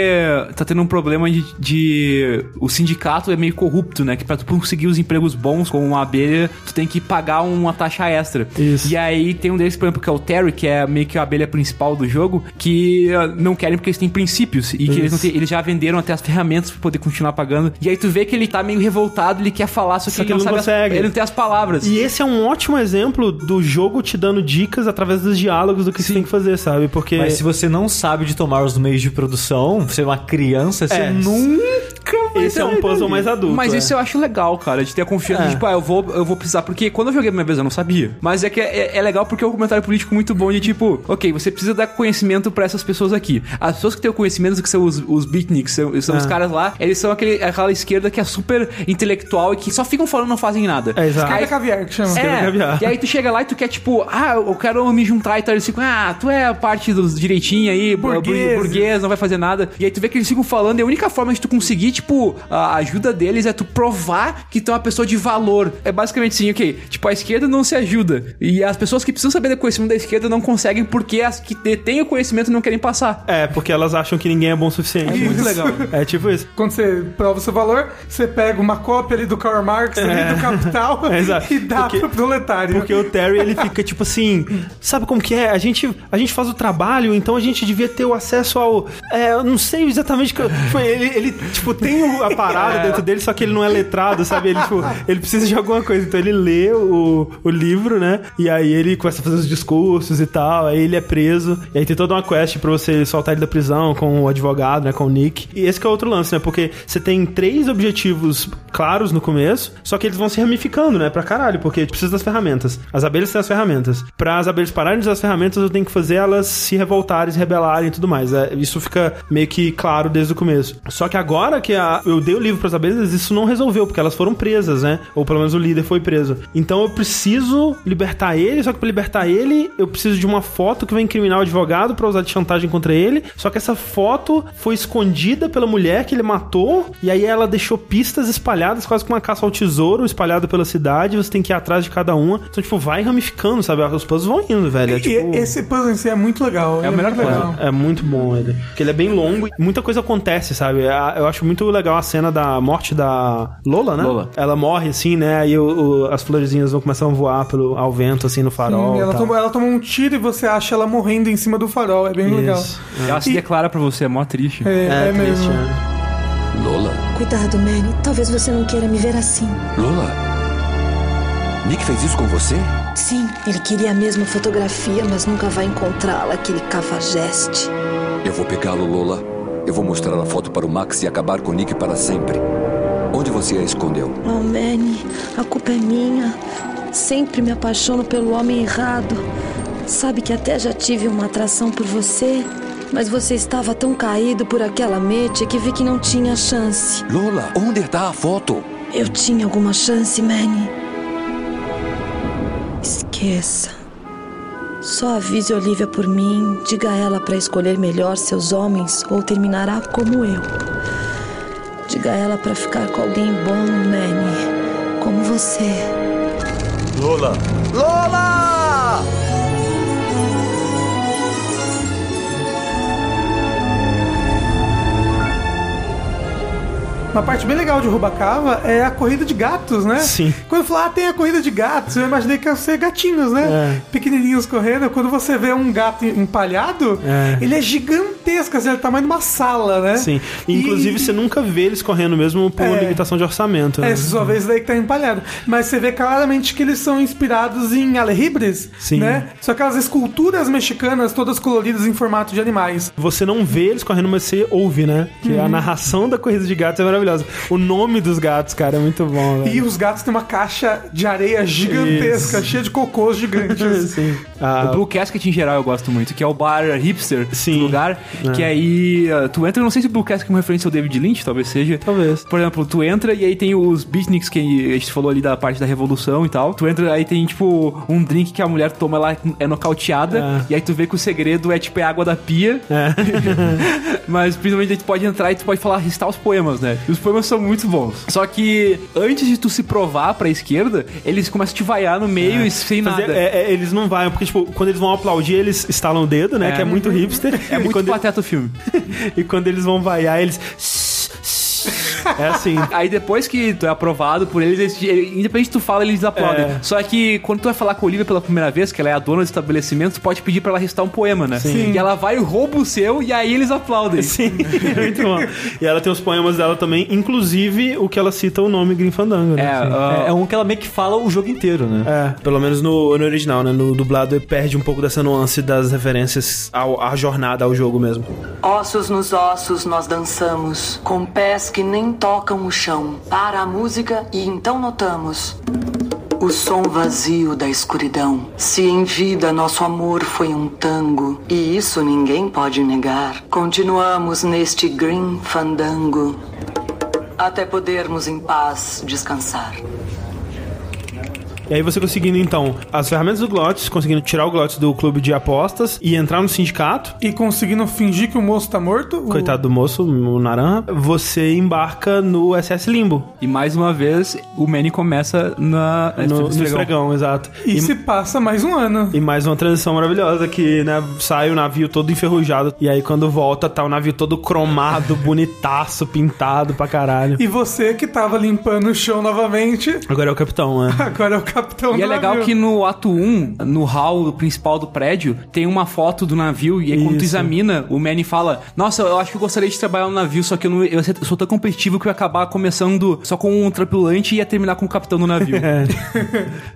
tá tendo um problema de, de- O sindicato é meio corrupto, né? Que pra tu conseguir os empregos bons com uma abelha, tu tem que pagar uma taxa extra. Isso. E aí tem um deles, por exemplo, que é o Terry, que é meio que a abelha principal do jogo, que ah, não querem porque eles têm princípios. E que eles, não têm- eles já venderam até as ferramentas pra poder continuar pagando. E aí tu vê que ele tá meio revoltado, ele quer falar, só que, Só ele, que não, ele não sabe as- consegue. ele não tem as palavras. E esse é um ótimo exemplo do jogo te dando dicas através dos diálogos do que você tem que fazer, sabe? Porque. Mas se você não sabe de tomar os meios de produção, você é uma criança, você É. nunca esse é um sair puzzle dali. mais adulto. Mas é. isso eu acho legal, cara, de ter a confiança É. de, tipo, ah, eu vou, eu vou precisar. Porque quando eu joguei a primeira vez eu não sabia. Mas é que é, é legal porque é um comentário político muito bom de tipo, ok, você precisa dar conhecimento pra essas pessoas aqui. As pessoas que têm o conhecimento, que são os, os beatniks, são, são os É. caras lá, eles são aquele, aquela esquerda que é super intelectual e que só ficam falando e não fazem nada. É, exato. Cada caviar que chama. Esquerda caviar. É, e aí tu chega lá e tu quer, tipo, ah, eu quero me juntar e tal. Eles ficam, ah, tu é a parte dos direitinhos aí, burguês, não vai fazer nada. E aí tu vê que eles ficam falando, e a única forma de tu conseguir, tipo, a ajuda deles é tu provar que tu é uma pessoa de valor. É basicamente assim, ok, tipo, a esquerda não se ajuda. E as pessoas que precisam saber do conhecimento da esquerda não conseguem porque as que detêm o conhecimento não querem passar. É, porque elas acham que ninguém é bom o suficiente. Isso. Muito legal. É tipo isso. Quando você prova o seu valor, você pega uma cópia ali do Karl Marx, ali do Capital, É, e dá Porque- pro proletário. Porque o Terry, ele fica tipo assim, sabe como que é? A gente, a gente faz o trabalho, então a gente devia ter o acesso ao... É, eu não sei exatamente... Que, eu- tipo, ele, ele, tipo, tem a parada dentro dele, só que ele não é letrado, sabe? Ele, tipo, ele precisa de alguma coisa. Então ele lê o, o livro, né? E aí ele começa a fazer os discursos e tal, aí ele é preso. E aí tem toda uma quest pra você soltar ele da prisão com o advogado, né? Com o Nick. E esse é outro lance, né? Porque você tem três objetivos claros no começo, só que eles vão se ramificando, né? Pra caralho, porque precisa das ferramentas. As abelhas têm as ferramentas. Pra as abelhas pararem de usar as ferramentas, eu tenho que fazer elas se revoltarem, se rebelarem e tudo mais. É, isso fica meio que claro desde o começo. Só que agora que a, eu dei o livro pras abelhas, isso não resolveu, porque elas foram presas, né? Ou pelo menos o líder foi preso. Então eu preciso libertar ele, só que pra libertar ele, eu preciso de uma foto que vai incriminar o advogado pra usar de chantagem contra ele. Só que essa foto foi escondida pela mulher que ele matou, e aí ela deixou pistas espalhadas, quase como uma caça ao tesouro, espalhada pela cidade, você tem que ir atrás de cada uma. Então, tipo, vai ramificando, sabe? Os puzzles vão indo, velho. É, tipo... esse puzzle em si é muito legal. É ele a melhor coisa. legal. É muito bom ele. Porque ele é bem longo e muita coisa acontece, sabe? A- Eu acho muito legal a cena da morte da Lola, né? Lola. Ela morre assim, né? Aí o- o- as florezinhas vão começar a voar pelo, ao vento, assim, no farol. Sim, ela, e tomou, ela tomou um tiro e você acha ela morrendo em cima do farol. É bem legal. Isso. Ela se declara pra você, é mó triste. É, é, triste, mesmo. né? Lola, Cuidado, Manny. Talvez você não queira me ver assim. Lola. Nick fez isso com você? Sim, ele queria a mesma fotografia, mas nunca vai encontrá-la, aquele cafajeste. Eu vou pegá-lo, Lola. Eu vou mostrar a foto para o Max e acabar com Nick para sempre. Onde você a escondeu? Oh, Manny, a culpa é minha. Sempre me apaixono pelo homem errado. Sabe que até já tive uma atração por você, mas você estava tão caído por aquela mete que vi que não tinha chance. Lola, onde está a foto? Eu tinha alguma chance, Manny? Esqueça. Só avise Olivia por mim, diga a ela para escolher melhor seus homens ou terminará como eu. Diga a ela para ficar com alguém bom, Manny, como você. Lola! Lola! Uma parte bem legal de Rubacava é a corrida de gatos, né? Sim. Quando eu falar, ah, tem a corrida de gatos, eu imaginei que ia ser gatinhos, né? É. Pequenininhos correndo. Quando você vê um gato empalhado, É. ele é gigantesco, assim, é o tamanho de uma sala, né? Sim. Inclusive, E- você nunca vê eles correndo mesmo por É. limitação de orçamento. né? É, só vê esse daí que tá empalhado. Mas você vê claramente que eles são inspirados em alejibres, Sim. né? São aquelas esculturas mexicanas todas coloridas em formato de animais. Você não vê eles correndo, mas você ouve, né? Que Uhum. a narração da corrida de gatos é maravilhosa. O nome dos gatos, cara, é muito bom. E velho. os gatos têm uma caixa de areia gigantesca, Isso. cheia de cocôs gigantes. Sim. Ah, O Blue Casket em geral eu gosto muito, que é o bar hipster Sim. do lugar. Que aí uh, tu entra, eu não sei se o Blue Casket é uma referência ao David Lynch, talvez seja. Talvez. Por exemplo, tu entra e aí tem os beatniks que a gente falou ali da parte da revolução e tal. Tu entra aí tem tipo um drink que a mulher toma lá é nocauteada. É. E aí tu vê que o segredo é tipo é água da pia. É. Mas principalmente aí tu pode entrar e tu pode falar, recitar os poemas, né? E os poemas são muito bons. Só que antes de tu se provar pra esquerda, eles começam a te vaiar no meio e sem Fazer- nada. é, é, eles não vão, porque, tipo, quando eles vão aplaudir, eles estalam o dedo, né? É. Que é muito hipster. É muito pateta o filme. E quando eles vão vaiar, eles. É assim. Aí depois que tu é aprovado por eles, eles ele- independente de tu fala, eles aplaudem. É. Só que quando tu vai falar com a Olivia pela primeira vez, que ela é a dona do estabelecimento, tu pode pedir pra ela recitar um poema, né? Sim. E ela vai e rouba o seu e aí eles aplaudem. Sim, muito bom. E ela tem os poemas dela também, inclusive o que ela cita o nome Grim Fandango, né? É, ah, É, é um que ela meio que fala o jogo inteiro, né? É, pelo menos no, no original, né? No dublado perde um pouco dessa nuance das referências ao, à jornada, ao jogo mesmo. Ossos nos ossos nós dançamos, com pés que nem tocam o chão. Para a música e então notamos o som vazio da escuridão. Se em vida nosso amor foi um tango, e isso ninguém pode negar, continuamos neste green fandango até podermos em paz descansar. E aí você conseguindo, então, as ferramentas do Glottis, conseguindo tirar o Glottis do clube de apostas e entrar no sindicato. E conseguindo fingir que o moço tá morto. o- Coitado do moço, o Naranja. Você embarca no SS Limbo. E mais uma vez, o Manny começa na, No, no esfregão. esfregão, exato. E, se passa mais um ano. E mais uma transição maravilhosa que, né, sai o navio todo enferrujado. E aí quando volta, tá o navio todo cromado, bonitaço, pintado pra caralho. E você que tava limpando o chão novamente, Agora é o capitão, né? agora é o capitão E é do legal navio. que no ato 1, no hall principal do prédio, tem uma foto do navio e aí quando tu examina, o Manny fala: Nossa, eu acho que eu gostaria de trabalhar no navio, só que eu, não, eu sou tão competitivo que eu ia acabar começando só com um tripulante e ia terminar com o capitão do navio. É.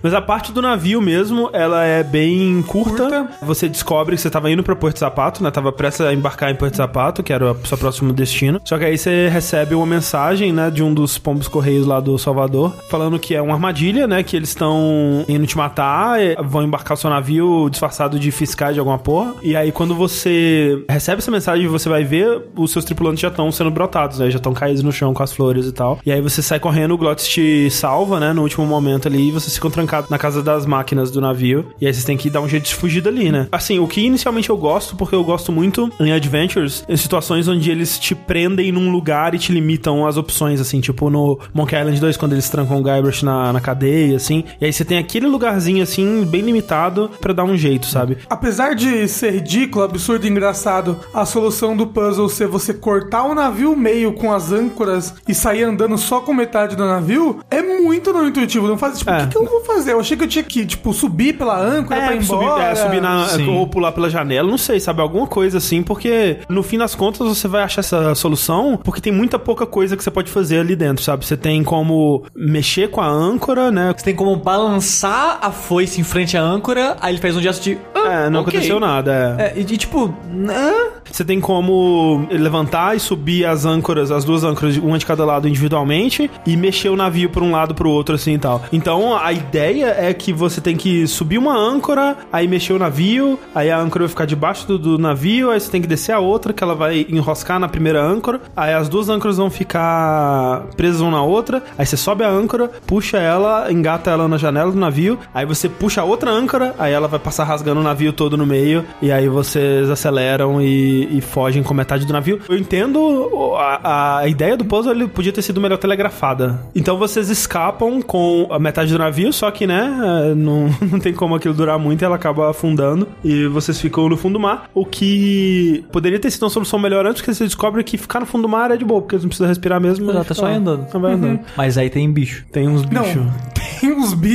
Mas a parte do navio mesmo, ela é bem curta. Curta. Você descobre que você tava indo pra Porto Sapato, né? Tava prestes a embarcar em Porto Sapato, que era o seu próximo destino. Só que aí você recebe uma mensagem, né, de um dos pombos correios lá do Salvador, falando que é uma armadilha, né? Que eles estão estão indo te matar, eh, vão embarcar o seu navio disfarçado de fiscais de alguma porra. E aí, quando você recebe essa mensagem, você vai ver os seus tripulantes já estão sendo brotados, né? Já estão caídos no chão com as flores e tal. E aí você sai correndo, o Glottis te salva, né? No último momento ali, e vocês ficam trancados na casa das máquinas do navio. E aí vocês têm que dar um jeito de fugir dali, né? Assim, o que inicialmente eu gosto, porque eu gosto muito em Adventures, em situações onde eles te prendem num lugar e te limitam as opções, assim, tipo no Monkey Island 2, quando eles trancam o Guybrush na, na cadeia, assim. E aí você tem aquele lugarzinho, assim, bem limitado pra dar um jeito, sabe? Apesar de ser ridículo, absurdo e engraçado, a solução do puzzle ser você cortar o navio meio com as âncoras e sair andando só com metade do navio, é muito não intuitivo. Não faz, tipo, É. o que, que eu vou fazer? Eu achei que eu tinha que, tipo, subir pela âncora pra ir subir, embora. é, subir na, Sim. ou pular pela janela, não sei, sabe? Alguma coisa assim, porque no fim das contas você vai achar essa solução, porque tem muita pouca coisa que você pode fazer ali dentro, sabe? Você tem como mexer com a âncora, né? Você tem como balançar a foice em frente à âncora, aí ele faz um gesto de. "Ah, É, não ok." aconteceu nada. É. É, e, e tipo, ah, Você tem como levantar e subir as âncoras, as duas âncoras, uma de cada lado individualmente, e mexer o navio por um lado pro outro, assim e tal. Então a ideia é que você tem que subir uma âncora, aí mexer o navio, aí a âncora vai ficar debaixo do, do navio, aí você tem que descer a outra, que ela vai enroscar na primeira âncora, aí as duas âncoras vão ficar presas uma na outra, aí você sobe a âncora, puxa ela, engata ela na janela do navio, aí você puxa a outra âncora, aí ela vai passar rasgando o navio todo no meio, e aí vocês aceleram e, e fogem com metade do navio. Eu entendo a, a ideia do puzzle, ele podia ter sido melhor telegrafada. Então vocês escapam com a metade do navio, só que, né, não, não tem como aquilo durar muito, ela acaba afundando e vocês ficam no fundo do mar, o que poderia ter sido uma solução melhor antes, porque você descobre que ficar no fundo do mar é de boa, porque eles não precisam respirar mesmo. Exato, é só andando. Andando. Mas aí tem bicho. Tem uns bichos. tem uns bichos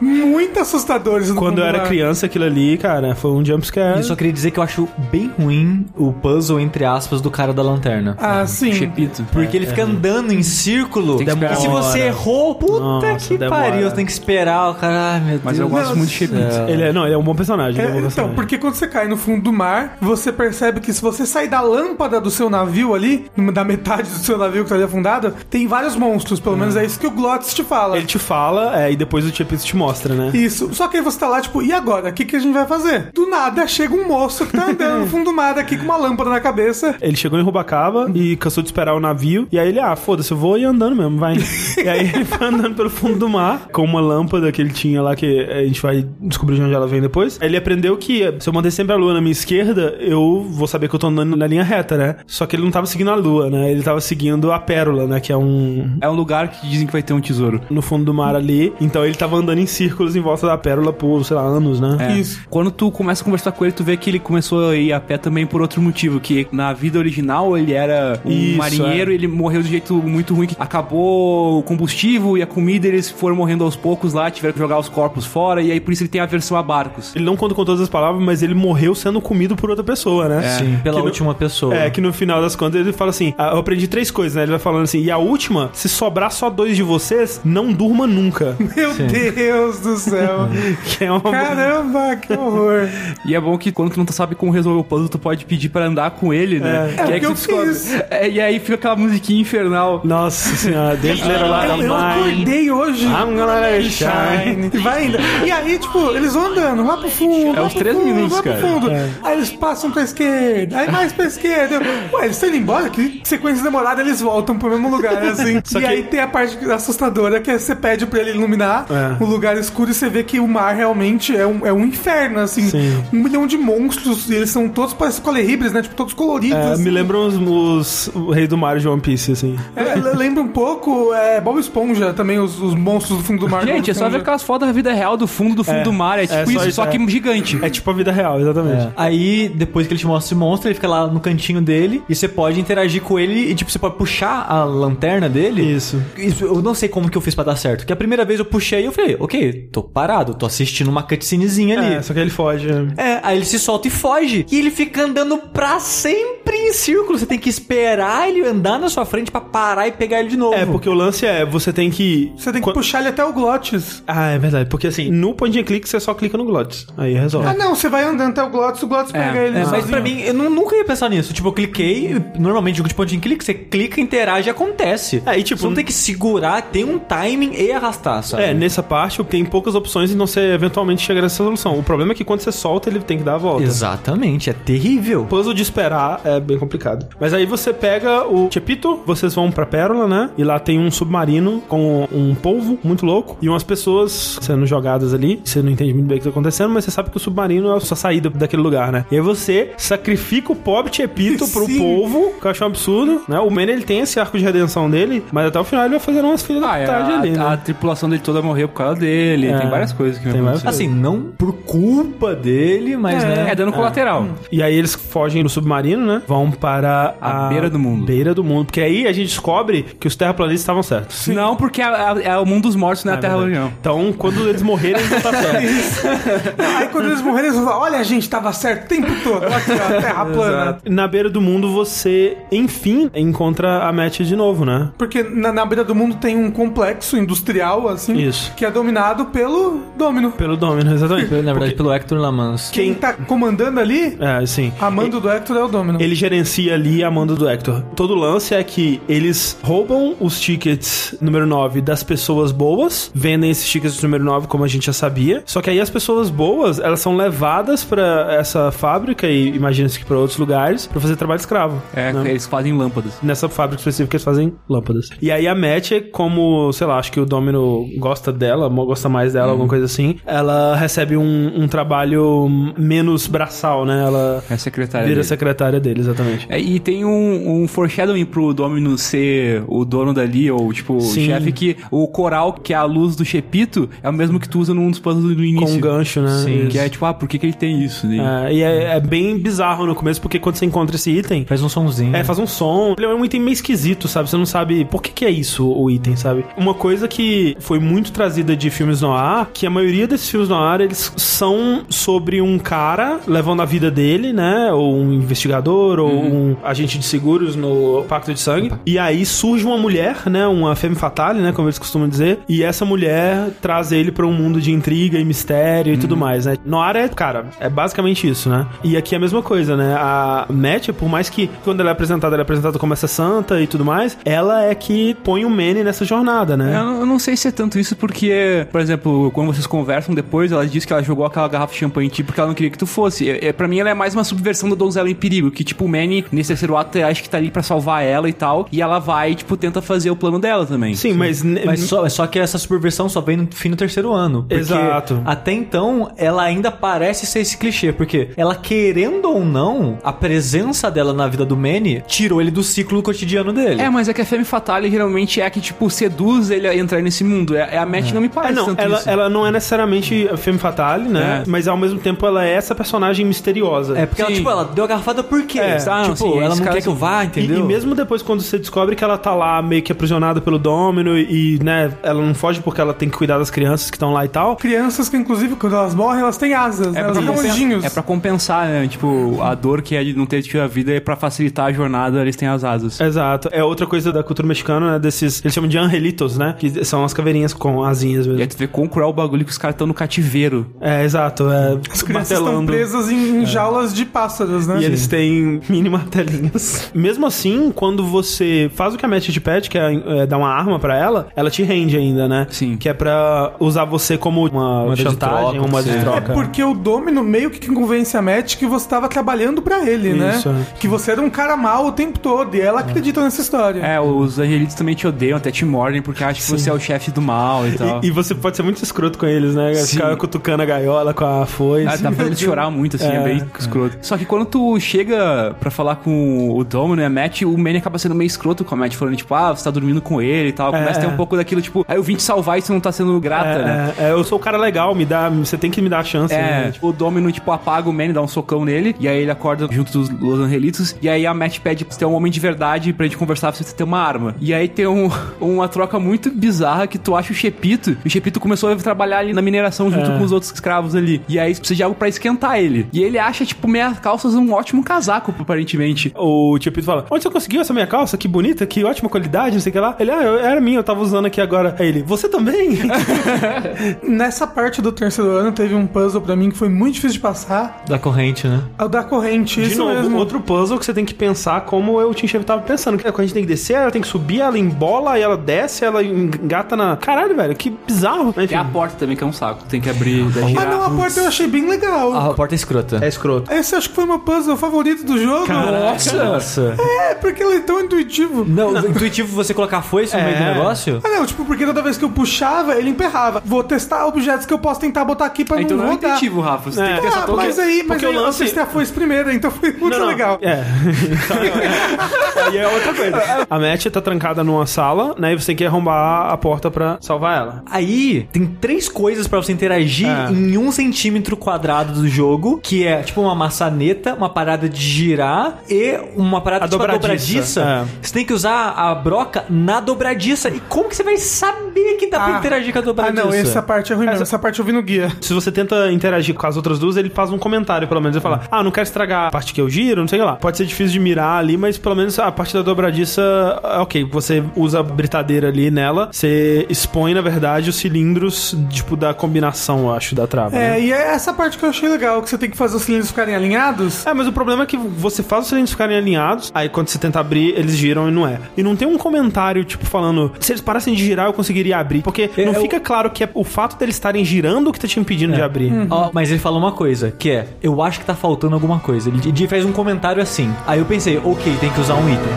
muito assustadores no Quando eu era criança, aquilo ali, cara, foi um jumpscare. Eu só queria dizer que eu acho bem ruim o puzzle, entre aspas, do cara da lanterna. Ah, sim. Chepito. Porque ele fica andando em círculo. Tem que esperar E se uma você hora. errou, puta Nossa, que demora. pariu, tem que esperar o cara. Ai, meu Mas eu Deus. gosto muito de Chepito. Ele é, não, ele é um bom personagem. ele é um É, bom então, personagem. porque quando você cai no fundo do mar, você percebe que se você sair da lâmpada do seu navio ali, da metade do seu navio que tá ali afundado, tem vários monstros. Pelo menos é isso que o Glottis te fala. Ele te fala, é, e depois o Chip te mostra, né? Isso. Só que aí você tá lá, tipo, e agora? O que, que a gente vai fazer? Do nada chega um moço que tá andando no fundo do mar aqui com uma lâmpada na cabeça. Ele chegou em Rubacava e cansou de esperar o navio. E aí ele, ah, foda-se, eu vou ir andando mesmo, vai. e aí ele foi andando pelo fundo do mar com uma lâmpada que ele tinha lá, que a gente vai descobrir de onde ela vem depois. Aí ele aprendeu que se eu manter sempre a lua na minha esquerda, eu vou saber que eu tô andando na linha reta, né? Só que ele não tava seguindo a lua, né? Ele tava seguindo a pérola, né? Que é um. É um lugar que dizem que vai ter um tesouro. No fundo do mar ali. Então ele tava andando em círculos em volta da pérola por, sei lá, anos, né? É. Isso. Quando tu começa a conversar com ele, tu vê que ele começou a ir a pé também por outro motivo, que na vida original ele era um Isso, marinheiro e ele morreu de um jeito muito ruim, que acabou o combustível e a comida, eles foram morrendo aos poucos lá, tiveram que jogar os corpos fora, e aí por isso ele tem aversão a barcos. Ele não conta com todas as palavras, mas ele morreu sendo comido por outra pessoa, né? Sim, pela Que no- última pessoa. É, que no final das contas ele fala assim: ah, eu aprendi três coisas, né? Ele vai falando assim, e a última, se sobrar só dois de vocês, não durma nunca. Meu Deus do céu. que é uma. Caramba, que horror. E é bom que quando tu não sabe como resolver o puzzle, tu pode pedir pra andar com ele, né? É, que é o que eu descobre. fiz. É, e aí fica aquela musiquinha infernal. Nossa senhora, dentro da lá Eu, eu acordei hoje. I'm gonna let it shine. E vai ainda. E aí, tipo, eles vão andando lá pro fundo. É uns pro três fundo, minutos, lá pro cara. fundo. Aí eles passam pra esquerda, aí mais pra esquerda. Ué, eles estão indo embora? Que sequência demorada eles voltam pro mesmo lugar, assim. Só e que- aí tem a parte assustadora que é você pede pra ele iluminar É. o lugar escuro e você vê que o mar realmente é um, é um inferno, assim. Sim. Um milhão de monstros e eles são todos, parece coloribres, né? Tipo, todos coloridos. É, assim. me lembram os, os o Rei do Mar de One Piece, assim. É, le- lembra um pouco é, Bob Esponja também, os, os monstros do fundo do mar. Gente, é só ver aquelas fotos da vida real do fundo do fundo É, do mar. É é tipo só isso, só é. que gigante. É tipo a vida real, exatamente. Aí, depois que ele te mostra esse monstro, ele fica lá no cantinho dele e você pode interagir com ele e, tipo, você pode puxar a lanterna dele. Isso. Isso, eu não sei como que eu fiz pra dar certo. Que a primeira vez eu puxei e eu falei, ok, tô parado, tô assistindo uma cutscenezinha ali. É, só que ele foge. É, aí ele se solta e foge. E ele fica andando pra sempre em círculo. Você tem que esperar ele andar na sua frente pra parar e pegar ele de novo. É, porque o lance é, você tem que... Você tem que Quan- puxar ele até o Glottis. Ah, é verdade. Porque assim, no point and click você só clica no Glottis. Aí resolve. Ah, não, você vai andando até o Glottis, o Glottis pega ele É, mas sozinho. pra mim, eu nu- nunca ia pensar nisso. Tipo, eu cliquei, normalmente jogo de point and click, você clica, interage e acontece. É, e tipo- Você não tem que segurar, tem um timing e arrastar, sabe? É, nesse essa parte, tem poucas opções e não você eventualmente chega nessa solução. O problema é que quando você solta, ele tem que dar a volta. Exatamente, é terrível. O puzzle de esperar é bem complicado. Mas aí você pega o Chepito, vocês vão pra Pérola, né? E lá tem um submarino com um polvo muito louco e umas pessoas sendo jogadas ali. Você não entende muito bem o que tá acontecendo, mas você sabe que o submarino é a sua saída daquele lugar, né? E aí você sacrifica o pobre Chepito pro Sim. polvo, que eu acho um absurdo, né? O Manny, ele tem esse arco de redenção dele, mas até o final ele vai fazer umas filhas Ah, da é, tarde a, ali, né? a tripulação dele toda morreu por causa dele. É. Tem várias coisas que Tem várias. Assim, não por culpa dele, mas né. É dano colateral. E aí eles fogem do submarino, né? Vão para A beira do mundo. Beira do mundo. Porque aí a gente descobre que os terraplanistas estavam certos. Não, porque é, é- é o mundo dos mortos, não é a Terra verdade. Reunião. Então, quando eles morrerem, eles vão estar certos. Aí quando eles morrerem, eles vão falar: olha, a gente tava certo o tempo todo. Olha aqui, ó, terra plana. Na beira do mundo, você, enfim, encontra a Matt de novo, né? Porque na, na beira do mundo tem um complexo industrial, assim, Isso. Que é dominado pelo Domino. Pelo Domino, exatamente. Na verdade, pelo Hector Lamans. Quem tá comandando ali, É, sim. a mando do Hector é o Domino. Ele gerencia ali a mando do Hector. Todo lance é que eles roubam os tickets número 9 das pessoas boas, vendem esses tickets número 9 como a gente já sabia. Só que aí as pessoas boas, elas são levadas pra essa fábrica e imagina-se que pra outros lugares pra fazer trabalho escravo. É, né? eles fazem lâmpadas. Nessa fábrica específica eles fazem lâmpadas. E aí a Matt, como, sei lá, acho que o Domino gosta dela, mo- gosta mais dela, alguma coisa assim, ela recebe um, um trabalho menos braçal, né? Ela É a secretária vira dele. secretária dele, exatamente. É, e tem um, um foreshadowing pro Domino ser o dono dali, ou tipo, o Sim. chefe, que o coral, que é a luz do Chepito, é o mesmo que tu usa num dos puzzles do início. Com um gancho, né? Sim, Isso. que é tipo, ah, por que, que ele tem isso? né? É, e é, é bem bizarro no começo, porque quando você encontra esse item. Faz um sonzinho. É, faz um som. Ele é um item meio esquisito, sabe? Você não sabe por que, que é isso o item, sabe? Uma coisa que foi muito trazida de filmes no ar, que a maioria desses filmes no ar, eles são sobre um cara levando a vida dele, né? Ou um investigador, ou um agente de seguros no Pacto de Sangue. E aí surge uma mulher, né? Uma femme fatale, né? Como eles costumam dizer. E essa mulher traz ele pra um mundo de intriga e mistério e tudo mais, né? No ar é, cara, é basicamente isso, né? E aqui é a mesma coisa, né? A Matt, por mais que quando ela é apresentada, ela é apresentada como essa santa e tudo mais, ela é que põe o Manny nessa jornada, né? Eu não sei se é tanto isso, porque, por exemplo, quando vocês conversam depois, ela diz que ela jogou aquela garrafa de champanhe em ti porque ela não queria que tu fosse. É, é, pra mim, ela é mais uma subversão da donzela em perigo, que, tipo, o Manny, nesse terceiro ato, acha que tá ali pra salvar ela e tal, e ela vai, tipo, tenta fazer o plano dela também. Sim, mas... Mas só, só que essa superversão só vem no fim do terceiro ano. Porque Exato. Até então, ela ainda parece ser esse clichê. Porque ela, querendo ou não, a presença dela na vida do Manny tirou ele do ciclo cotidiano dele. É, mas é que a Femme Fatale realmente é a que, tipo, seduz ele a entrar nesse mundo. É, é a Matt não me É, parece não, tanto ela, isso. ela não é necessariamente a Femme Fatale, né? É. Mas ao mesmo tempo ela é essa personagem misteriosa. É, porque ela, tipo, ela deu a garrafada por quê? É, Ah, não, tipo, sim, ela não quer que eu sim. vá, E, entendeu? e mesmo depois, quando você descobre que ela tá lá meio que aprisionada pelo Domino e, né, ela não foge porque ela tem que cuidar das crianças que estão lá e tal. Crianças que, inclusive, quando elas morrem, elas têm asas, né? É Elas pra, é pra compensar, né? Tipo, a dor que é de não ter tido a vida é pra facilitar a jornada, eles têm as asas. Exato. É outra coisa da cultura mexicana, né? Desses. Eles chamam de angelitos, né? Que são as caveirinhas com asinhas E aí mesmo. tu vê quão cruel o bagulho que os caras estão no cativeiro. É, exato. É, As crianças estão presas em, em jaulas de pássaros, né? E eles têm mini martelinhos. Mesmo assim, quando você faz o que a Matt te pede, que é, é dar uma arma pra ela, ela te rende ainda, né? Sim. Que é pra usar você como uma de chantagem, troca, uma de sim. troca. É porque o Domino meio que convence a Matt que você tava trabalhando pra ele, Isso, né? é. Que você era um cara mau o tempo todo. E ela acredita nessa história. É, os angelitos também te odeiam, até te mordem, porque acham que você é o chefe do mal e tal. E, e você pode ser muito escroto com eles, né? Sim. Ficar cutucando a gaiola com a foice. Ah, dá pra eles chorar muito, assim, é, É, bem escroto. Só que quando tu chega pra falar com o Domino e a Matt, o Manny acaba sendo meio escroto com a Matt, falando, tipo, ah, você tá dormindo com ele e tal. Começa a ter É. um pouco daquilo, tipo, aí eu vim te salvar e você não tá sendo grata, né? É, é, eu sou o cara legal, me dá, você tem que me dar a chance. É, né? tipo, o Domino, tipo, apaga o Manny, dá um socão nele, e aí ele acorda junto dos Los Angelitos, e aí a Matt pede pra você ter um homem de verdade pra gente conversar, pra você ter uma arma. E aí tem um- uma troca muito bizarra que tu acha o Chepito, e o Chepito começou a trabalhar ali na mineração junto É. com os outros escravos ali. E aí precisa de algo pra esquentar ele. E ele acha, tipo, meia calças um ótimo casaco, aparentemente. O tio Pito fala: Onde você conseguiu essa minha calça? Que bonita, que ótima qualidade, não sei o que lá. Ele, ah, eu- era minha, eu tava usando aqui agora. Aí ele, você também? Nessa parte do terceiro ano teve um puzzle pra mim que foi muito difícil de passar. Da corrente, né? É o da corrente. De isso novo, mesmo. outro puzzle que você tem que pensar como eu, o Tim Chef tava pensando. Que a gente tem que descer, ela tem que subir, ela embola, aí ela desce, ela engata na. Caralho, velho, que, bizarro. Enfim. Tem a porta também, que é um saco. Tem que abrir da Ah, não, a porta eu achei bem legal. A porta é escrota. É escroto. Esse acho que foi meu puzzle favorito do jogo. Nossa. É, porque ele é tão intuitivo. Não, intuitivo você colocar foice no meio do É. negócio? Ah, não, tipo, porque toda vez que eu puxava, ele emperrava. Vou testar objetos que eu posso tentar botar aqui pra Ah, então não não é intuitivo, Rafa. Você tem É. que testar Ah, todo mas aí, mas porque aí eu lance- testei a foice primeiro, então foi muito Não, não. legal. É. Então, aí é outra coisa. A Matt tá trancada numa sala, né? E você tem que arrombar a porta pra salvar ela. Aí tem três coisas pra você interagir É. em um centímetro quadrado do jogo, que é tipo uma maçaneta, uma parada de girar e uma parada A tipo a dobradiça, dobradiça. é. Você tem que usar a broca na dobradiça. E como que você vai saber que dá pra Ah. interagir com a Ah, dobradiça? não, essa parte é ruim mesmo. Essa parte eu vi no guia. Se você tenta interagir com as outras duas, ele faz um comentário, pelo menos. Ele fala, ah, não quero estragar a parte que eu giro, não sei lá. Pode ser difícil de mirar ali, mas pelo menos a parte da dobradiça, é ok. Você usa a britadeira ali nela, você expõe, na verdade, os cilindros, tipo, da combinação, eu acho, da trava. né? É, e é essa parte que eu achei legal, que você tem que fazer os cilindros ficarem alinhados. É, mas o problema é que você faz os cilindros ficarem alinhados, aí quando você tenta abrir, eles giram e não é. E não tem um comentário, tipo, falando, se eles parassem de girar, eu conseguiria abrir. Porque É, não eu- fica claro que é o fato deles estarem girando que tá te impedindo de abrir. Ó, mas ele falou uma coisa, que é, eu acho que tá faltando alguma coisa. Ele, ele fez um comentário assim. Aí eu pensei, ok, tem que usar um item.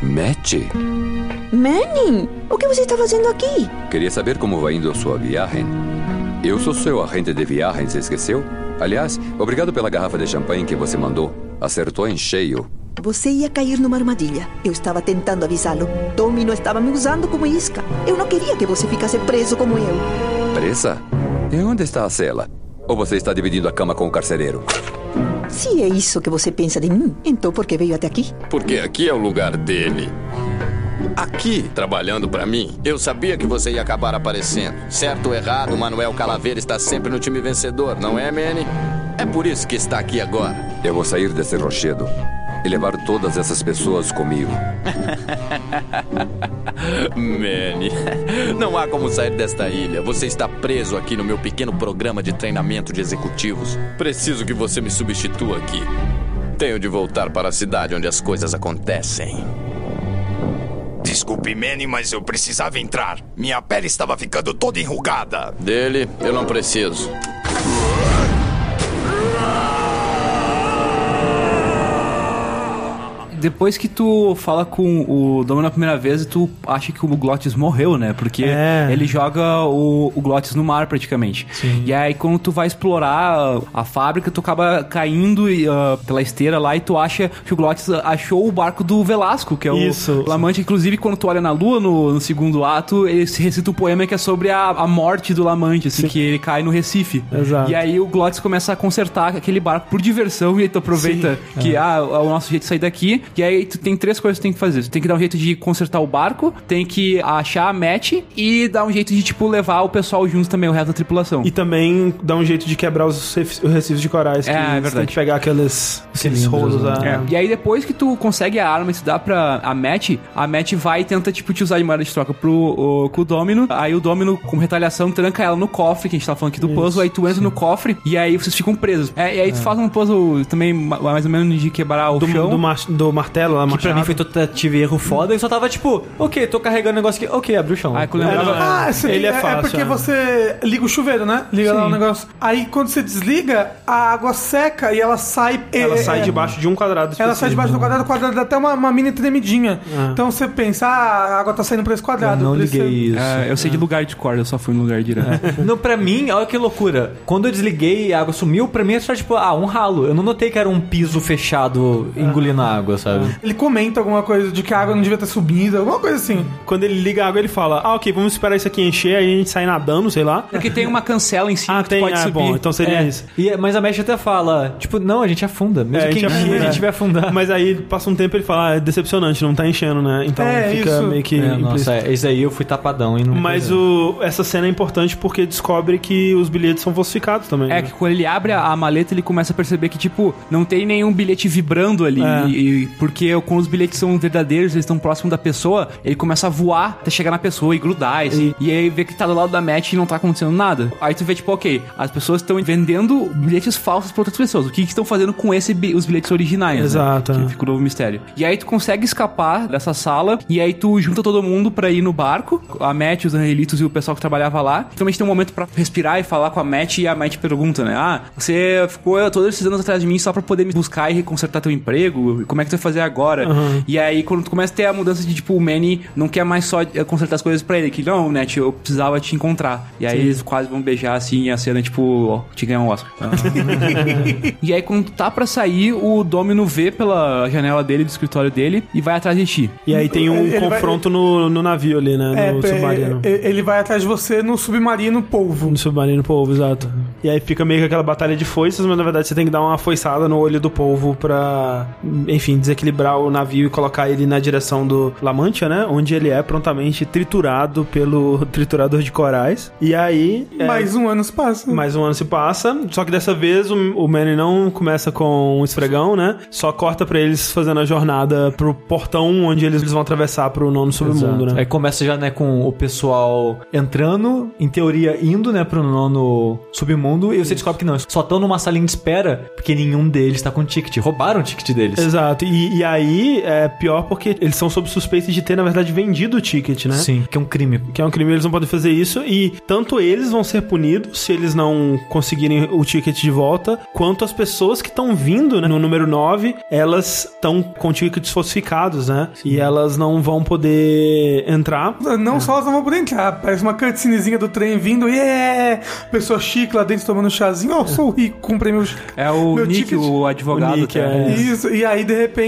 Matt, Manning, o que você está fazendo aqui? queria saber como vai indo a sua viagem? Eu sou seu agente de viagens, esqueceu? Aliás, obrigado pela garrafa de champanhe que você mandou. Acertou em cheio. Você ia cair numa armadilha. Eu estava tentando avisá-lo. Tommy não estava me usando como isca. Eu não queria que você ficasse preso como eu. Presa? E onde está a cela? Ou você está dividindo a cama com o carcereiro? Se é isso que você pensa de mim, então por que veio até aqui? Porque aqui é o lugar dele. Aqui, trabalhando pra mim, eu sabia que você ia acabar aparecendo. Certo ou errado, Manuel Calaveira está sempre no time vencedor, não é, Manny? É por isso que está aqui agora. Eu vou sair desse rochedo e levar todas essas pessoas comigo. Manny, não há como sair desta ilha. Você está preso aqui no meu pequeno programa de treinamento de executivos. Preciso que você me substitua aqui. Tenho de voltar para a cidade onde as coisas acontecem. Desculpe, Manny, mas eu precisava entrar. Minha pele estava ficando toda enrugada. Dele, eu não preciso. Depois que tu fala com o Domo na primeira vez, tu acha que o Glottis morreu, né? Porque É. ele joga o, o Glottis no mar praticamente. E aí quando tu vai explorar a fábrica, tu acaba caindo ah, pela esteira lá e tu acha que o Glottis achou o barco do Velasco, que é o Isso. Lamante. Inclusive, quando tu olha na lua no, no segundo ato, ele se recita um poema que é sobre a, a morte do Lamante, assim, que ele cai no Recife. Exato. E aí o Glottis começa a consertar aquele barco por diversão e aí tu aproveita que ah, é o nosso jeito de sair daqui. E aí tu tem três coisas que tu tem que fazer. Tu tem que dar um jeito de consertar o barco, tem que achar a match e dar um jeito de, tipo, levar o pessoal junto também, o resto da tripulação. E também dá um jeito de quebrar os recifes de corais. que É, é você verdade. Tem que pegar aqueles, aqueles rolos. ah. É. E aí depois que tu consegue a arma e tu dá pra a Matt, a Matt vai e tenta, tipo, te usar de moeda de troca pro o, com o Domino. Aí o Domino, com retaliação, tranca ela no cofre, que a gente tava falando aqui do puzzle. Aí tu entra no cofre e aí vocês ficam presos. É, e aí tu faz um puzzle também ma- mais ou menos de quebrar o Do, chão. do, do martelo lá, Que pra mim foi tentativa e erro foda. Eu só tava tipo, ok, tô carregando o negócio aqui. Ok, abriu o chão. Aí quando É, Ah, esse- Ele é é, fácil, porque é. você liga o chuveiro, né? Liga lá o negócio. Aí quando você desliga, a água seca e ela sai. Ela é, sai é, debaixo de um quadrado Ela sai debaixo do quadrado, o quadrado dá até uma, uma mini tremidinha. Ah. Então você pensa, ah, a água tá saindo pra esse quadrado. Eu não liguei você- isso. É, eu sei de lugar de corda, eu só fui no lugar direto. Não, pra mim, olha que loucura. Quando eu desliguei e a água sumiu, pra mim é só tipo, ah, um ralo. Eu não notei que era um piso fechado engolindo a água, sabe? Ele comenta alguma coisa de que a água não devia ter subido, alguma coisa assim. Quando ele liga a água, ele fala: Ah, ok, vamos esperar isso aqui encher, aí a gente sai nadando, sei lá. Porque tem uma cancela em cima Ah, que tem, pode ah, subir. bom, então seria É, isso. e- mas a Mesh até fala, tipo, não, a gente afunda. Mesmo É, a que gente encher, afunda. a gente vai afundar. Mas aí passa um tempo e ele fala: ah, é decepcionante, não tá enchendo, né? Então É, fica isso. meio que. É, nossa, é, esse aí eu fui tapadão e não. Mas o, essa cena é importante porque descobre que os bilhetes são falsificados também. É, né? que quando ele abre a, a maleta, ele começa a perceber que, tipo, não tem nenhum bilhete vibrando ali. É. E, e porque quando os bilhetes são verdadeiros, eles estão próximos da pessoa, ele começa a voar até chegar na pessoa e grudar, assim. E aí vê que tá do lado da match e não tá acontecendo nada. Aí tu vê, tipo, ok, as pessoas estão vendendo bilhetes falsos pra outras pessoas. O que estão fazendo com esse, os bilhetes originais? né? Exato, Que é. fica o novo mistério. E aí tu consegue escapar dessa sala, e aí tu junta todo mundo pra ir no barco, a Matt, os angelitos e o pessoal que trabalhava lá. Também tem um momento pra respirar e falar com a Matt, e a Matt pergunta, né? Ah, você ficou todos esses anos atrás de mim só pra poder me buscar e consertar teu emprego? Como é que tu vai fazer agora? Uhum. E aí, quando tu começa a ter a mudança de, tipo, o Manny não quer mais só consertar as coisas pra ele, que não, Net, eu precisava te encontrar. E aí Sim. eles quase vão beijar assim, e a cena, tipo, ó, te ganhar um Oscar. e aí, quando tá pra sair, o Domino vê pela janela dele, do escritório dele, e vai atrás de ti. E aí tem um Ele- ele vai- confronto no, no navio ali, né? É, no é, submarino. ele vai atrás de você no submarino polvo. No submarino polvo, exato. E aí fica meio que aquela batalha de foices, mas na verdade você tem que dar uma foiçada no olho do polvo pra, enfim, desequilibrar o navio e colocar ele na direção do La Mancha, né? Onde ele é prontamente triturado pelo triturador de corais. E aí. é, Mais um ano se passa. mais um ano se passa, só que dessa vez o, o Manny não começa com um esfregão, né? Só corta pra eles fazendo a jornada pro portão onde eles vão atravessar pro nono submundo, Exato. né? Aí começa já, né, com o pessoal entrando, em teoria indo, né, pro nono submundo, e você descobre que não, só estão numa salinha de espera, porque nenhum deles tá com ticket. Roubaram o ticket deles. Exato, e, e aí é pior porque eles são sob suspeita de ter, na verdade, vendido o ticket, né? Sim, que é um crime. Que é um crime, eles não podem fazer isso, e tanto eles vão ser punidos se eles não conseguirem o ticket de volta, quanto as pessoas que estão vindo né, no número 9, elas estão com tickets falsificados, né? E elas não vão poder entrar. Não só elas não vão poder entrar. Parece uma cutscenezinha do trem vindo. E é. Pessoa chique lá dentro tomando um chazinho. Ó, sou rico, comprei meu. É o meu Nick, ticket. o advogado, O Nick, que é... é. Isso, e aí de repente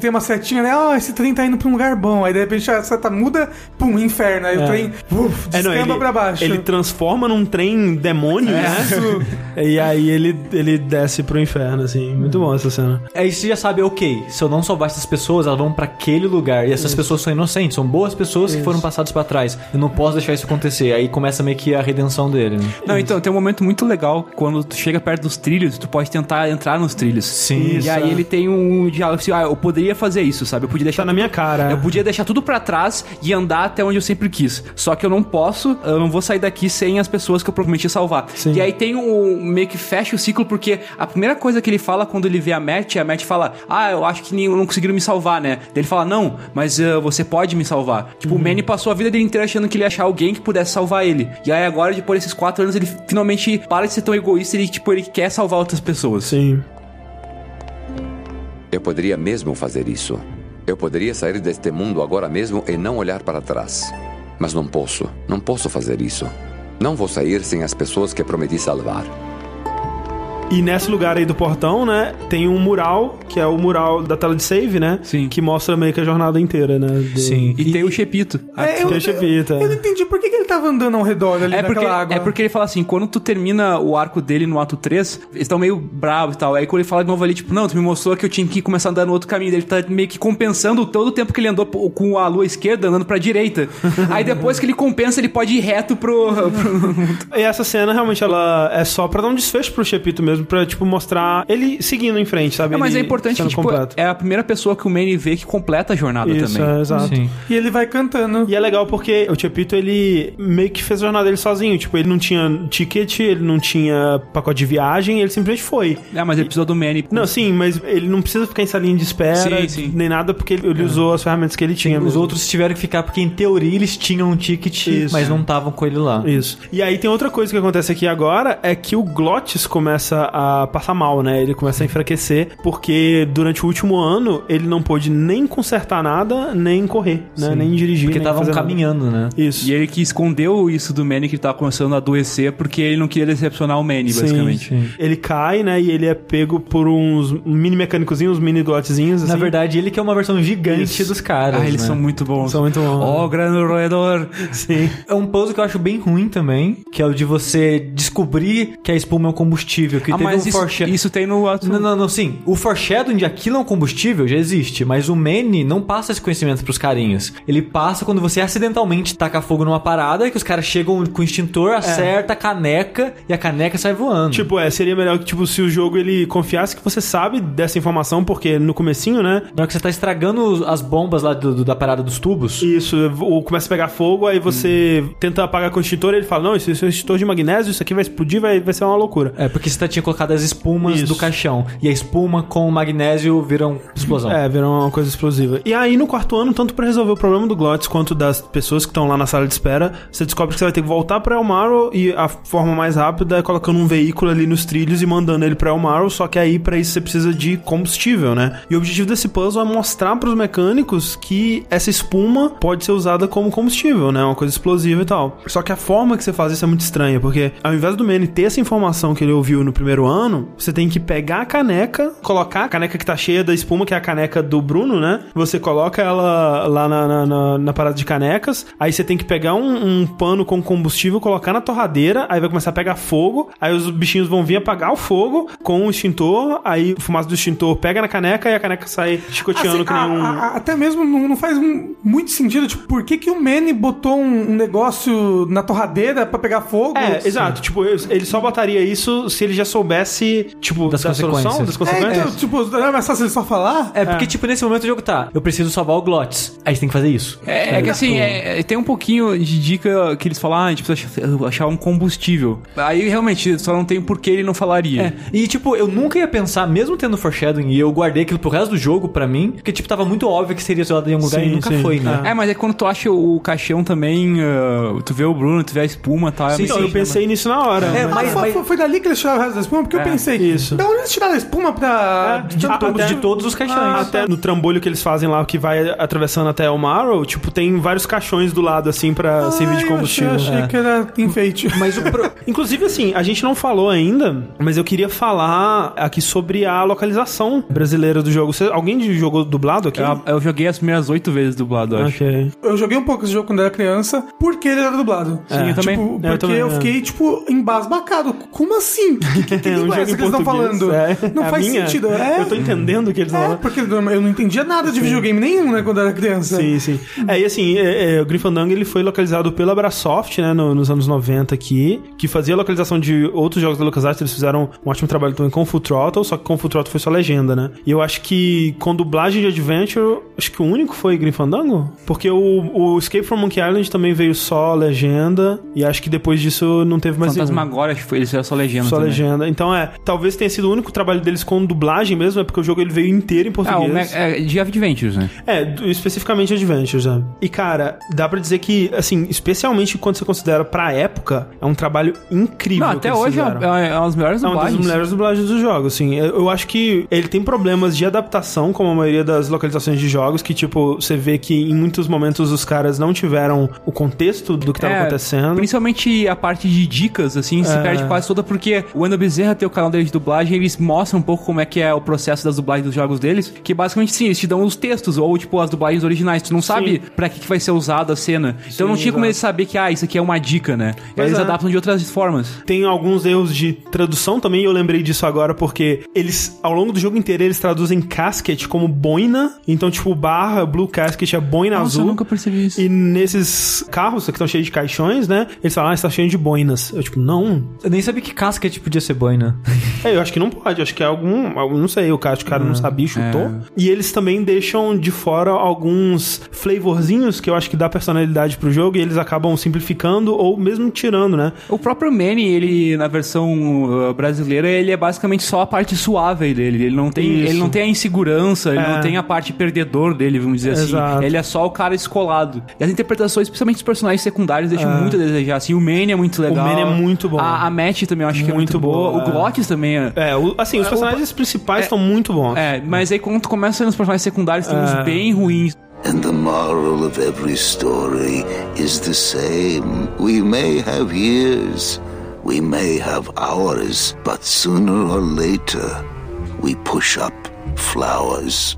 tem uma setinha, né? Ó, esse trem tá indo pra um lugar bom. Aí de repente a seta muda, pum, inferno. Aí o É. trem uf, É, não, descamba ele, pra baixo. ele transforma num trem demônio, né? E aí ele, ele desce pro inferno, assim. Muito bom essa cena. Aí você já sabe, ok, se eu não salvar essas pessoas, elas vão pra aquele lugar. E essas pessoas são inocentes, são boas pessoas que foram passadas pra trás. Eu não posso deixar isso acontecer. Aí começa meio que a redenção dele, né? Não, então, tem um momento muito legal quando tu chega perto dos trilhos, tu pode tentar entrar nos trilhos. Sim. E aí ele tem um diálogo assim, ah, eu poderia fazer isso, sabe? Eu podia deixar Tá na minha cara. Eu podia deixar tudo pra trás e andar até onde eu sempre quis. Só que eu não posso, eu não vou sair daqui sem as pessoas que eu prometi salvar. Sim. E aí tem um meio que fecha o ciclo, porque a primeira coisa que ele fala quando ele vê a Matt, a Matt fala: Ah, eu acho que não conseguiram me salvar, né? Daí ele fala: Não, mas uh, você pode me salvar. Tipo, o Manny passou a vida dele inteira achando que ele ia achar alguém que pudesse salvar ele. E aí agora, depois desses quatro anos, ele finalmente para de ser tão egoísta e tipo, ele quer salvar outras pessoas. Sim. Eu poderia mesmo fazer isso. Eu poderia sair deste mundo agora mesmo e não olhar para trás. Mas não posso. Não posso fazer isso. Não vou sair sem as pessoas que prometi salvar. E nesse lugar aí do portão, né, tem um mural, que é o mural da tela de save, né? Sim. Que mostra meio que a jornada inteira, né? do- Sim. E, tem o Chepito. É, eu, Tem o Chepita. eu não entendi por que, que ele tava andando ao redor ali É porque, naquela água. é porque ele fala assim, quando tu termina o arco dele no ato 3, eles estão meio bravos e tal. Aí quando ele fala de novo ali, tipo, não, tu me mostrou que eu tinha que começar a andar no outro caminho. Ele tá meio que compensando todo o tempo que ele andou com a lua esquerda, andando pra direita. Aí depois que ele compensa, ele pode ir reto pro... pro- E essa cena, realmente, ela é só pra dar um desfecho pro Chepito mesmo, pra, tipo, mostrar ele seguindo em frente, sabe? É, mas é Ele importante que, tipo, completo. é a primeira pessoa que o Manny vê que completa a jornada Isso, também. é, exato. Sim. E ele vai cantando. E é legal porque o Chepito, ele meio que fez a jornada dele sozinho. Tipo, ele não tinha ticket, ele não tinha pacote de viagem, ele simplesmente foi. É, mas ele precisou do Manny. Não, sim, mas ele não precisa ficar em salinha de espera, Sim, sim. nem nada, porque ele, ele usou as ferramentas que ele tinha. Os mesmo. outros tiveram que ficar porque, em teoria, eles tinham um ticket, Isso. mas não estavam com ele lá. Isso. E aí tem outra coisa que acontece aqui agora, é que o Glottis começa a passar mal, né? Ele começa a enfraquecer, porque durante o último ano ele não pôde nem consertar nada, nem correr, né? Nem dirigir, Porque estavam fazer nada. caminhando, né? Isso. E ele que escondeu isso do Manny que ele tava começando a adoecer porque ele não queria decepcionar o Manny, Sim, basicamente. sim. Ele cai, né? E ele é pego por uns mini mecânicozinhos, uns mini glotzinhos, assim. Na verdade, ele que é uma versão gigante Isso. dos caras. Ah, eles né? são muito bons. São muito bons. Ó, grande roedor. Sim. É um puzzle que eu acho bem ruim também, que é o de você descobrir que a espuma é um combustível, que Ah, teve mas um isso, foreshadow. isso tem no outro. Não, não, não, sim. O foreshadowing de aquilo é um combustível já existe, mas o Manny não passa esse conhecimento pros carinhas. Ele passa quando você acidentalmente taca fogo numa parada, que os caras chegam com o extintor, acerta a caneca e a caneca sai voando. Tipo, é, seria melhor que, tipo, se o jogo ele confiasse que você sabe dessa informação, porque no comecinho, né? Na hora que você tá estragando as bombas lá do- do- da parada dos tubos. Isso, o- começa a pegar fogo, aí você tenta apagar com o extintor e ele fala: Não, isso, isso é um extintor de magnésio, isso aqui vai explodir, vai, vai ser uma loucura. É, porque você tinha colocado as espumas Isso. do caixão. E a espuma com o magnésio viram explosão. É, virou uma coisa explosiva. E aí, no quarto ano, tanto pra resolver o problema do Glottis quanto das pessoas que estão lá na sala de espera, você descobre que você vai ter que voltar pra Elmarrow e a forma mais rápida é colocando um veículo ali nos trilhos e mandando ele pra Elmarrow, só que aí pra isso você precisa de combustível, né? E o objetivo desse puzzle é mostrar pros mecânicos que essa espuma pode ser usada como combustível, né? Uma coisa explosiva e tal. Só que a forma que você faz isso é muito estranha, porque ao invés do Manny ter essa informação que ele ouviu no primeiro ano, você tem que pegar a caneca, colocar a caneca que tá cheia da espuma, que é a caneca do Bruno, né? Você coloca ela lá na, na, na- na parada de canecas, aí você tem que pegar um, um pano com combustível, colocar na torradeira, aí vai começar a pegar fogo, aí os bichinhos vão vir apagar o fogo com o extintor, aí o fumaça do extintor pega na caneca e a caneca sai chicoteando Assim, que nem a- um... a- até mesmo não, faz muito sentido. Tipo, por que, que o Manny botou um, negócio na torradeira pra pegar fogo? É, exato. Tipo, ele só botaria isso se ele já soubesse, tipo, Das da solução, consequências. das É, consequências. então, tipo, não é mais fácil ele só falar? É, porque, tipo, nesse momento o jogo tá, eu preciso salvar o Glottis. Aí você tem que fazer isso. É, é que assim, é- é- tem um pouquinho de dica que eles falam, ah, a gente precisa achar, um combustível. Aí realmente só não tem por que ele não falaria. É, e tipo, eu nunca ia pensar, mesmo tendo foreshadowing, e eu guardei aquilo pro resto do jogo pra mim, porque tipo, tava muito óbvio que seria usado em algum lugar Sim, e nunca sim. foi, né? É, mas é quando tu acha o caixão também, ah, tu vê o Bruno, tu vê a espuma e tal. é Sim, meio então, eu pensei nisso na hora. É, mas- foi, mas- foi- foi dali que eles tiraram o resto da espuma? Porque eu É, pensei, isso. da onde eles tiraram a espuma pra... É, de até- de todos os caixões. Ah, Até no trambolho que eles fazem lá, que vai atravessando até o Marrow, tipo, tem vários caixões do lado, assim, pra servir de Ah, eu combustível. achei, achei É. que era enfeite. Mas o pro- Inclusive, assim, a gente não falou ainda, mas eu queria falar aqui sobre a localização brasileira do jogo. Você- alguém jogou dublado aqui? Eu, eu joguei as primeiras oito vezes dublado, eu acho. Ok. Eu joguei um pouco esse jogo quando era criança, porque ele era dublado. Sim, eu também. Tipo, Eu porque também, eu é. fiquei, tipo, embasbacado. Como assim? Que, que, que É língua é essa que eles estão falando? É. Não A faz minha- sentido. É, Eu tô entendendo o que eles estão é, falando. porque eu não entendia nada de videogame nenhum, né, quando era criança. Sim, sim. É, e assim, é, é, o Grim ele foi localizado pela Brasoft, né, no- nos anos 90 aqui, que fazia a localização de outros jogos da LucasArts, eles fizeram um ótimo trabalho também com Full Throttle, só que com Full Throttle foi só legenda, né? E eu acho que com dublagem de Adventure, acho que o único foi Grim Fandango, porque o, o Escape from Monkey Island também veio só legenda, e acho que depois disso não teve mais nenhum. Acho que foi, eles fizeram só legenda Só também. legenda. Então é, talvez tenha sido o único trabalho deles com dublagem mesmo, é porque o jogo ele veio inteiro em Ah, português. Me- é, de Adventures, né? É, do- especificamente Adventures, né? E, cara, dá pra dizer que, assim, especialmente quando você considera pra época, é um trabalho incrível. Não, até hoje é, é, é uma das melhores É uma das dublagens. melhores dublagens do jogo, assim. Eu acho que ele tem problemas de adaptação, como a maioria das localizações de jogos, que, tipo, você vê que em muitos momentos os caras não tiveram o contexto do que tava É, acontecendo. Principalmente a parte de dicas, assim, se É. perde quase toda, porque o Wendel Bezerra tem o canal dele de dublagem, eles mostram um pouco como é que é o processo das dublagens dos jogos deles, que basicamente sim, eles te dão os textos, ou tipo as dublagens originais, tu não sabe pra que, que vai ser usada a cena. Então não tinha como eles saber que, ah, isso aqui é uma dica, né? Eles é. adaptam de outras formas. Tem alguns erros de tradução também, eu lembrei disso agora, porque eles, ao longo do jogo inteiro, eles traduzem casket como boina. Então, tipo, barra, blue casket é boina Nossa, azul. eu nunca percebi isso. E nesses carros que estão cheios de caixões, né? Eles falam, ah, está cheio de boinas. Eu, tipo, não. Eu nem sabia que casket podia ser boina. É, eu acho que não pode. Acho que é algum. algum- Não sei, o cara, o cara não sabia, chutou. é. E eles também deixam de fora alguns flavorzinhos que eu acho que dá personalidade pro jogo e eles acabam simplificando ou mesmo tirando, né? O próprio Manny, ele, na versão uh, brasileira, ele é basicamente só a parte suave dele. Ele não tem, Isso. ele não tem a insegurança, ele É. não tem a parte perdedor dele, vamos dizer Exato. assim. Ele é só o cara escolado. E as interpretações, principalmente dos personagens secundários, deixam muito a desejar. Assim, o Manny é muito legal. Manny é muito bom. A, a Matt também eu acho que é Muito muito boa. boa, O é. Glottis também é. É, o- assim, os personagens principais estão muito bons. É, mas aí quando tu começa a os personagens secundários, tem É. uns bem ruins. And the moral of every story is the same. We may have years, we may have hours, but sooner or later, we push up flowers.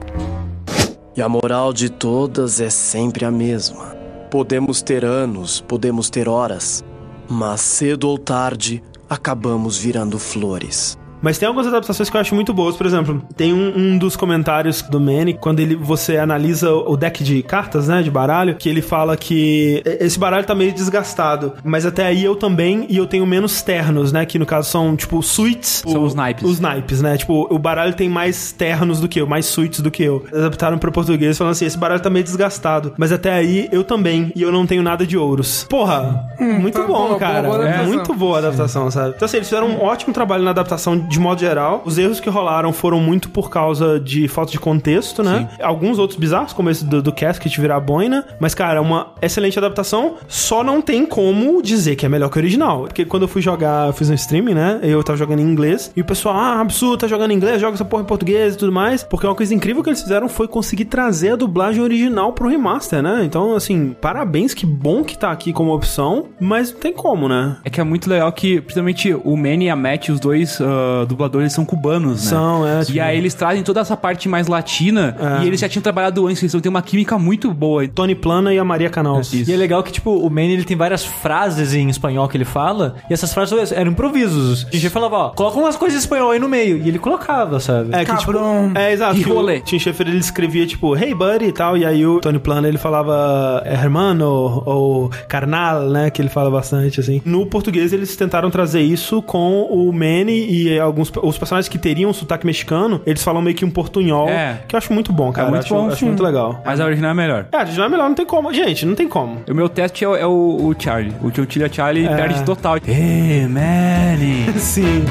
E a moral de todas é sempre a mesma. Podemos ter anos, podemos ter horas, mas cedo ou tarde acabamos virando flores. Mas tem algumas adaptações que eu acho muito boas. Por exemplo, tem um, um dos comentários do Manny, quando ele, você analisa o deck de cartas, né, de baralho, que ele fala que esse baralho tá meio desgastado. Mas até aí eu também, e eu tenho menos ternos, né, que no caso são, tipo, suítes. São os naipes. Os naipes, né? Tipo, o baralho tem mais ternos do que eu, mais suítes do que eu. Adaptaram pro português falando assim, esse baralho tá meio desgastado. Mas até aí eu também, e eu não tenho nada de ouros. Porra, muito tá bom, boa, cara. boa, boa É muito boa a adaptação, sabe? Então, assim, eles fizeram um ótimo trabalho na adaptação de modo geral. Os erros que rolaram foram muito por causa de falta de contexto, né? Alguns outros bizarros, como esse do, do Casket virar boina. Mas, cara, uma excelente adaptação. Só não tem como dizer que é melhor que o original. Porque quando eu fui jogar, eu fiz um streaming, né? Eu tava jogando em inglês. E o pessoal, ah, absurdo, tá jogando em inglês, joga essa porra em português e tudo mais. Porque uma coisa incrível que eles fizeram foi conseguir trazer a dublagem original pro remaster, né? Então, assim, parabéns, que bom que tá aqui como opção. Mas não tem como, né? É que é muito legal que, principalmente, o Manny e a Matt, os dois dubladores, são cubanos, né? São, é, E tipo- aí eles trazem toda essa parte mais latina É. e eles já tinham trabalhado antes, eles têm uma química muito boa. Tony Plana e a Maria Canals. E é legal que, tipo, o Manny ele tem várias frases em espanhol que ele fala, e essas frases eram improvisos. A gente falava, ó, coloca umas coisas em espanhol aí no meio. E ele colocava, sabe? É, que, tipo, é, exato. E que o rolê. Tim Schafer, ele escrevia, tipo, hey, buddy e tal, e aí o Tony Plana, ele falava é, hermano ou carnal, né, que ele fala bastante, assim. No português, eles tentaram trazer isso com o Manny e alguns os personagens que teriam sotaque mexicano, eles falam meio que um portunhol, É. que eu acho muito bom, cara. muito acho, bom, acho muito legal. Mas a original é melhor. É, a original é melhor, não tem como. Gente, não tem como. O meu teste é, o- é o, o Charlie. O Tio Charlie É. perde total. Hey, Manny! Sim.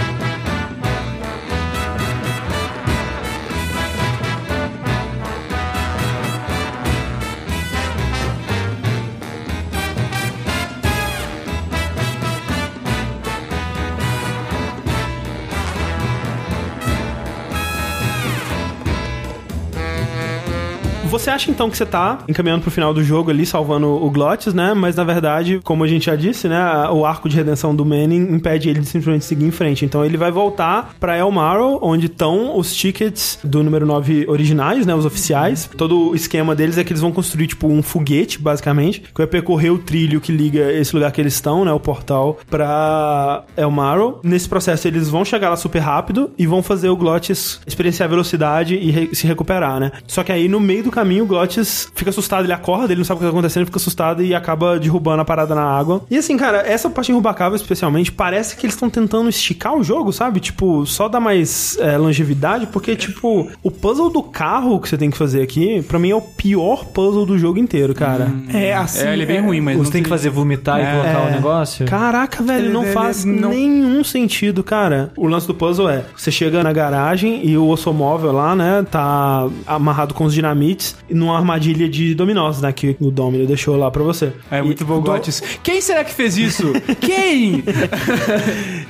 Acha então que você tá encaminhando pro final do jogo ali, salvando o Glottis, né? Mas na verdade, como a gente já disse, né? O arco de redenção do Manning impede ele de simplesmente seguir em frente. Então ele vai voltar pra El Marrow, onde estão os tickets do número 9 originais, né? Os oficiais. Todo o esquema deles é que eles vão construir, tipo, um foguete, basicamente, que vai percorrer o trilho que liga esse lugar que eles estão, né? O portal pra El Marrow. Nesse processo, eles vão chegar lá super rápido e vão fazer o Glottis experienciar velocidade e re- se recuperar, né? Só que aí, no meio do caminho, o fica assustado, ele acorda, ele não sabe o que tá acontecendo, ele fica assustado e acaba derrubando a parada na água. E assim, cara, essa parte em Rubacava, especialmente, parece que eles estão tentando esticar o jogo, sabe? Tipo, só dar mais é, longevidade, porque, tipo, o puzzle do carro que você tem que fazer aqui, pra mim é o pior puzzle do jogo inteiro, cara. É assim. É, ele é bem ruim, mas. Você tem que fazer vomitar e colocar o negócio? Caraca, velho, Ele- não ele- faz não- nenhum sentido, cara. O lance do puzzle é: você chega na garagem e o ossomóvel lá, né, tá amarrado com os dinamites e numa armadilha de dominós, né, que o Domino deixou lá pra você. É muito bom, do-. Quem será que fez isso? Quem?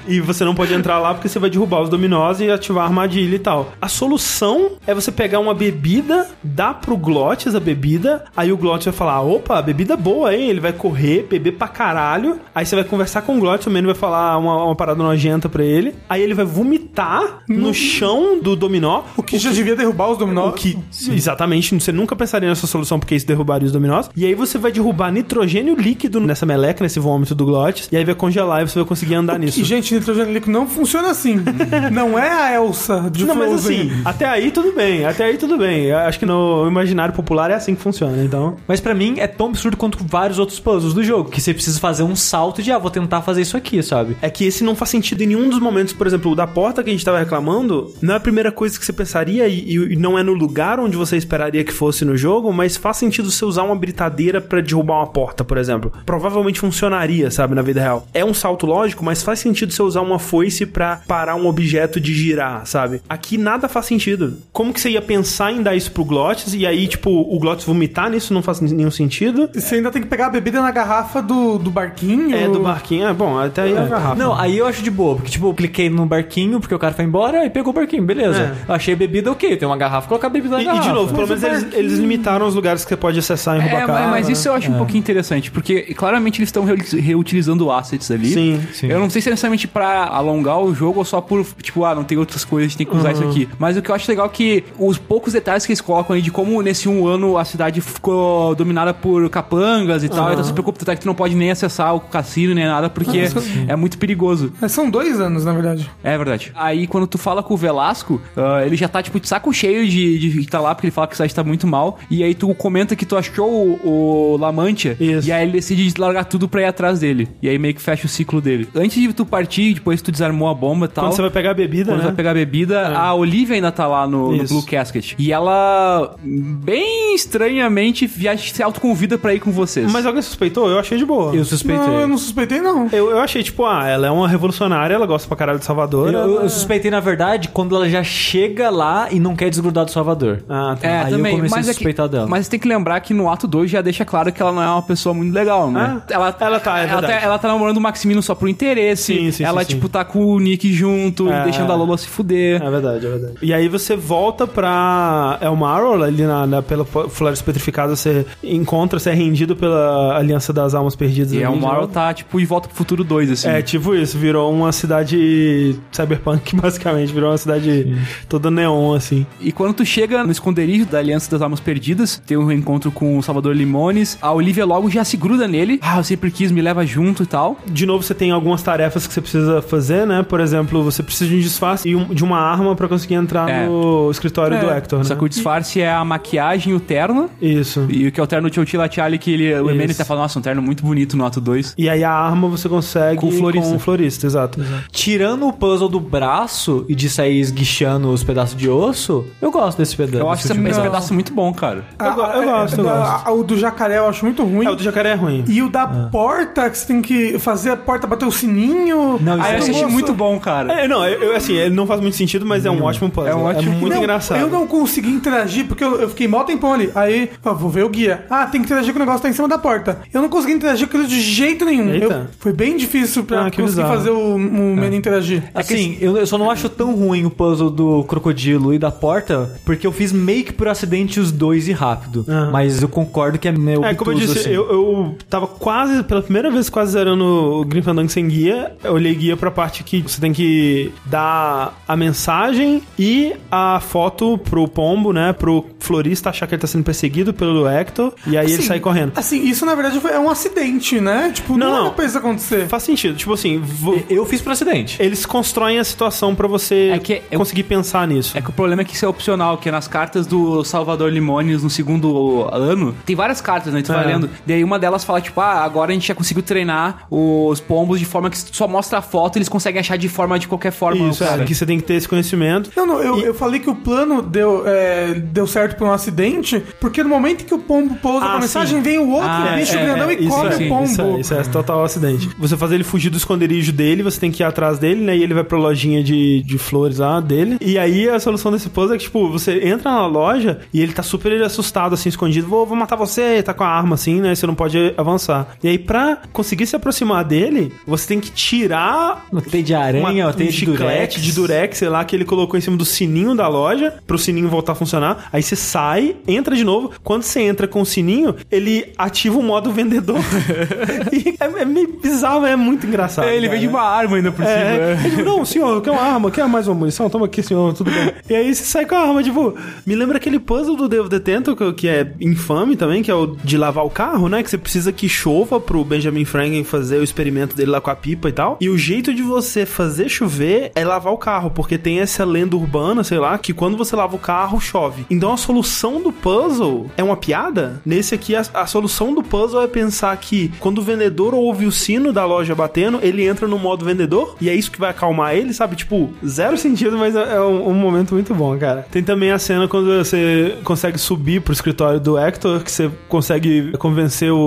E você não pode entrar lá porque você vai derrubar os dominós e ativar a armadilha e tal. A solução é você pegar uma bebida, dar pro Glottis a bebida, aí o Glottis vai falar: opa, bebida boa, hein? Ele vai correr, beber pra caralho. Aí você vai conversar com o Glottis, o Manny vai falar uma, uma parada nojenta pra ele. Aí ele vai vomitar no chão do dominó. O que já devia derrubar os dominós. O que, exatamente, você nunca pensaria nessa solução porque isso derrubaria os dominós. E aí você vai derrubar nitrogênio líquido nessa meleca, nesse vômito do Glottis, e aí vai congelar e você vai conseguir andar nisso. E, gente, nitrogênio líquido não funciona assim. não é a Elsa de Não, mas Frozen. assim, até aí tudo bem, até aí tudo bem. Eu acho que no imaginário popular é assim que funciona, então. Mas pra mim é tão absurdo quanto vários outros puzzles do jogo, que você precisa fazer um salto de, ah, vou tentar fazer isso aqui, sabe? É que esse não faz sentido em nenhum dos momentos, por exemplo, o da porta que a gente tava reclamando, não é a primeira coisa que você pensaria e, e não é no lugar onde você esperaria que fosse no jogo, mas faz sentido você usar uma britadeira pra derrubar uma porta, por exemplo. Provavelmente funcionaria, sabe, na vida real. É um salto lógico, mas faz sentido você usar uma foice pra parar um objeto de girar, sabe? Aqui nada faz sentido. Como que você ia pensar em dar isso pro Glottis e aí, tipo, o Glottis vomitar nisso não faz nenhum sentido? E Você ainda tem que pegar a bebida na garrafa do, do barquinho. É, do barquinho. É, bom, até aí é a garrafa. Não, aí eu acho de boa, porque tipo, eu cliquei no barquinho, porque o cara foi embora e pegou o barquinho, beleza. Eu achei a bebida ok, tem uma garrafa, colocar a bebida na E, e, garrafa. de novo, pelo menos eles, barquinho- eles limitaram os lugares que você pode acessar em É, Rubacava. mas, mas isso eu acho um É. pouquinho interessante, porque claramente eles estão reu- reutilizando assets ali. Sim, sim. Eu não sei se é necessariamente pra alongar o jogo ou só por, tipo, ah, não tem outras coisas, a gente tem que usar isso aqui. Mas o que eu acho legal é que os poucos detalhes que eles colocam aí de como nesse um ano a cidade ficou dominada por capangas e tal, Aham. então se preocupa até que tu não pode nem acessar o cassino nem nada, porque Ah, sim. é muito perigoso. Mas são dois anos, na verdade. É verdade. Aí quando tu fala com o Velasco, ah, ele já tá, tipo, de saco cheio de, de estar lá, porque ele fala que a cidade tá muito mal. E aí tu comenta que tu achou o, o Lamantia. E aí ele decide largar tudo pra ir atrás dele. E aí meio que fecha o ciclo dele. Antes de tu partir, depois tu desarmou a bomba e tal. Quando você vai pegar a bebida, Quando né? você vai pegar a bebida, a Olivia ainda tá lá no, no Isso. Blue Casket. E ela, bem estranhamente, já se autoconvida pra ir com vocês. Mas alguém suspeitou? Eu achei de boa. Eu suspeitei. Não, eu não suspeitei, não. Eu, eu achei, tipo, ah, ela é uma revolucionária, ela gosta pra caralho de Salvador. Eu, ela- eu suspeitei, na verdade, quando ela já chega lá e não quer desgrudar do Salvador. Ah, tá. É, Aí também. eu comecei mas a é que- suspeitar dela. Mas tem que lembrar que no ato 2 já deixa claro que ela não é uma pessoa muito legal, né? ela, ela tá, é ela, tá, ela tá namorando o Maximino só por interesse. Sim, sim, ela, sim, tipo, tá com o Nick junto, É. deixando a Lola se fuder. É verdade, é verdade. E aí você volta pra Elmarol, ali na, na- pela Floresta Petrificada, você encontra, você é rendido pela Aliança das Almas Perdidas. E novo. tá, tipo, de volta pro futuro 2, assim. É, tipo isso, virou uma cidade cyberpunk, basicamente. Virou uma cidade toda neon, assim. E quando tu chega no esconderijo da Aliança das Almas Perdidas, tem um encontro com o Salvador Limones, a Olivia logo já se gruda nele. Ah, eu sempre quis, me leva junto e tal. De novo, você tem algumas tarefas que você precisa fazer, né? Por exemplo, você precisa de um disfarce e de uma arma pra conseguir entrar É. no escritório do Hector, né? Só que o disfarce é a maquiagem e o terno. Isso. E o que é o terno do Chotila Charlie, que ele, o. Emene até fala, nossa, um terno muito bonito no ato 2. E aí a arma você consegue Com o florista. com o florista, exato. Tirando o puzzle do braço e de sair esguichando os pedaços de osso, eu gosto desse pedaço. Eu acho esse, último pedaço muito bom, cara. Eu, go- eu gosto, eu Ah, gosto. a- O do jacaré eu acho muito ruim. É, o do jacaré é ruim. E o da porta, que você tem que fazer a porta bater o sininho. Não, isso Ah, é eu achei muito bom, cara. É, não, eu, eu, assim, ele não faz muito sentido, mas é um ótimo puzzle. É um ótimo- muito Não, engraçado. Eu não consegui interagir, porque eu, eu fiquei mó tempão ali. Aí, ó, vou ver o guia. Ah, tem que interagir com o negócio que tá em cima da porta. Eu não consegui interagir com ele de jeito nenhum. Eita. Eu- foi bem difícil pra Ah, que conseguir bizarro. fazer o, o menino interagir. Assim, eu, eu só não acho tão ruim o puzzle do crocodilo e da porta, porque eu fiz meio que por acidente os dois e rápido. Ah. Mas eu concordo que é meio É, como eu disse, assim. eu, eu tava quase, pela primeira vez, quase zerando o Grim Fandango sem guia. Eu olhei guia pra parte que você tem que dar a mensagem e a foto pro pombo, né? Pro florista achar que ele tá sendo perseguido pelo Hector. E aí ele Assim, sai correndo. Assim, isso na verdade foi, é um acidente, né? Tipo, não, Não, era não. pra isso acontecer. Faz sentido. Tipo assim, vo- Eu fiz por acidente. eles constroem a situação pra você É que eu- conseguir pensar nisso. É que o problema é que isso é opcional, que nas cartas do Salvador No segundo ano, tem várias cartas, né? Tu vai É. lendo. Daí uma delas fala, tipo, ah, agora a gente já conseguiu treinar os pombos de forma que só mostra a foto e eles conseguem achar de forma de qualquer forma. Isso, cara. é, que você tem que ter esse conhecimento. Não, não, eu, eu falei que o plano deu, é, deu certo por um acidente, porque no momento que o pombo pousa Ah, com a mensagem, sim. vem o outro Ah, bicho é, grandão é, e Isso come é, o pombo. Isso é, isso é total acidente. Você fazer ele fugir do esconderijo dele, você tem que ir atrás dele, né? E ele vai pra lojinha de, de flores lá dele. E aí a solução desse puzzle é que, tipo, você entra na loja e ele tá super assustado, assim, escondido. Vou, vou matar você, tá com a arma, assim, né? Você não pode avançar. E aí, pra conseguir se aproximar dele, você tem que tirar Uma teia de aranha, uma um teia de chiclete durex. de durex, sei lá, que ele colocou em cima do sininho da loja, pro sininho voltar a funcionar. Aí você sai, entra de novo. Quando você entra com o sininho, ele ativa o modo vendedor. é, é meio bizarro, é muito engraçado. É, ele cara. vende uma arma ainda por É, cima. é. Ele, não, senhor, eu quero uma arma, quer mais uma munição? Toma aqui, senhor, tudo bem. E aí você sai com a arma, tipo, me lembra aquele puzzle do Day of the Tentacle, que é infame também, que é o de lavar o carro, né? Que você precisa que chova pro Benjamin Franklin fazer o experimento dele lá com a pipa e tal. E o jeito de você fazer chover é lavar o carro, porque tem essa lenda urbana, sei lá, que quando você lava o carro, chove. Então a solução do puzzle é uma piada? Nesse aqui, a, a solução do puzzle é pensar que quando o vendedor ouve o sino da loja batendo, ele entra no modo vendedor e é isso que vai acalmar ele, sabe? Tipo, zero sentido, mas é é um, um momento muito bom, cara. Tem também a cena quando você consegue subir pro escritório do Hector, que você consegue convencer o,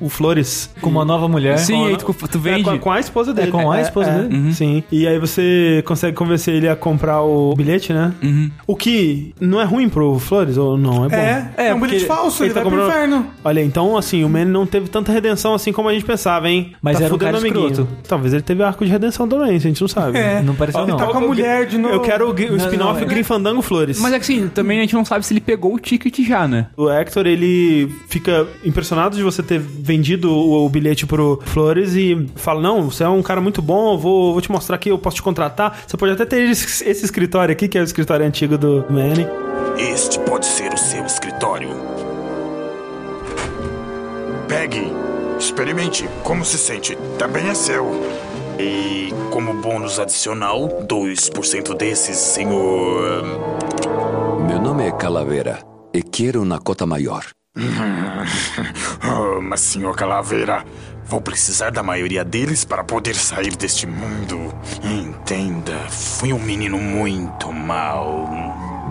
o, o Flores Com uma nova mulher. Sim, aí tu, tu vende. é, com, a, com a esposa dele. com a esposa dele? Uhum. Sim. E aí você consegue convencer ele a comprar o bilhete, né? Uhum. O que não é ruim pro Flores. ou não? É bom. É, é, um porque bilhete falso, ele, vai pro comprando- inferno. Olha, então, assim, o Manny não teve tanta redenção assim como a gente pensava, hein? Mas tá era um fudendo cara o amiguinho. escroto. Talvez ele teve arco de redenção também, se a gente não sabe. É. Não pareceu, Ó, não. Tá com a eu- mulher de novo. Eu quero o, o spin-off não, é. Green Fandango Flores. Mas é que assim, também a gente não sabe se ele pegou o ticket já, né? O Hector, ele fica impressionado de você ter vendido o, o bilhete pro Flores e fala: Não, você é um cara muito bom, eu vou, vou te mostrar aqui, eu posso te contratar. Você pode até ter esse, esse escritório aqui, que é o escritório antigo do Manny. Este pode ser o seu escritório. Pegue, experimente. Como se sente? Também é seu. E como bônus adicional, 2% desses, senhor. Meu nome é Calavera e quero uma cota maior. oh, mas, senhor Calaveira, vou precisar da maioria deles para poder sair deste mundo. Entenda, fui um menino muito mau.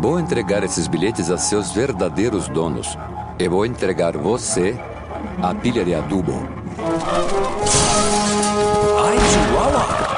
Vou entregar esses bilhetes a seus verdadeiros donos. E vou entregar você à pilha de adubo. Ai, Chihuahua!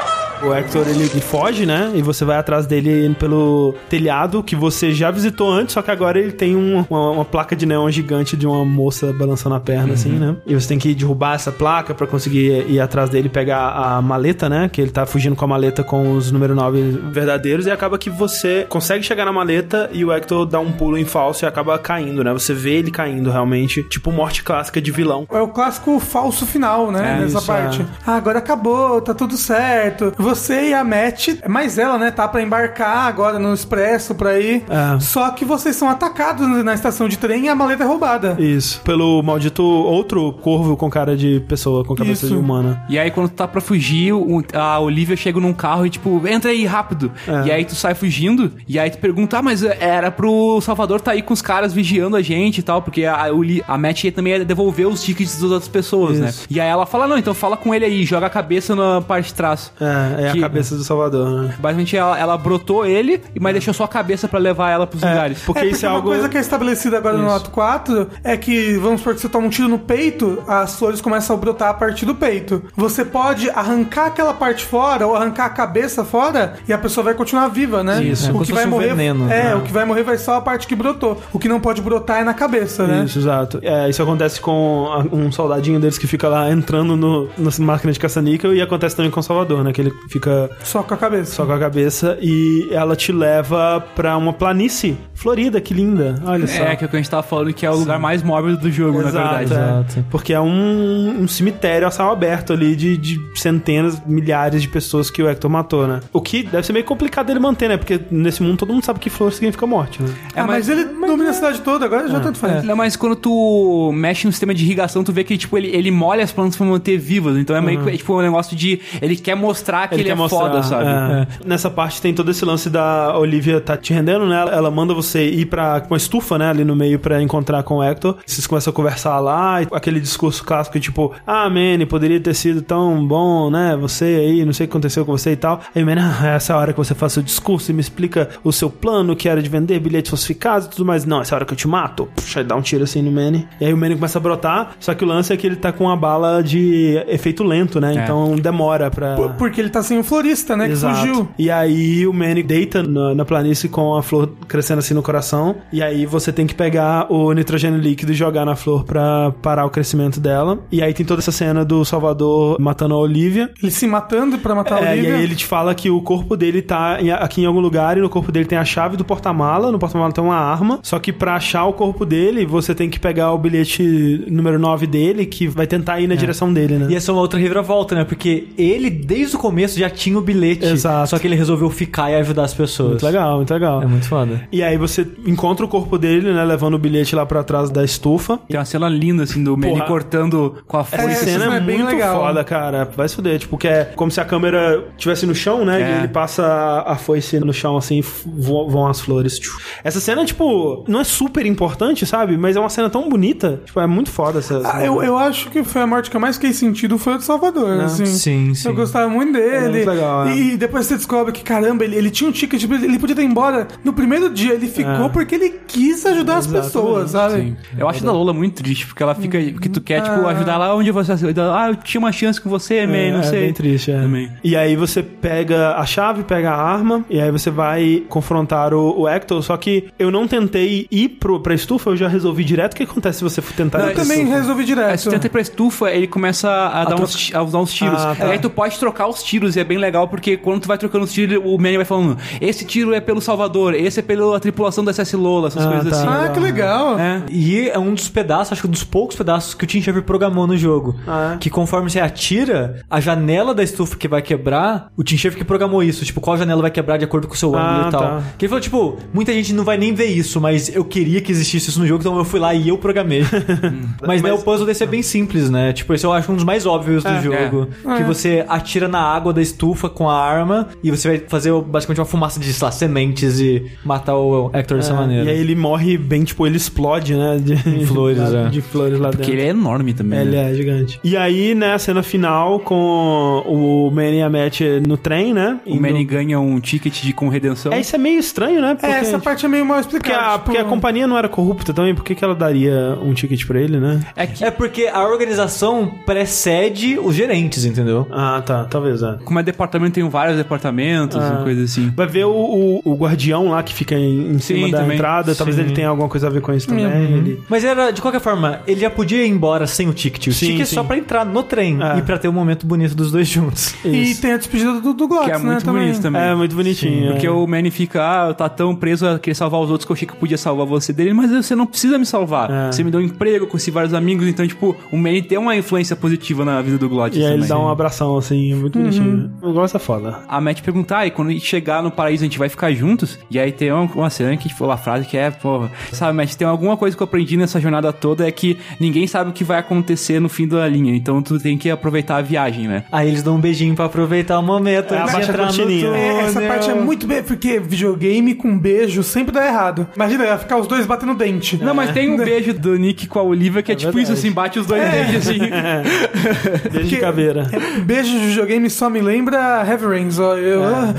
O Hector, ele, ele foge, né? E você vai atrás dele pelo telhado que você já visitou antes, só que agora ele tem um- uma, uma placa de neon gigante de uma moça balançando a perna, assim, né? E você tem que derrubar essa placa pra conseguir ir atrás dele e pegar a maleta, né? Que ele tá fugindo com a maleta com os número 9 verdadeiros e acaba que você consegue chegar na maleta e o Hector dá um pulo em falso e acaba caindo, né? Você vê ele caindo realmente, tipo morte clássica de vilão. É o clássico falso final, né? É, nessa isso, parte. é. Ah, agora acabou, tá tudo certo. Você e a Matt, mais ela, né? Tá pra embarcar agora no expresso pra ir. É. Só que vocês são atacados na estação de trem e a maleta é roubada. Isso. Pelo maldito outro corvo com cara de pessoa, com cabeça Isso. de humana. E aí, quando tu tá pra fugir, a Olivia chega num carro e, tipo, entra aí rápido. É. E aí tu sai fugindo. E aí tu pergunta, ah, mas era pro Salvador tá aí com os caras vigiando a gente e tal. Porque a, Oli- a Matt ia também devolver os tickets das outras pessoas, né? Isso. E aí ela fala, não, então fala com ele aí, joga a cabeça na parte de trás. É, é Que- a cabeça do Salvador, né? Basicamente, ela, ela brotou ele, mas deixou só a cabeça pra levar ela pros lugares. Porque é, isso é uma algo. coisa que é estabelecida agora no Isso. ato 4 é que, vamos supor que você toma um tiro no peito, as flores começam a brotar a partir do peito. Você pode arrancar aquela parte fora ou arrancar a cabeça fora e a pessoa vai continuar viva, né? Isso. É, O que vai um morrer veneno. é, É. o que vai morrer vai só a parte que brotou. O que não pode brotar é na cabeça, né? Isso, exato. É, isso acontece com um soldadinho deles que fica lá entrando no, na máquina de caça-níquel e acontece também com o Salvador, né? Que ele fica Só com a cabeça. só com a cabeça e ela te leva pra uma planície florida, que linda. Olha só. É, que é o que a gente tava falando, que é o lugar mais mórbido do jogo, na verdade. é. Exato. Porque é um, um cemitério a céu aberto ali de, de centenas, milhares de pessoas que o Hector matou, né? O que deve ser meio complicado ele manter, né? Porque nesse mundo todo mundo sabe que flor significa morte, né? ah, mas, ele domina a cidade toda, agora já tanto faz. Não, mas quando tu mexe no sistema de irrigação, tu vê que, tipo, ele, ele molha as plantas pra manter vivas. Então é meio que, é, tipo, um negócio de... Ele quer mostrar que ele, quer é foda, sabe? é. Nessa parte tem todo esse lance da Olivia tá te rendendo, né? Ela, ela manda você ir pra uma estufa, né? Ali no meio pra encontrar com o Hector. Vocês começam a conversar lá. E aquele discurso clássico, tipo, ah, Manny, poderia ter sido tão bom, né? Você aí, não sei o que aconteceu com você e tal. Aí, Manny, ah, essa é a hora que você faz o discurso e me explica o seu plano, que era de vender bilhetes falsificados e tudo mais. Não, essa é a hora que eu te mato. Puxa, dá um tiro assim no Manny. E aí o Manny começa a brotar. Só que o lance é que ele tá com uma bala de efeito lento, né? É. Então demora pra. Por- Porque ele tá sem o florista, né? Que Exato. fugiu. E aí o Manny deita na, na planície com a flor crescendo assim no coração. E aí você tem que pegar o nitrogênio líquido e jogar na flor pra parar o crescimento dela. E aí tem toda essa cena do Salvador matando a Olivia. Ele se matando pra matar a É, e Olivia. aí ele te fala que o corpo dele tá em- aqui em algum lugar e no corpo dele tem a chave do porta-mala, no porta-mala tem uma arma, só que pra achar o corpo dele, você tem que pegar o bilhete número 9 dele, que vai tentar ir na direção dele, né? E essa é uma outra reviravolta, né? Porque ele, desde o começo, já tinha o bilhete. Exato. Só que ele resolveu ficar e ajudar as pessoas. Muito legal, muito legal. É muito foda. E aí você encontra o corpo dele, né, levando o bilhete lá pra trás da estufa. Tem uma cena linda, assim, do Manny cortando com a foice. essa cena é, é bem muito legal. foda, cara. Vai se fuder. Tipo, que é como se a câmera estivesse no chão, né? É. E ele passa a- foice no chão, assim, e vão as flores. Essa cena, tipo, não é super importante, sabe? Mas é uma cena tão bonita. Tipo, é muito foda essa Ah, eu, eu acho que foi a morte que eu mais fiquei sentido foi a do Salvador, assim. Sim, sim. Eu gostava muito dele, muito legal, é. E depois você descobre que, caramba, ele, ele tinha um ticket, ele podia ter embora no primeiro dia. Ele ficou É. porque ele quis ajudar as pessoas, sabe? Sim. Eu acho da Lola muito triste, porque ela fica. Porque tu quer, tipo, Ah. ajudar lá onde você. Ah, eu tinha uma chance com você, man, É, não é sei. bem triste, é. Também. E aí você pega a chave, pega a arma, e aí você vai confrontar o, o Hector. Só que eu não tentei ir pro, pra estufa, eu já resolvi direto o que acontece se você for tentar ir Eu pra também resolvi direto. Aí você tenta ir pra estufa, ele começa a, dar, troca- uns, a dar uns tiros. Ah, tá. E aí tu pode trocar os tiros, e é bem legal, porque quando tu vai trocando os tiros, o Manny vai falando: esse tiro é pelo Salvador, esse é pela tripulação da SS Lola, essas Ah, coisas tá. assim. Ah, que legal. É. E é um dos pedaços, acho que um dos poucos pedaços que o Tim Schafer programou no jogo. Ah, é? Que conforme você atira, a janela da estufa que vai quebrar, o Tim Schafer que programou isso. Tipo, qual janela vai quebrar de acordo com o seu Ah, ângulo e tal. tá. Que ele falou, tipo, muita gente não vai nem ver isso, mas eu queria que existisse isso no jogo, então eu fui lá e eu programei. mas, né, o puzzle desse é bem simples, né? Tipo, esse eu acho um dos mais óbvios do É, jogo. é. Que É. você atira na água da estufa com a arma e você vai fazer basicamente uma fumaça de, sei lá, sementes e matar o Hector dessa É, maneira. E aí ele morre bem, tipo, ele explode, né? De flores, lá- é. De flores lá dentro. Porque ele é enorme também. Ele né? é gigante. E aí, né, a cena final com o Manny e a Matt no trem, né? O Manny ganha um ticket de com redenção. É, isso é meio estranho, né? Porque, É, essa parte é meio mal porque, explicada. a, tipo, porque a companhia não era corrupta também, por que, que ela daria um ticket pra ele, né? É que, É porque a organização precede os gerentes, entendeu? Ah, tá, talvez, é. Como é departamento, tem vários departamentos Ah. e coisa assim. Vai ver o, o, o guardião lá que fica em, em cima Sim, da também. entrada, talvez Sim. ele tenha alguma coisa a ver com isso também. Uhum. Ele... Mas era, de qualquer forma, ele já podia ir embora sem o ticket. O Sim, ticket é só pra entrar no trem É. e pra ter um momento bonito dos dois juntos. E Isso. tem a despedida do, do Glotz, Que é né? muito também. bonito também. É, muito bonitinho. Porque é. o Manny fica, ah, tá tão preso a querer salvar os outros que eu achei que eu podia salvar você dele, mas você não precisa me salvar. É. Você me deu um emprego, conheci vários amigos, então, tipo, o Manny tem uma influência positiva na vida do Glottis E aí ele dá um abração, assim, muito bonitinho. Eu gosto é foda. A Matt pergunta, ah, e quando a gente chegar no paraíso a gente vai ficar juntos? E aí tem uma, uma cena que, tipo, a frase que é, porra, sabe, Matt, tem alguma coisa que eu aprendi nessa jornada toda é que ninguém sabe o que vai acontecer no fim da linha, então tu tem que aproveitar a viagem, né? Aí eles dão um beijinho pra aproveitar o momento É, abaixa a cortininha. É, essa parte é muito bem, porque videogame com beijo sempre dá errado. Imagina, ia ficar os dois batendo dente. Não, mas tem um beijo do Nick com a Olivia que é, tipo verdade. isso, assim, bate os dois beijos, assim. Beijo de caveira. É, beijo de videogame só me lembra Heavy Rains, ó. Eu, ah,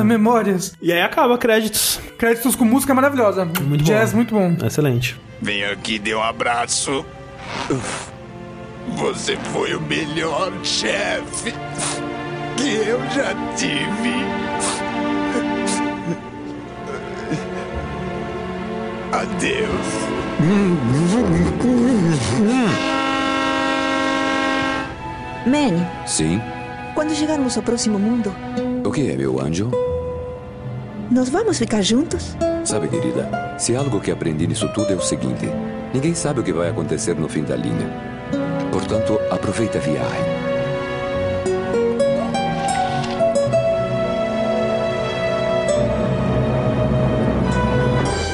ah, memórias. E aí acaba, créditos. Créditos com música maravilhosa. Muito Jazz bom. muito bom. Excelente. Vem aqui, dê um abraço. Você foi o melhor chefe que eu já tive. Adeus. Manny, Sim? Quando chegarmos ao próximo mundo, O que é, meu anjo? nós vamos ficar juntos? Sabe, querida, se algo que aprendi nisso tudo é o seguinte: ninguém sabe o que vai acontecer no fim da linha. Portanto, aproveita a viagem.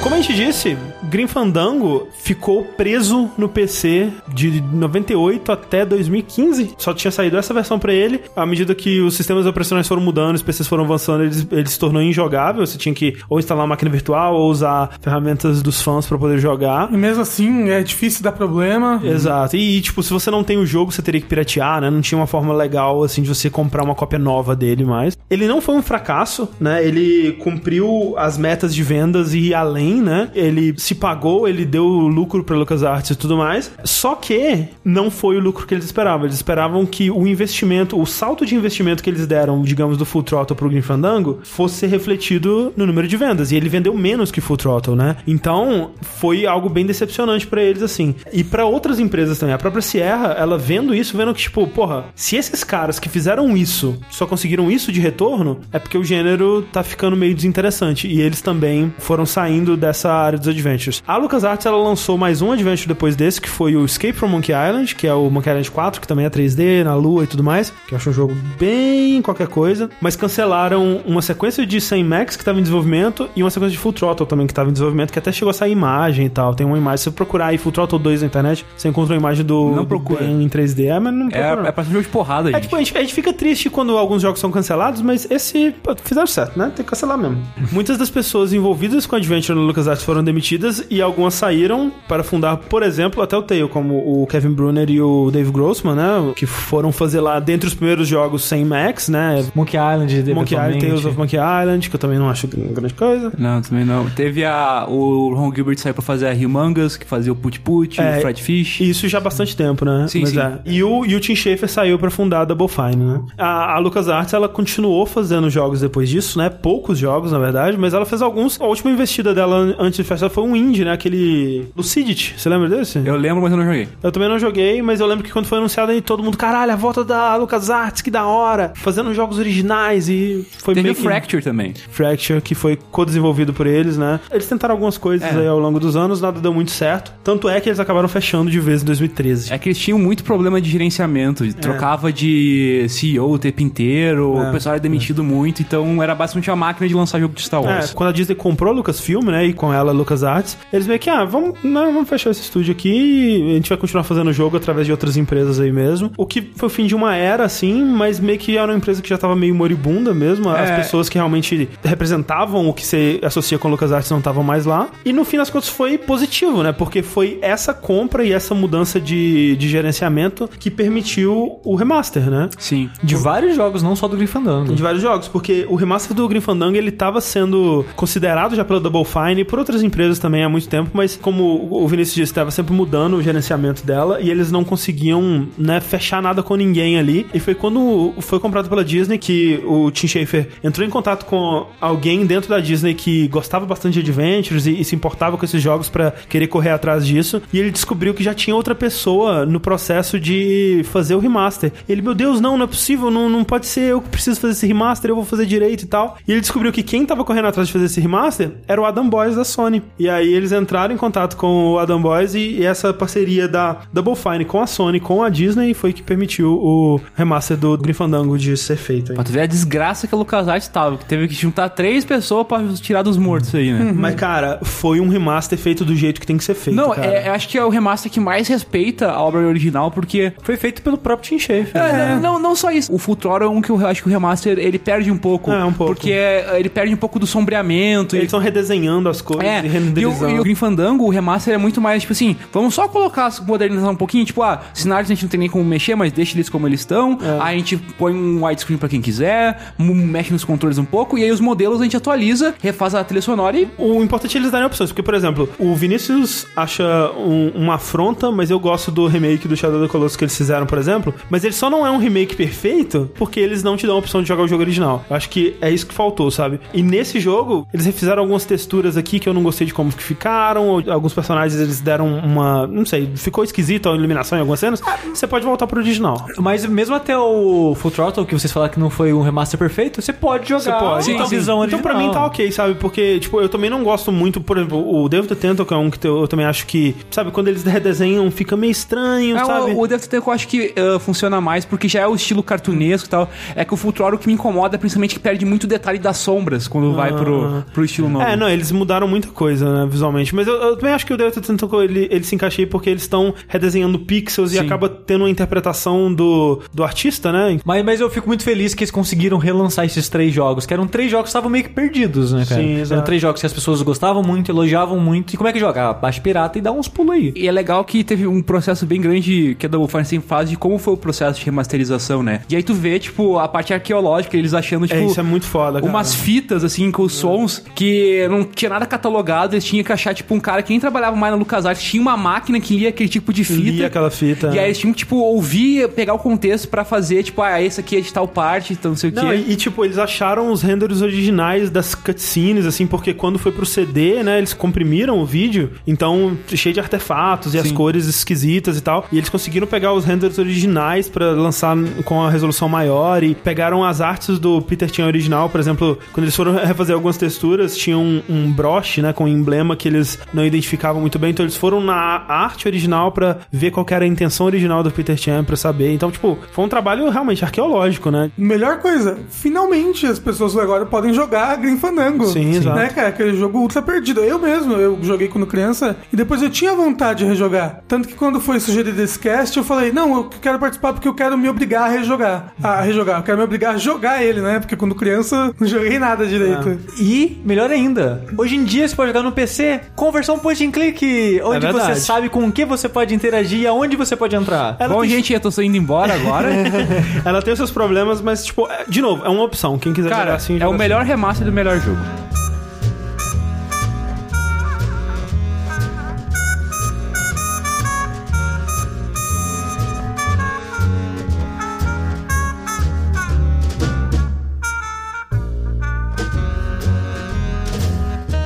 Como a gente disse, Grim Fandango ficou preso no PC de 98 até 2015. Só tinha saído essa versão pra ele. À medida que os sistemas operacionais foram mudando, os PCs foram avançando, ele, ele se tornou injogável. Você tinha que ou instalar uma máquina virtual ou usar ferramentas dos fãs pra poder jogar. E mesmo assim, é difícil dar problema. Exato. E, tipo, se você não tem o jogo, você teria que piratear, né? Não tinha uma forma legal, assim, de você comprar uma cópia nova dele mais. Ele não foi um fracasso, né? Ele cumpriu as metas de vendas e ir além, né? Ele se pagou, ele deu lucro pra LucasArts e tudo mais. Só que não foi o lucro que eles esperavam. Eles esperavam que o investimento, o salto de investimento que eles deram, digamos, do Full Throttle pro Grim Fandango, fosse refletido no número de vendas. E ele vendeu menos que Full Throttle, né? Então, foi algo bem decepcionante pra eles, assim. E pra outras empresas também. A própria Sierra, ela vendo isso, vendo que, tipo, porra, se esses caras que fizeram isso só conseguiram isso de retorno, é porque o gênero tá ficando meio desinteressante. E eles também foram saindo dessa área dos adventures. A LucasArts, ela lançou mais um adventure depois desse, que foi o Escape from Monkey Island, que é o Monkey Island 4, que também é 3D, na lua e tudo mais, que eu acho um jogo bem qualquer coisa, mas cancelaram uma sequência de 100 Max que tava em desenvolvimento e uma sequência de Full Throttle também que tava em desenvolvimento, que até chegou a sair imagem e tal. Tem uma imagem, se você procurar aí Full Throttle 2 na internet, você encontra uma imagem do, Não do procura. Ben em 3D, é, mas não É, procura. é pra ser um jogo de porrada, É gente. tipo, a gente, a gente fica triste quando alguns jogos são cancelados, mas esse pô, fizeram certo, né? Tem que cancelar mesmo. Muitas das pessoas envolvidas com Adventure no LucasArts foram demitidas e algumas saíram para fundar, por exemplo, até o Tale, como o Kevin Brunner e o Dave Grossman, né? Que foram fazer lá dentre os primeiros jogos sem Max, né? Monkey Island, Monkey Island. Tales of Monkey Island, que eu também não acho uma grande coisa. Não, também não. Teve a. O Ron Gilbert saiu pra fazer a Humongous, que fazia o Put Put, É, o Fried Fish. Isso já há bastante tempo, né? Sim, Mas sim. é. E o, e o Tim Schafer saiu pra fundar a Double Fine, né? A, a LucasArts, ela continuou fazendo jogos depois disso, né? Poucos jogos, na verdade, mas ela fez alguns. A última investida dela antes de fechar foi um indie, né? Aquele Lucidity. Você lembra desse? Eu lembro, mas eu não joguei. Eu também não joguei, mas eu lembro que quando foi anunciado aí, todo mundo, caralho, a volta da LucasArts, que da hora! Fazendo jogos originais e foi Teve meio o que... Fracture também. Fracture, que foi co-desenvolvido por eles, né? Eles tentaram algumas coisas É. aí ao longo dos anos, nada deu muito certo. Tanto é que eles acabaram fechando de vez em 2013. É que eles tinham muito problema de gerenciamento. Trocava de CEO o tempo inteiro, É. o pessoal era demitido muito, então era basicamente uma máquina de lançar jogo de Star É, Wars. quando a Disney comprou Lucasfilm, né, com ela a LucasArts, eles meio que, ah, vamos, não, vamos fechar esse estúdio aqui e a gente vai continuar fazendo o jogo através de outras empresas aí mesmo. O que foi o fim de uma era, assim, mas meio que era uma empresa que já tava meio moribunda mesmo. As É. pessoas que realmente representavam o que se associa com a LucasArts não estavam mais lá. E no fim das contas foi positivo, né, porque foi essa compra e essa mudança de, de gerenciamento que permitiu o remaster, né? Sim. De vários jogos, não só do Grim Fandango. De vários jogos, porque o remaster do Grim Fandango ele tava sendo considerado já pela Double Fine por outras empresas também há muito tempo, mas como o Vinícius disse, estava sempre mudando o gerenciamento dela e eles não conseguiam, né, fechar nada com ninguém ali. E foi quando foi comprado pela Disney que o Tim Schafer entrou em contato com alguém dentro da Disney que gostava bastante de Adventures e, e se importava com esses jogos pra querer correr atrás disso. E ele descobriu que já tinha outra pessoa no processo de fazer o remaster. Ele, meu Deus, não, não é possível, não, não pode ser eu que preciso fazer esse remaster, eu vou fazer direito e tal. E ele descobriu que quem tava correndo atrás de fazer esse remaster era o Adam Boys da Sony. E aí eles entraram em contato com o Adam Boys e, e essa parceria da Double Fine com a Sony, com a Disney, foi que permitiu o remaster do Grim Fandango de ser feito. aí. Pra tu ver a desgraça que a LucasArts tava, que teve que juntar três pessoas pra tirar dos mortos aí, né? Mas, cara, foi um remaster feito do jeito que tem que ser feito. Não, cara. é, eu acho que é o remaster que mais respeita a obra original, porque Foi feito pelo próprio Tim Schafer. É, não, não só isso. O Full Throttle é um que eu acho que o remaster ele perde um pouco. É, um pouco. Porque é, ele perde um pouco do sombreamento. Eles e- estão redesenhando as coisas É, e e o, renderizando. e o Green Fandango, o remaster é muito mais, tipo assim, vamos só colocar, as- modernizar um pouquinho, tipo, ah, cenários a gente não tem nem como mexer, mas deixa eles como eles estão, É. aí a gente põe um widescreen pra quem quiser, mexe nos controles um pouco, e aí os modelos a gente atualiza, refaz a trilha sonora e... O importante é eles darem opções, porque, por exemplo, o Vinícius acha um- uma afronta, mas eu gosto do remake do Shadow of the Colossus que eles fizeram, por exemplo, mas ele só não é um remake perfeito porque eles não te dão a opção de jogar o jogo original. Eu acho que é isso que faltou, sabe? E nesse jogo, eles refizeram algumas texturas aqui que eu não gostei de como que ficaram, ou alguns personagens eles deram uma, não sei, ficou esquisita a iluminação em algumas cenas, você pode voltar pro original. Mas mesmo até o Full Throttle, que vocês falaram que não foi um remaster perfeito, você pode jogar Você pode. a então, visão então original. pra mim tá ok, sabe? Porque, tipo, eu também não gosto muito, por exemplo, o Devil the Tentacle é um que eu, eu também acho que, sabe, quando eles redesenham fica meio estranho, É, sabe? o, o Death Tentacle eu acho que uh, funciona mais porque já é o estilo cartunesco e tal. É que o Full Throttle o que me incomoda é principalmente que perde muito detalhe das sombras quando vai pro, pro estilo novo. É, não, eles mudaram muita coisa, né, visualmente. Mas eu, eu também acho que o Devil the Tentacle, ele, ele se encaixa aí porque eles estão redesenhando pixels e Sim. acaba tendo uma interpretação do, do artista, né? Mas, mas eu fico muito feliz que eles conseguiram relançar esses três jogos, que eram três jogos que estavam meio que perdidos, né, cara? Sim, Eram exato. três jogos que as pessoas gostavam muito, elogiavam muito. E como é que joga? Ah, Baixa pirata e dá uns pulos aí. E é legal que teve um processo bem grande que a Double Fine sempre faz de como foi o processo de remasterização, né? E aí tu vê, tipo, a parte arqueológica, eles achando, tipo, É, isso é muito foda, cara. umas fitas, assim, com os sons que não tinha nada catalogado, eles tinham que achar, tipo, um cara que nem trabalhava mais na LucasArts, tinha uma máquina que lia aquele tipo de fita. Lia aquela fita. E aí eles tinham que, tipo, ouvir, pegar o contexto pra fazer, tipo, ah, esse aqui é de tal parte, então não sei o quê. e, e, tipo, eles acharam os renders originais das cutscenes, assim, porque quando foi pro CD, né, eles comprimiram o vídeo, então cheio de artefatos e as Sim. cores esquisitas e tal. E eles conseguiram pegar os renders originais pra lançar com a resolução maior e pegaram as artes do Peter Chan original, por exemplo, quando eles foram refazer algumas texturas, tinha um, um broche, né, com um emblema que eles não identificavam muito bem, então eles foram na arte original pra ver qual que era a intenção original do Peter Chan pra saber. Então, tipo, foi um trabalho realmente arqueológico, né? Melhor coisa, finalmente as pessoas agora podem jogar Green Fandango. Sim, exato. Né, cara? Aquele jogo ultra perdido. Eu mesmo, eu joguei quando criança e depois eu tinha vontade de rejogar. Tanto que quando foi sugerido esse cast, eu falei, não, eu quero participar porque eu quero me obrigar a rejogar. A rejogar, eu quero me obrigar a jogar ele, né? Porque quando criança não joguei nada direito. E, melhor ainda, hoje em em dia você pode jogar no PC com versão point and click, onde você verdade. sabe com o que você pode interagir e aonde você pode entrar. Ela Bom, tem- gente, eu tô saindo embora agora. Ela tem os seus problemas, mas, tipo, é- de novo, é uma opção. Quem quiser jogar Cara, assim. é joga o melhor remaster do melhor jogo.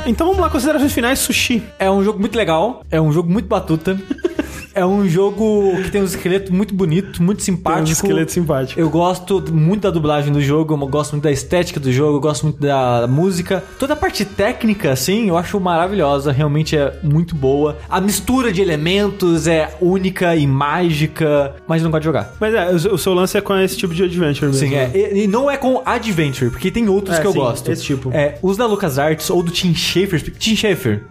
Então vamos lá, considerações finais, sushi. É um jogo muito legal, é um jogo muito batuta. É um jogo que tem um esqueleto muito bonito, muito simpático. Tem um esqueleto simpático. Eu gosto muito da dublagem do jogo, eu gosto muito da estética do jogo, eu gosto muito da música. Toda a parte técnica, assim, eu acho maravilhosa, realmente é muito boa. A mistura de elementos é única e mágica, mas eu não gosto de jogar. Mas é, o seu lance é com esse tipo de adventure mesmo. Sim, é. E, e não é com Adventure, porque tem outros É, que eu sim, gosto. esse tipo. É, os da LucasArts ou do Tim Schafer. Tim Schafer.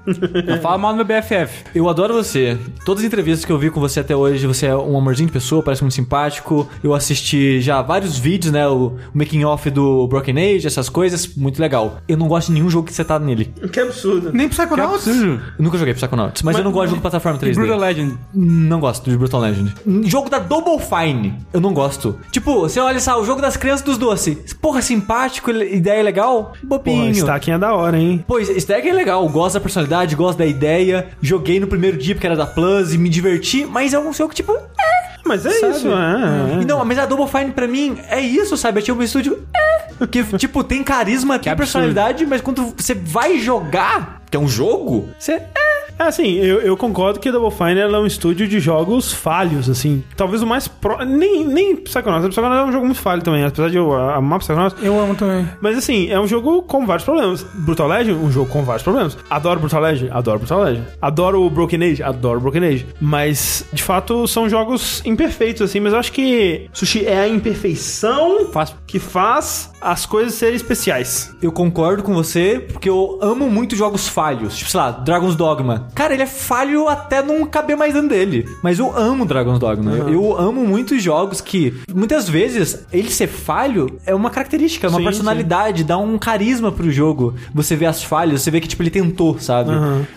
Não fala mal do meu BFF. Eu adoro você. Todas as entrevistas que eu vi com você até hoje, você é um amorzinho de pessoa, parece muito simpático. Eu assisti já vários vídeos, né? O, o making off do Broken Age, essas coisas, muito legal. Eu não gosto de nenhum jogo que você tá nele. Que absurdo. Nem Psychonauts? Eu nunca joguei Psychonauts, mas, eu não gosto de jogo de plataforma 3D. Brutal Legend. Não gosto de Brutal Legend. Jogo da Double Fine, eu não gosto. Tipo, você olha só, o jogo das crianças dos doces. Porra, simpático, ideia legal, Porra, bobinho. stacking é da hora, hein? Pois, Stack é legal, gosto da personalidade, gosto da ideia. Joguei no primeiro dia porque era da Plus e me diverti, mas é um jogo tipo. É, Mas é sabe? isso, é. E não, mas a Double Fine pra mim é isso, sabe? Eu tinha um estúdio. É. Que, tipo, tem carisma, tem absurdo. personalidade, mas quando você vai jogar, que é um jogo, você. É. É assim, eu, eu concordo que Double Fine é um estúdio de jogos falhos, assim. Talvez o mais pro... Nem, nem Psychonauts. Psychonauts é um jogo muito falho também, apesar de eu amar Psychonauts. Eu amo também. Mas assim, é um jogo com vários problemas. Brutal Legend, um jogo com vários problemas. Adoro Brutal Legend, adoro Brutal Legend. Adoro o Broken Age, adoro Broken Age. Mas, de fato, são jogos imperfeitos, assim. Mas eu acho que Sushi é a imperfeição Faz. que faz as coisas serem especiais. Eu concordo com você, porque eu amo muito jogos falhos. Tipo, sei lá, Dragon's Dogma. Cara, ele é falho até não caber mais dentro dele. Mas eu amo Dragon's Dogma. Eu, eu amo muitos jogos que, muitas vezes, ele ser falho é uma característica, é uma Sim, personalidade, dá um carisma pro jogo. Você vê as falhas, você vê que, tipo, ele tentou, sabe?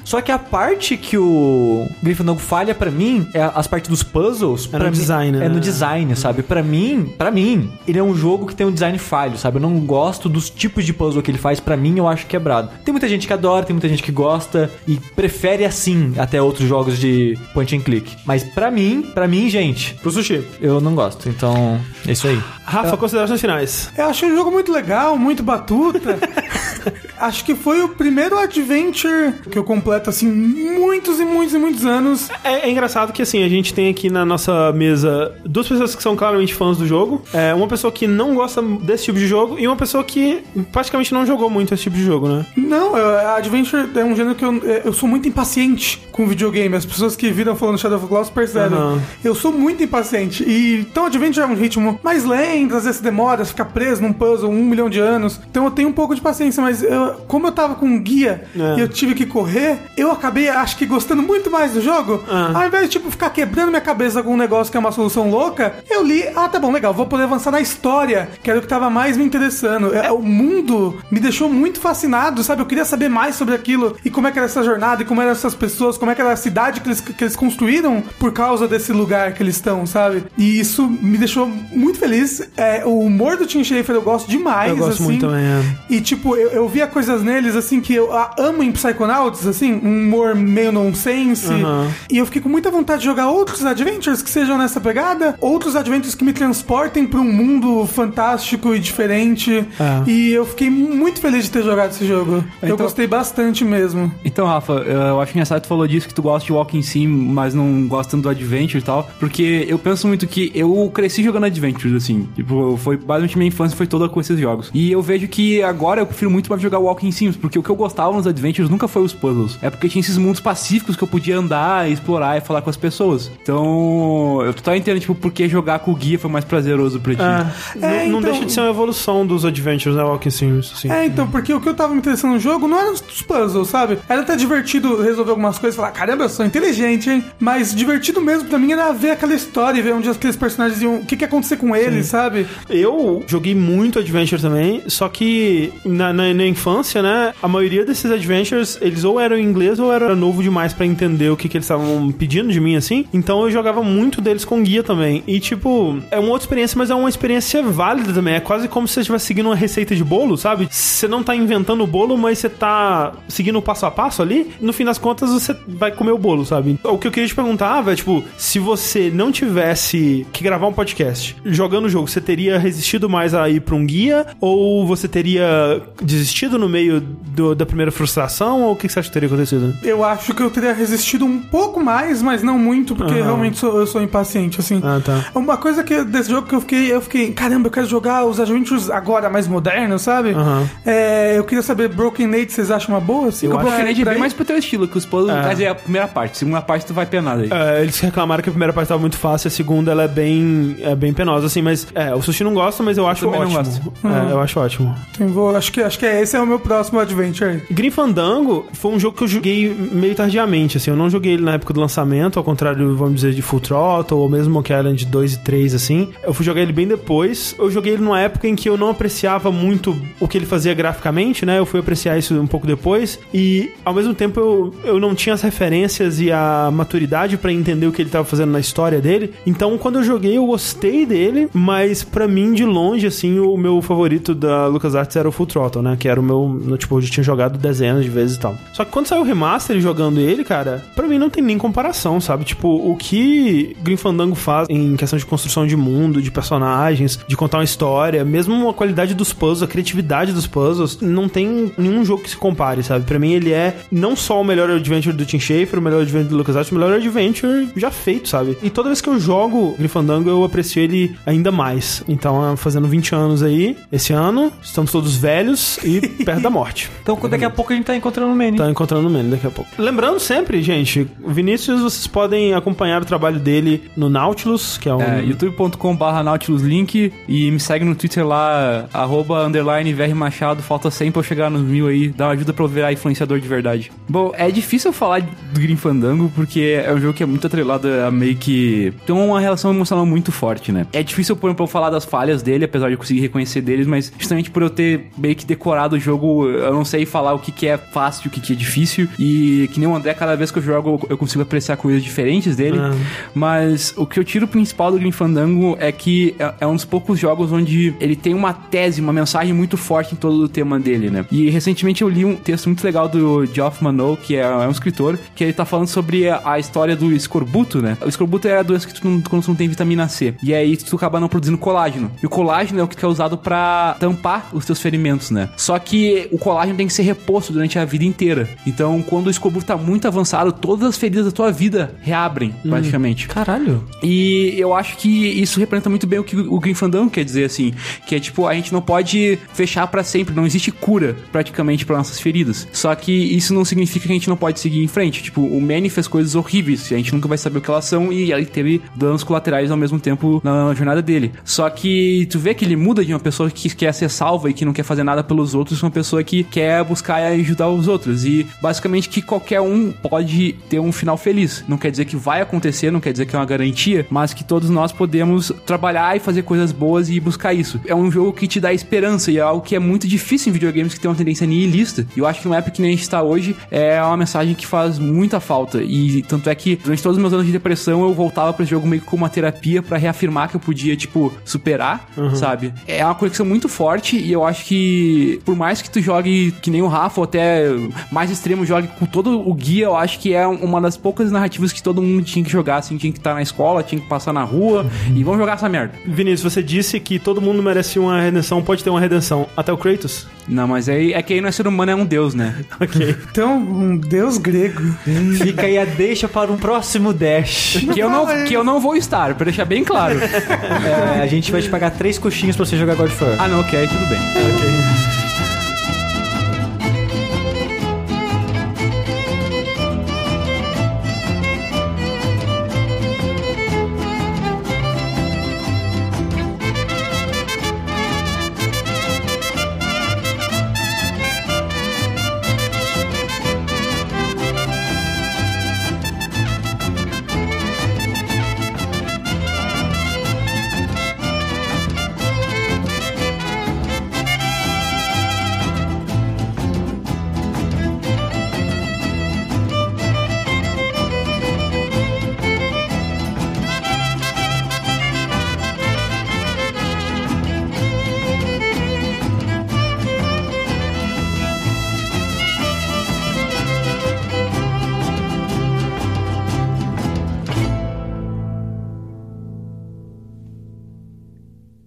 Só que a parte que o Gryffindor falha pra mim é as partes dos puzzles. É no mim- design, É né? no design, sabe? Pra mim, para mim, ele é um jogo que tem um design falho, sabe? Eu não gosto dos tipos de puzzle que ele faz, pra mim eu acho quebrado. Tem muita gente que adora, tem muita gente que gosta e prefere assim até outros jogos de point and click. Mas pra mim, pra mim, gente, Pro Sushi. eu não gosto. Então, é isso aí. Rafa, considerações finais. Eu achei um jogo muito legal, muito batuta. Acho que foi o primeiro adventure que eu completo, assim, muitos e muitos e muitos anos. É, é engraçado que assim, a gente tem aqui na nossa mesa duas pessoas que são claramente fãs do jogo. É, uma pessoa que não gosta desse tipo de jogo e uma pessoa que praticamente não jogou muito esse tipo de jogo, né? Não, eu- Adventure é um gênero que eu, eu sou muito impaciente com videogame. As pessoas que viram falando Shadow of Colossus percebem. Aham. Eu sou muito impaciente. E, então, Adventure é um ritmo mais lento, às vezes demora, fica preso num puzzle um milhão de anos. Então eu tenho um pouco de paciência, mas eu- como eu tava com um guia É. e eu tive que correr, eu acabei, acho que, gostando muito mais do jogo. Ah. Ao invés de, tipo, ficar quebrando minha cabeça com um negócio que é uma solução louca, eu li, ah, tá bom, legal, vou poder avançar na história, que era o que tava mais me interessando. É, o mundo me deixou muito fascinado, sabe? Eu queria saber mais sobre aquilo e como é que era essa jornada e como eram essas pessoas, como é que era a cidade que eles, que eles construíram por causa desse lugar que eles estão, sabe? E isso me deixou muito feliz. É, o humor do Tim Schafer eu gosto demais, Eu gosto assim. muito também, é. E, tipo, eu, eu via coisas neles, assim, que eu amo em Psychonauts, assim, um humor meio nonsense. Aham. E eu fiquei com muita vontade de jogar outros adventures que sejam nessa pegada, outros adventures que me transportem pra um mundo fantástico e diferente. É. E eu fiquei muito feliz de ter jogado esse jogo. eu Então- gostei bastante mesmo. Então, Rafa, eu acho engraçado que tu falou disso, que tu gosta de Walking Sim, mas não gosta tanto do Adventure e tal, porque eu penso muito que eu cresci jogando Adventures, assim, tipo, foi basicamente minha infância foi toda com esses jogos. E eu vejo que agora eu prefiro muito mais jogar Walking Sims, porque o que eu gostava nos Adventures nunca foi os puzzles, é porque tinha esses mundos pacíficos que eu podia andar, explorar e falar com as pessoas. Então, eu total entendo, tipo, por que jogar com o guia foi mais prazeroso pra ti. É, É, não, não então- deixa de ser uma evolução dos adventures, né, Walking Sims, assim. É, então, porque o que eu tava me interessando no jogo não eram os puzzles, sabe? Era até divertido resolver algumas coisas e falar, caramba, eu sou inteligente, hein? Mas divertido mesmo pra mim era ver aquela história e ver onde aqueles personagens iam. O que, que ia acontecer com eles, sabe? Eu joguei muito Adventure também, só que na, na, na infância né, a maioria desses adventures, eles ou eram em inglês ou era novo demais pra entender o que, que eles estavam pedindo de mim, assim. Então eu jogava muito deles com guia também. E, tipo, é uma outra experiência, mas é uma experiência válida também. É quase como se você estivesse seguindo uma receita de bolo, sabe? Você não tá inventando o bolo, mas você tá seguindo o passo a passo ali. No fim das contas, você vai comer o bolo, sabe? O que eu queria te perguntar, é, tipo, se você não tivesse que gravar um podcast jogando o jogo, você teria resistido mais a ir pra um guia? Ou você teria desistido no meio do- da primeira frustração? Ou o que você acha que teria acontecido? Eu acho que eu teria resistido um pouco mais, mas não muito, porque Aham. realmente sou- eu sou impaciente, assim. Ah, tá. Uma coisa que desse jogo que eu fiquei, eu fiquei, caramba, eu quero jogar os Adventures agora mais modernos, sabe? Aham. É, eu queria saber, Broken Age, vocês acham uma boa? Assim, Eu acho que é pra bem mais pro teu estilo, puzzles, É. quer dizer, a primeira parte. A segunda parte tu vai penar aí. É, eles reclamaram que a primeira parte tava muito fácil, a segunda ela é bem, é bem penosa, assim, mas é, o Sushi não gosta, mas eu acho também não ótimo. gosto. É, Uhum. eu acho ótimo. Vou, acho, que, acho que é, esse é o meu próximo Adventure aí. Grim Fandango foi um jogo que eu joguei meio tardiamente, assim, eu não joguei ele na época do lançamento, ao contrário, vamos dizer, de Full Throttle, ou mesmo Monkey Island 2 e 3, assim. Eu fui jogar ele bem depois. Eu joguei ele numa época em que eu não apreciava muito o que ele fazia graficamente, né? Eu fui apreciar isso um pouco depois. E, ao mesmo tempo, eu, eu não tinha as referências e a maturidade pra entender o que ele tava fazendo na história dele. Então, quando eu joguei, eu gostei dele, mas pra mim, de longe, assim, o meu favorito da LucasArts era o Full Throttle, né? Que era o meu, tipo, eu já tinha jogado dezenas de vezes e tal. Só que quando saiu o remaster jogando ele, cara, pra mim não tem nem comparação, sabe? Tipo, o que Grim Fandango faz em questão de construção de mundo, de personagens, de contar uma história, mesmo a qualidade dos puzzles, a criatividade dos puzzles, não tem nenhum jogo que se compare, sabe? Pra mim ele é não só o melhor adventure do Tim Schafer, o melhor adventure do LucasArts, o melhor adventure já feito, sabe? E toda vez que eu jogo Grim Fandango, eu aprecio ele ainda mais. Então, é, fazendo 20 anos aí, esse ano, estamos todos velhos e perto da morte. Então daqui a pouco a gente tá encontrando o Manny. Tá encontrando o Manny daqui a pouco. Lembrando sempre, gente, o Vinícius, vocês podem acompanhar o trabalho dele no Nautilus, que é um... É, youtube.com.br Nautilus Link e me segue no Twitter lá, arroba underline VR Machado, falta 100 pra eu chegar nos mil aí, dá uma ajuda pra eu virar influenciador de verdade. Bom, é difícil falar do Grim Fandango porque é um jogo que é muito atrelado a meio que... tem uma relação emocional muito forte, né? É difícil, por exemplo, eu falar das falhas dele, apesar de eu conseguir reconhecer deles, mas justamente por eu ter meio que decorado o jogo, eu não sei falar o que, que é fácil, o que, que é difícil, e que nem o André, cada vez que eu jogo, eu consigo apreciar coisas diferentes dele, Ah. mas o que eu tiro principal do Grim Fandango é que é, é um dos poucos jogos onde ele tem uma tese, uma mensagem muito forte em todo o tema dele, né? E recentemente eu li um texto muito legal do Geoff Manow, que é, é um escritor, que ele tá falando sobre a, história do escorbuto, né? O escorbuto é a doença que tu não, quando tu não tem vitamina C. E aí tu acaba não produzindo colágeno. E o colágeno é o que é usado pra tampar os teus ferimentos, né? Só que o colágeno tem que ser reposto durante a vida inteira. Então, quando o escorbuto tá muito avançado, todas as feridas da tua vida reabrem, praticamente. Caralho. E eu acho que isso representa muito bem o que o Fandango quer dizer, assim. Que é tipo, a gente não pode fechar pra sempre, não existe cura praticamente pra nossas feridas. Só que isso não significa que a gente não pode seguir em frente. Tipo, o Manny fez coisas horríveis, e a gente nunca vai saber o que elas são, e ele teve danos colaterais ao mesmo tempo na, na jornada dele. Só que tu vê que ele muda de uma pessoa que quer ser salva e que não quer fazer nada pelos outros, uma pessoa que quer buscar ajudar os outros. E basicamente que qualquer um pode ter um final feliz. Não quer dizer que vai acontecer, não quer dizer que é uma garantia, mas que todos nós podemos trabalhar e fazer coisas boas e buscar isso. É um jogo que te dá esperança e é algo que é muito difícil em videogames que tem uma tendência nihilista. E eu acho que numa época que nem a gente está hoje, é uma mensagem que faz muita falta. E tanto é que durante todos os meus anos de depressão eu voltava para esse jogo meio que como uma terapia para reafirmar que eu podia, tipo, superar, sabe? É uma conexão muito forte e eu acho que por mais que tu jogue que nem o Rafa ou até mais extremo jogue com todo o guia, eu acho que é uma das poucas narrativas que todo mundo tinha que jogar, assim, tinha que estar na escola, tinha que passar na rua e vamos jogar essa merda. Vinícius, você disse que todo mundo merece uma redenção, pode ter uma redenção. Até o Kratos? Não, mas aí é que aí não é ser humano, é um deus, né? ok. Então, um deus grego. Fica aí a deixa para um próximo Dash. Que eu não, que eu não vou estar, pra deixar bem claro. É, a gente vai te pagar três coxinhas pra você jogar God of War. Ah, não, ok, tudo bem. Ok.